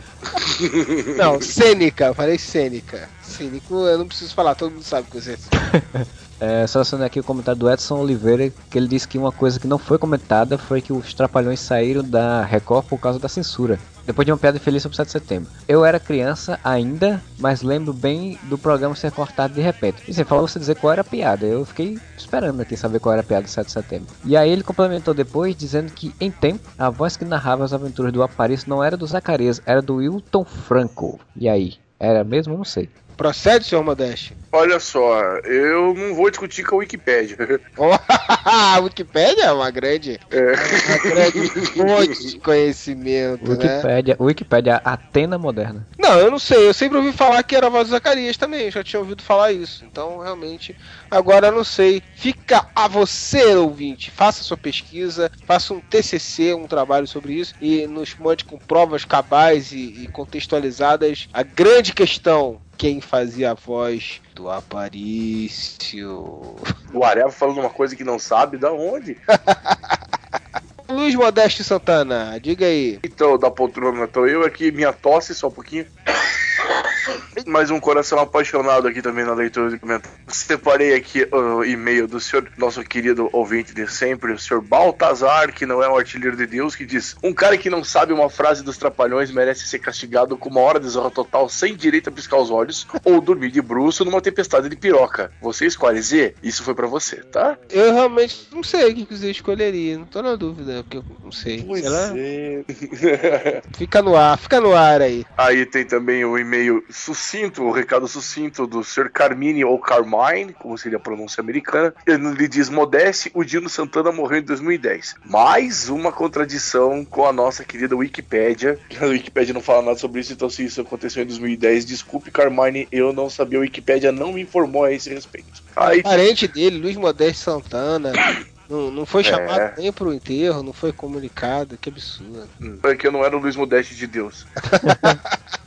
Não, cênica, eu falei cênica. Cínico, eu não preciso falar, todo mundo sabe o que você [LAUGHS] É, selecionei aqui o comentário do Edson Oliveira, que ele disse que uma coisa que não foi comentada foi que os Trapalhões saíram da Record por causa da censura. Depois de uma piada feliz sobre o 7 de setembro. Eu era criança ainda, mas lembro bem do programa ser cortado de repente. E você falou você dizer qual era a piada. Eu fiquei esperando aqui saber qual era a piada do 7 de setembro. E aí ele complementou depois dizendo que, em tempo, a voz que narrava as aventuras do Aparício não era do Zacarias, era do Wilton Franco. E aí? Era mesmo? Não sei. Procede, senhor Modeste? Olha só, eu não vou discutir com a Wikipédia. [LAUGHS] a Wikipédia é uma grande, É. uma grande fonte de conhecimento, né? Wikipédia, Wikipédia Atena moderna. Não, eu não sei. Eu sempre ouvi falar que era a voz do Zacarias também. Eu já tinha ouvido falar isso. Então, realmente, agora eu não sei. Fica a você, ouvinte. Faça sua pesquisa, faça um TCC, um trabalho sobre isso e nos mande com provas cabais e, e contextualizadas a grande questão. Quem fazia a voz do Aparício? O Areva falando uma coisa que não sabe, da onde? [LAUGHS] Luiz Modesto Santana, diga aí. Então, da poltrona, tô eu aqui, minha tosse, só um pouquinho. Mais um coração apaixonado aqui também na leitura de comentários. Separei aqui o e-mail do senhor, nosso querido ouvinte de sempre, o senhor Baltazar, que não é um artilheiro de Deus, que diz: Um cara que não sabe uma frase dos trapalhões merece ser castigado com uma hora de zorra total sem direito a piscar os olhos ou dormir de bruxo numa tempestade de piroca. Você escolhe Z? Isso foi pra você, tá? Eu realmente não sei o que você escolheria. Não tô na dúvida, porque eu não sei. Pois Sei lá. é. Fica no ar, fica no ar aí. Aí tem também o e-mail sucinto, o recado sucinto do Sr. Carmine ou Carmine, como seria a pronúncia americana. Ele diz: Modeste, o Dino Santana morreu em 2010. Mais uma contradição com a nossa querida Wikipédia. [LAUGHS] A Wikipédia não fala nada sobre isso, então se isso aconteceu em 2010, desculpe, Carmine, eu não sabia. A Wikipédia não me informou a esse respeito. Aí Parente dele, Luiz Modesto Santana. Não, não foi É. chamado nem pro enterro, não foi comunicado, que absurdo. É que eu não era o Luiz Modeste de Deus. [LAUGHS]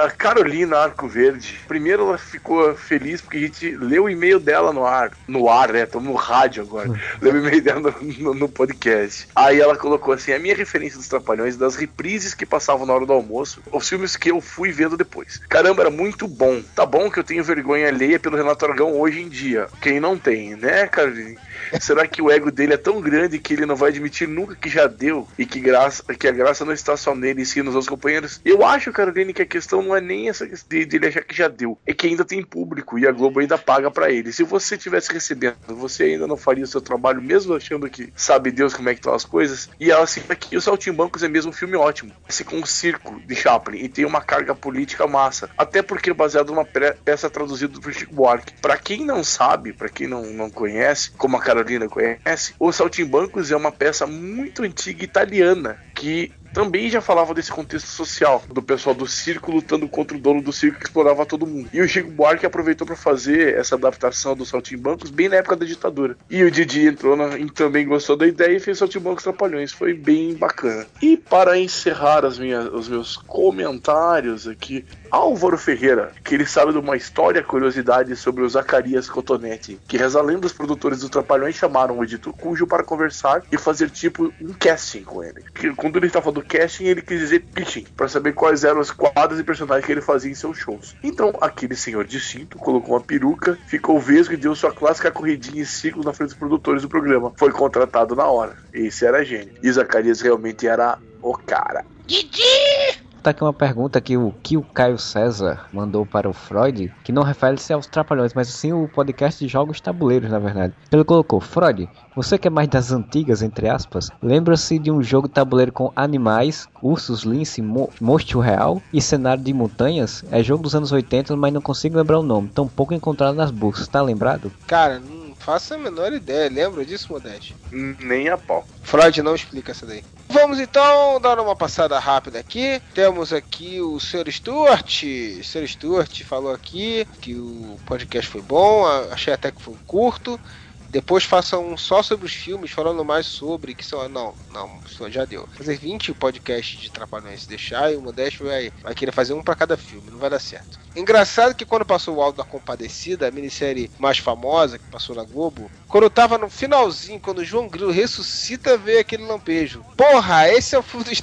A Carolina Arco Verde, primeiro ela ficou feliz porque a gente leu o e-mail dela no ar. No ar, né? Estamos no rádio agora. leu o e-mail dela no, no- no podcast. Aí ela colocou assim: a minha referência dos Trapalhões, das reprises que passavam na hora do almoço, os filmes que eu fui vendo depois. Caramba, era muito bom. Tá bom que eu tenho vergonha alheia pelo Renato Aragão hoje em dia. Quem não tem, né, Carolina? Será que o ego dele é tão grande que ele não vai admitir nunca que já deu e que, graça, que a graça não está só nele e sim nos outros companheiros? Eu acho, Caroline, que a questão não é nem essa de, de ele achar que já deu, é que ainda tem público e a Globo ainda paga pra ele. Se você tivesse recebendo, você ainda não faria o seu trabalho, mesmo achando que sabe Deus como é que estão as coisas. E ela assim, aqui o Saltimbancos é mesmo um filme ótimo, esse com um circo de Chaplin e tem uma carga política massa, até porque é baseado numa peça traduzida por Chico Buarque. Pra quem não sabe, pra quem não, não conhece, como a Carolina conhece, o Saltimbancos é uma peça muito antiga italiana que também já falava desse contexto social, do pessoal do circo lutando contra o dono do circo que explorava todo mundo. E o Chico Buarque aproveitou para fazer essa adaptação do Saltimbancos bem na época da ditadura. E o Didi entrou na, e também gostou da ideia e fez Saltimbancos Trapalhões. Foi bem bacana. E para encerrar as minhas, os meus comentários aqui, Álvaro Ferreira, que ele sabe de uma história, curiosidade sobre o Zacarias Cotonete, que reza a lenda os produtores dos Trapalhões chamaram o editor Cujo para conversar e fazer tipo um casting com ele. Que, quando ele estava falando casting, ele quis dizer pitching, para saber quais eram os quadros e personagens que ele fazia em seus shows. Então, aquele senhor de cinto colocou uma peruca, ficou vesgo e deu sua clássica corridinha em ciclo na frente dos produtores do programa. Foi contratado na hora. Esse era gênio. E Zacarias realmente era o cara. Tá aqui uma pergunta que o, que o Caio César mandou para o Freud, que não refere-se aos Trapalhões, mas sim o podcast de jogos tabuleiros, na verdade. Ele colocou, Freud, você que é mais das antigas, entre aspas, lembra-se de um jogo tabuleiro com animais, ursos, lince, mo monstro real e cenário de montanhas? É jogo dos anos 80, mas não consigo lembrar o nome, tão pouco encontrado nas buscas, tá lembrado? Cara, não faço a menor ideia. Lembra disso, Modeste? Nem a pau. Freud não explica essa daí. Vamos então dar uma passada rápida aqui. Temos aqui o Sr. Stuart. O Sr. Stuart falou aqui que o podcast foi bom, achei até que foi curto. Depois faça um só sobre os filmes, falando mais sobre, que são. Não, não, isso já deu. Fazer 20 podcasts de Trapalhões deixar e o Modesto vai, vai querer fazer um pra cada filme, não vai dar certo. Engraçado que quando passou o Alto da Compadecida, a minissérie mais famosa que passou na Globo, quando eu tava no finalzinho, quando o João Grilo ressuscita, veio aquele lampejo. Porra, esse é o fundo dos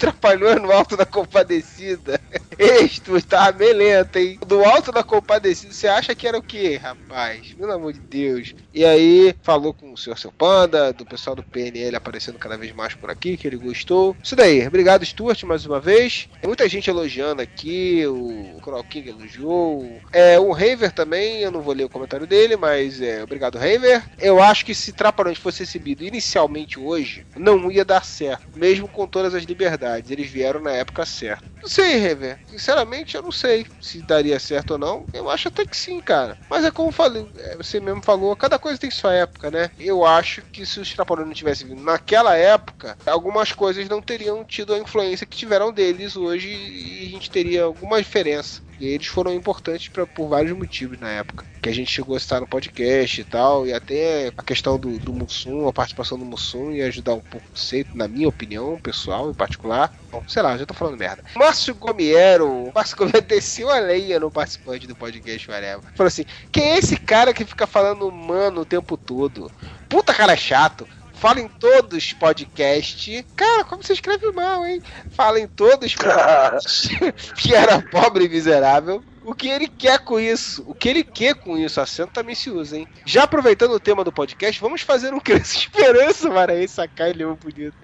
no Alto da Compadecida. [LAUGHS] Isto tá bem lento, hein? Do Alto da Compadecida, você acha que era o quê, rapaz? Pelo amor de Deus. E aí, falou falou com o senhor seu Panda, do pessoal do PNL aparecendo cada vez mais por aqui, que ele gostou. Isso daí. Obrigado, Stuart, mais uma vez. Muita gente elogiando aqui, o Coral King elogiou. É, o Raver também, eu não vou ler o comentário dele, mas é, obrigado, Raver. Eu acho que se Trapalhões fosse exibido inicialmente hoje, não ia dar certo, mesmo com todas as liberdades. Eles vieram na época certa. Não sei, Raver. Sinceramente, eu não sei se daria certo ou não. Eu acho até que sim, cara. Mas é como falei, é, você mesmo falou, cada coisa tem sua época, né? Eu acho que se os Trapalhões não tivessem vindo naquela época, algumas coisas não teriam tido a influência que tiveram deles hoje e a gente teria alguma diferença. E eles foram importantes pra, por vários motivos na época. Que a gente chegou a estar no podcast e tal, e até a questão do, do Mussum, a participação do Mussum ia ajudar um pouco o Seito, na minha opinião, pessoal, em particular. Bom, sei lá, já tô falando merda. Márcio Gomiero, Márcio Gomiero desceu a lenha no participante do podcast Whatever. Falou assim: quem é esse cara que fica falando mano o tempo todo? Puta cara chato. Fala em todos podcast. Cara, como você escreve mal, hein? Fala em todos podcast. [LAUGHS] [LAUGHS] que era pobre e miserável. O que ele quer com isso? O que ele quer com isso? Acento também se usa, hein? Já aproveitando o tema do podcast, vamos fazer um [LAUGHS] Criança Esperança para aí sacar ele bonito.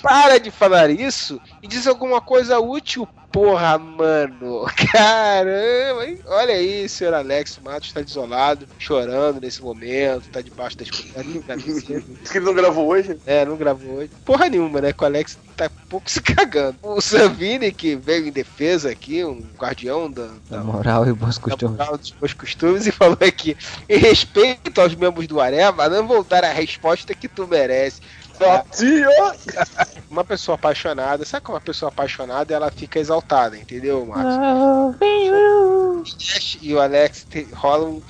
Para de falar isso e diz alguma coisa útil, porra, mano. [LAUGHS] Caramba, hein? Olha aí, senhor Alex Matos está desolado, chorando nesse momento, tá debaixo da escuta. Diz que ele não gravou hoje? É, não gravou hoje. Porra nenhuma, né? Que o Alex tá pouco se cagando. O Savini, que veio em defesa aqui, um guardião da, Da moral e bons da costumes. moral dos bons costumes, [LAUGHS] e falou aqui: em respeito aos membros do Areva, não vou dar a resposta que tu merece. [LAUGHS] Uma pessoa apaixonada, sabe como uma pessoa apaixonada ela fica exaltada, entendeu, Márcio? E o Alex te, rola um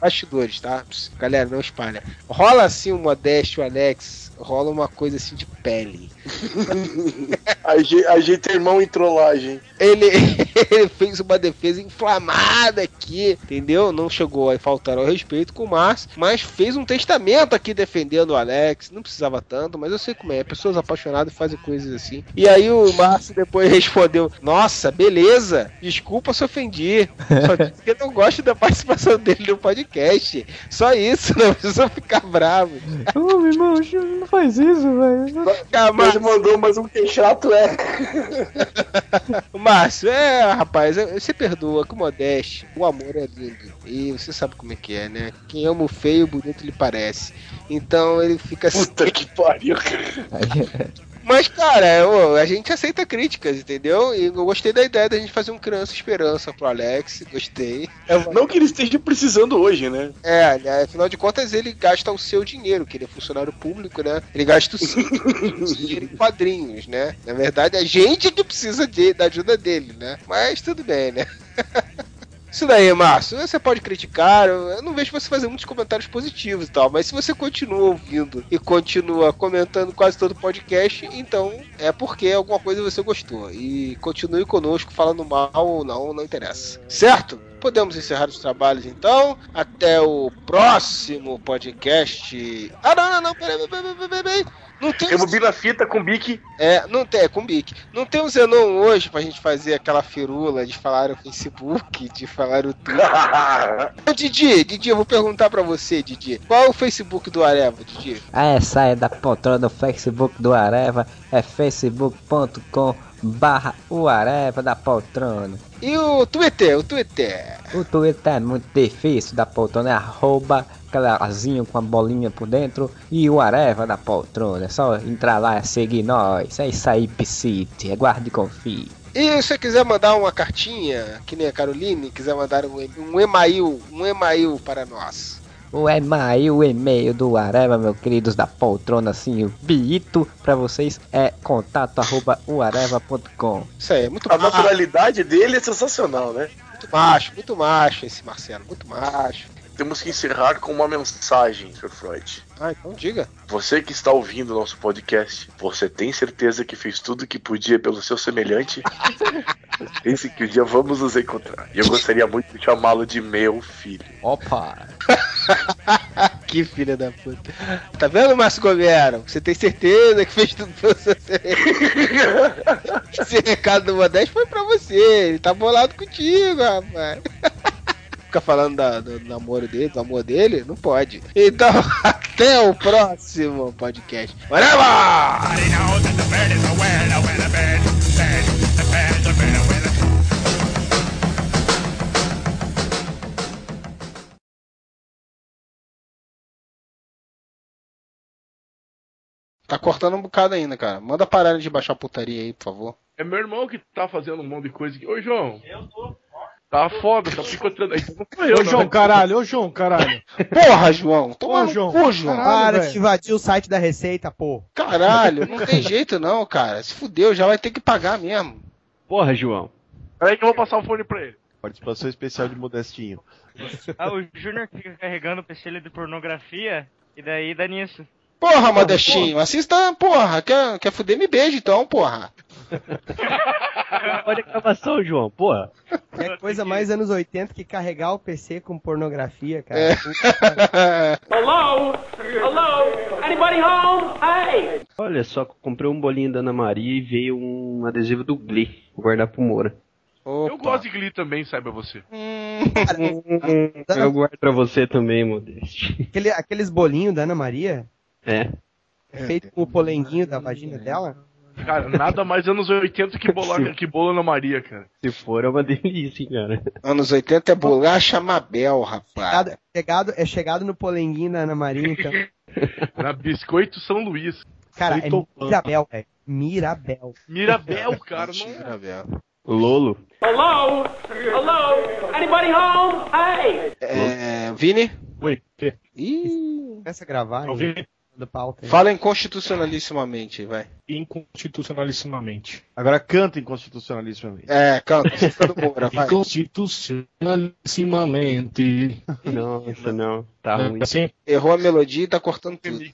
bastidores, tá? Galera, não espalha. Rola assim o Modesto, o Alex, rola uma coisa assim de pele. [LAUGHS] A gente, a gente é irmão em trollagem. Ele, [LAUGHS] ele fez uma defesa inflamada aqui, entendeu? Não chegou a faltar ao respeito com o Márcio, mas fez um testamento aqui defendendo o Alex. Não precisava tanto, mas eu sei como é. Pessoas apaixonadas fazem coisas assim. E aí o Márcio depois [LAUGHS] respondeu: Nossa, beleza, desculpa se ofendi. Só disse que eu não gosto da participação dele no podcast. Só isso, não precisa ficar bravo. Ô, meu irmão, não faz isso, velho. Ah, Mas mandou mais um que chato, é. [LAUGHS] Márcio, é, rapaz, você perdoa, com modéstia. O amor é lindo. E você sabe como é que é, né? Quem ama o feio, bonito lhe parece. Então ele fica assim. Puta que pariu. [LAUGHS] Mas, cara, ô, a gente aceita críticas, entendeu? E eu gostei da ideia da gente fazer um Criança Esperança pro Alex, gostei. Não que ele esteja precisando hoje, né? É, né, afinal de contas ele gasta o seu dinheiro, que ele é funcionário público, né? Ele gasta o seu dinheiro em quadrinhos, né? Na verdade, a gente que precisa de, da ajuda dele, né? Mas tudo bem, né? [LAUGHS] Isso daí, Márcio, você pode criticar, eu não vejo você fazer muitos comentários positivos e tal, mas se você continua ouvindo e continua comentando quase todo o podcast, então é porque alguma coisa você gostou. E continue conosco falando mal ou não, não interessa. Certo? Podemos encerrar os trabalhos então. Até o próximo podcast. Ah, não, não, não, peraí, peraí, peraí, peraí, peraí. Não tem Rebobina a fita com bique. é, não tem, é com Bic. Não tem o Zenon hoje pra gente fazer aquela firula de falar o Facebook, de falar o Twitter. [LAUGHS] Didi, Didi, eu vou perguntar pra você, Didi. Qual é o Facebook do Areva, Didi? Ah, saia da poltrona do Facebook do Areva, é facebook.com barra o Areva da poltrona. E o Twitter, o Twitter. O Twitter é muito difícil da poltrona, é arroba aquelazinho com a bolinha por dentro e o Areva da poltrona. É só entrar lá e seguir nós. É isso aí, Psite. Aguarde e confie. E se você quiser mandar uma cartinha, que nem a Caroline, quiser mandar um, um e-mail, um e-mail para nós. O e-mail, o e-mail do Areva, meus queridos da poltrona, assim, o bito pra vocês é contato arroba uareva.com. Isso aí, muito A naturalidade dele é sensacional, né? muito macho, muito macho esse Marcelo, muito macho. Temos que encerrar com uma mensagem, Sr. Freud. Ah, então diga. Você que está ouvindo o nosso podcast, você tem certeza que fez tudo o que podia pelo seu semelhante? [LAUGHS] Pense que um dia vamos nos encontrar. E eu gostaria muito de chamá-lo de meu filho. Opa! [LAUGHS] que filha da puta. Tá vendo, Márcio Gomero? Você tem certeza que fez tudo pelo seu semelhante. [LAUGHS] Esse recado do Modesto foi pra você. Ele tá bolado contigo, rapaz. Fica falando da- do namoro dele, do amor dele, não pode. Então, [LAUGHS] até o próximo podcast. Whatever! Tá cortando um bocado ainda, cara. Manda parar de baixar a putaria aí, por favor. É meu irmão que tá fazendo um monte de coisa aqui. Ô, João. Eu tô. Tá foda, tá picotando aí. Não sou eu, Ô, João, não. caralho, ô, João, caralho. Porra, João! Toma Ô, no João. cu, João! Caralho, Para de invadir o site da Receita, pô. Caralho, não tem jeito não, cara. Se fudeu, já vai ter que pagar mesmo. Porra, João. Peraí que eu vou passar o fone pra ele. Participação especial de Modestinho. Ah, o Júnior fica carregando o PC de pornografia e daí dá nisso. Porra, Modestinho, assista, porra. Quer, quer fuder, me beija então, porra. [LAUGHS] Olha a gravação, João, porra. É coisa mais anos 80 que carregar o PC com pornografia, cara. É. [LAUGHS] Hello? Hello? Anybody home? Hey! Olha só, comprei um bolinho da Ana Maria e veio um adesivo do Glee. Vou guardar pro Moura. Eu gosto de Glee também, saiba você. Eu guardo pra você também, Modeste. Aquele- aqueles bolinhos da Ana Maria, É. é feito com o polenguinho da vagina dela. Cara, nada mais anos 80 que bolo, que bolo na Maria, cara. Se for, é uma delícia, hein, cara. Anos 80 é bolacha Mabel, rapaz. Chegado, chegado- é chegado no polenguinho da Ana Maria, então. [LAUGHS] Na Biscoito São Luís. Cara, é Mirabel, velho. Mirabel. Mirabel, [LAUGHS] cara. Não... Mirabel. Lolo. Hello? Hello? Anybody home? Hey! É, Vini? Oi. Ih, Começa a gravar Ouvi? Do pauta. aí. fala inconstitucionalissimamente, vai. Inconstitucionalissimamente. Agora canta inconstitucionalissimamente. É, canta, Moura, vai. Inconstitucionalissimamente. Nossa, não. Tá ruim. Assim, Errou a melodia e tá cortando tudo.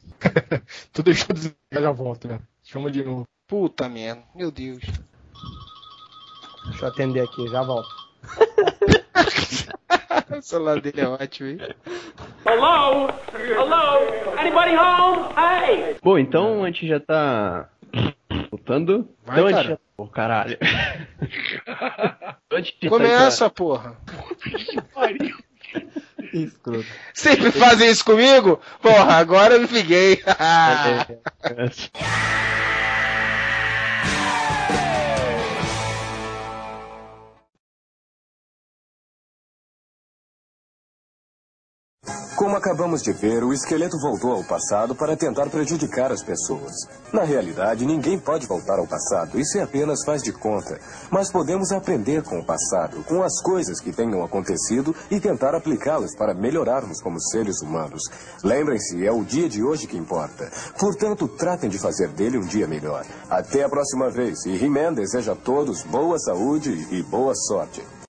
tu deixou de já volta, né? Chama de novo. Puta merda, meu Deus. Deixa eu atender aqui, já volto. [LAUGHS] [LAUGHS] O celular dele é ótimo, hein? Hello? Hello? Anybody home? Hey! Bom, então a gente já tá. Voltando. Vai, então a cara. gente já. Pô, caralho. [LAUGHS] Começa, porra. [LAUGHS] Escroto. Sempre fazem isso comigo? Porra, agora eu me liguei. Como acabamos de ver, o esqueleto voltou ao passado para tentar prejudicar as pessoas. Na realidade, ninguém pode voltar ao passado, isso é apenas faz de conta. Mas podemos aprender com o passado, com as coisas que tenham acontecido e tentar aplicá-las para melhorarmos como seres humanos. Lembrem-se, é o dia de hoje que importa. Portanto, tratem de fazer dele um dia melhor. Até a próxima vez e He-Man deseja a todos boa saúde e boa sorte.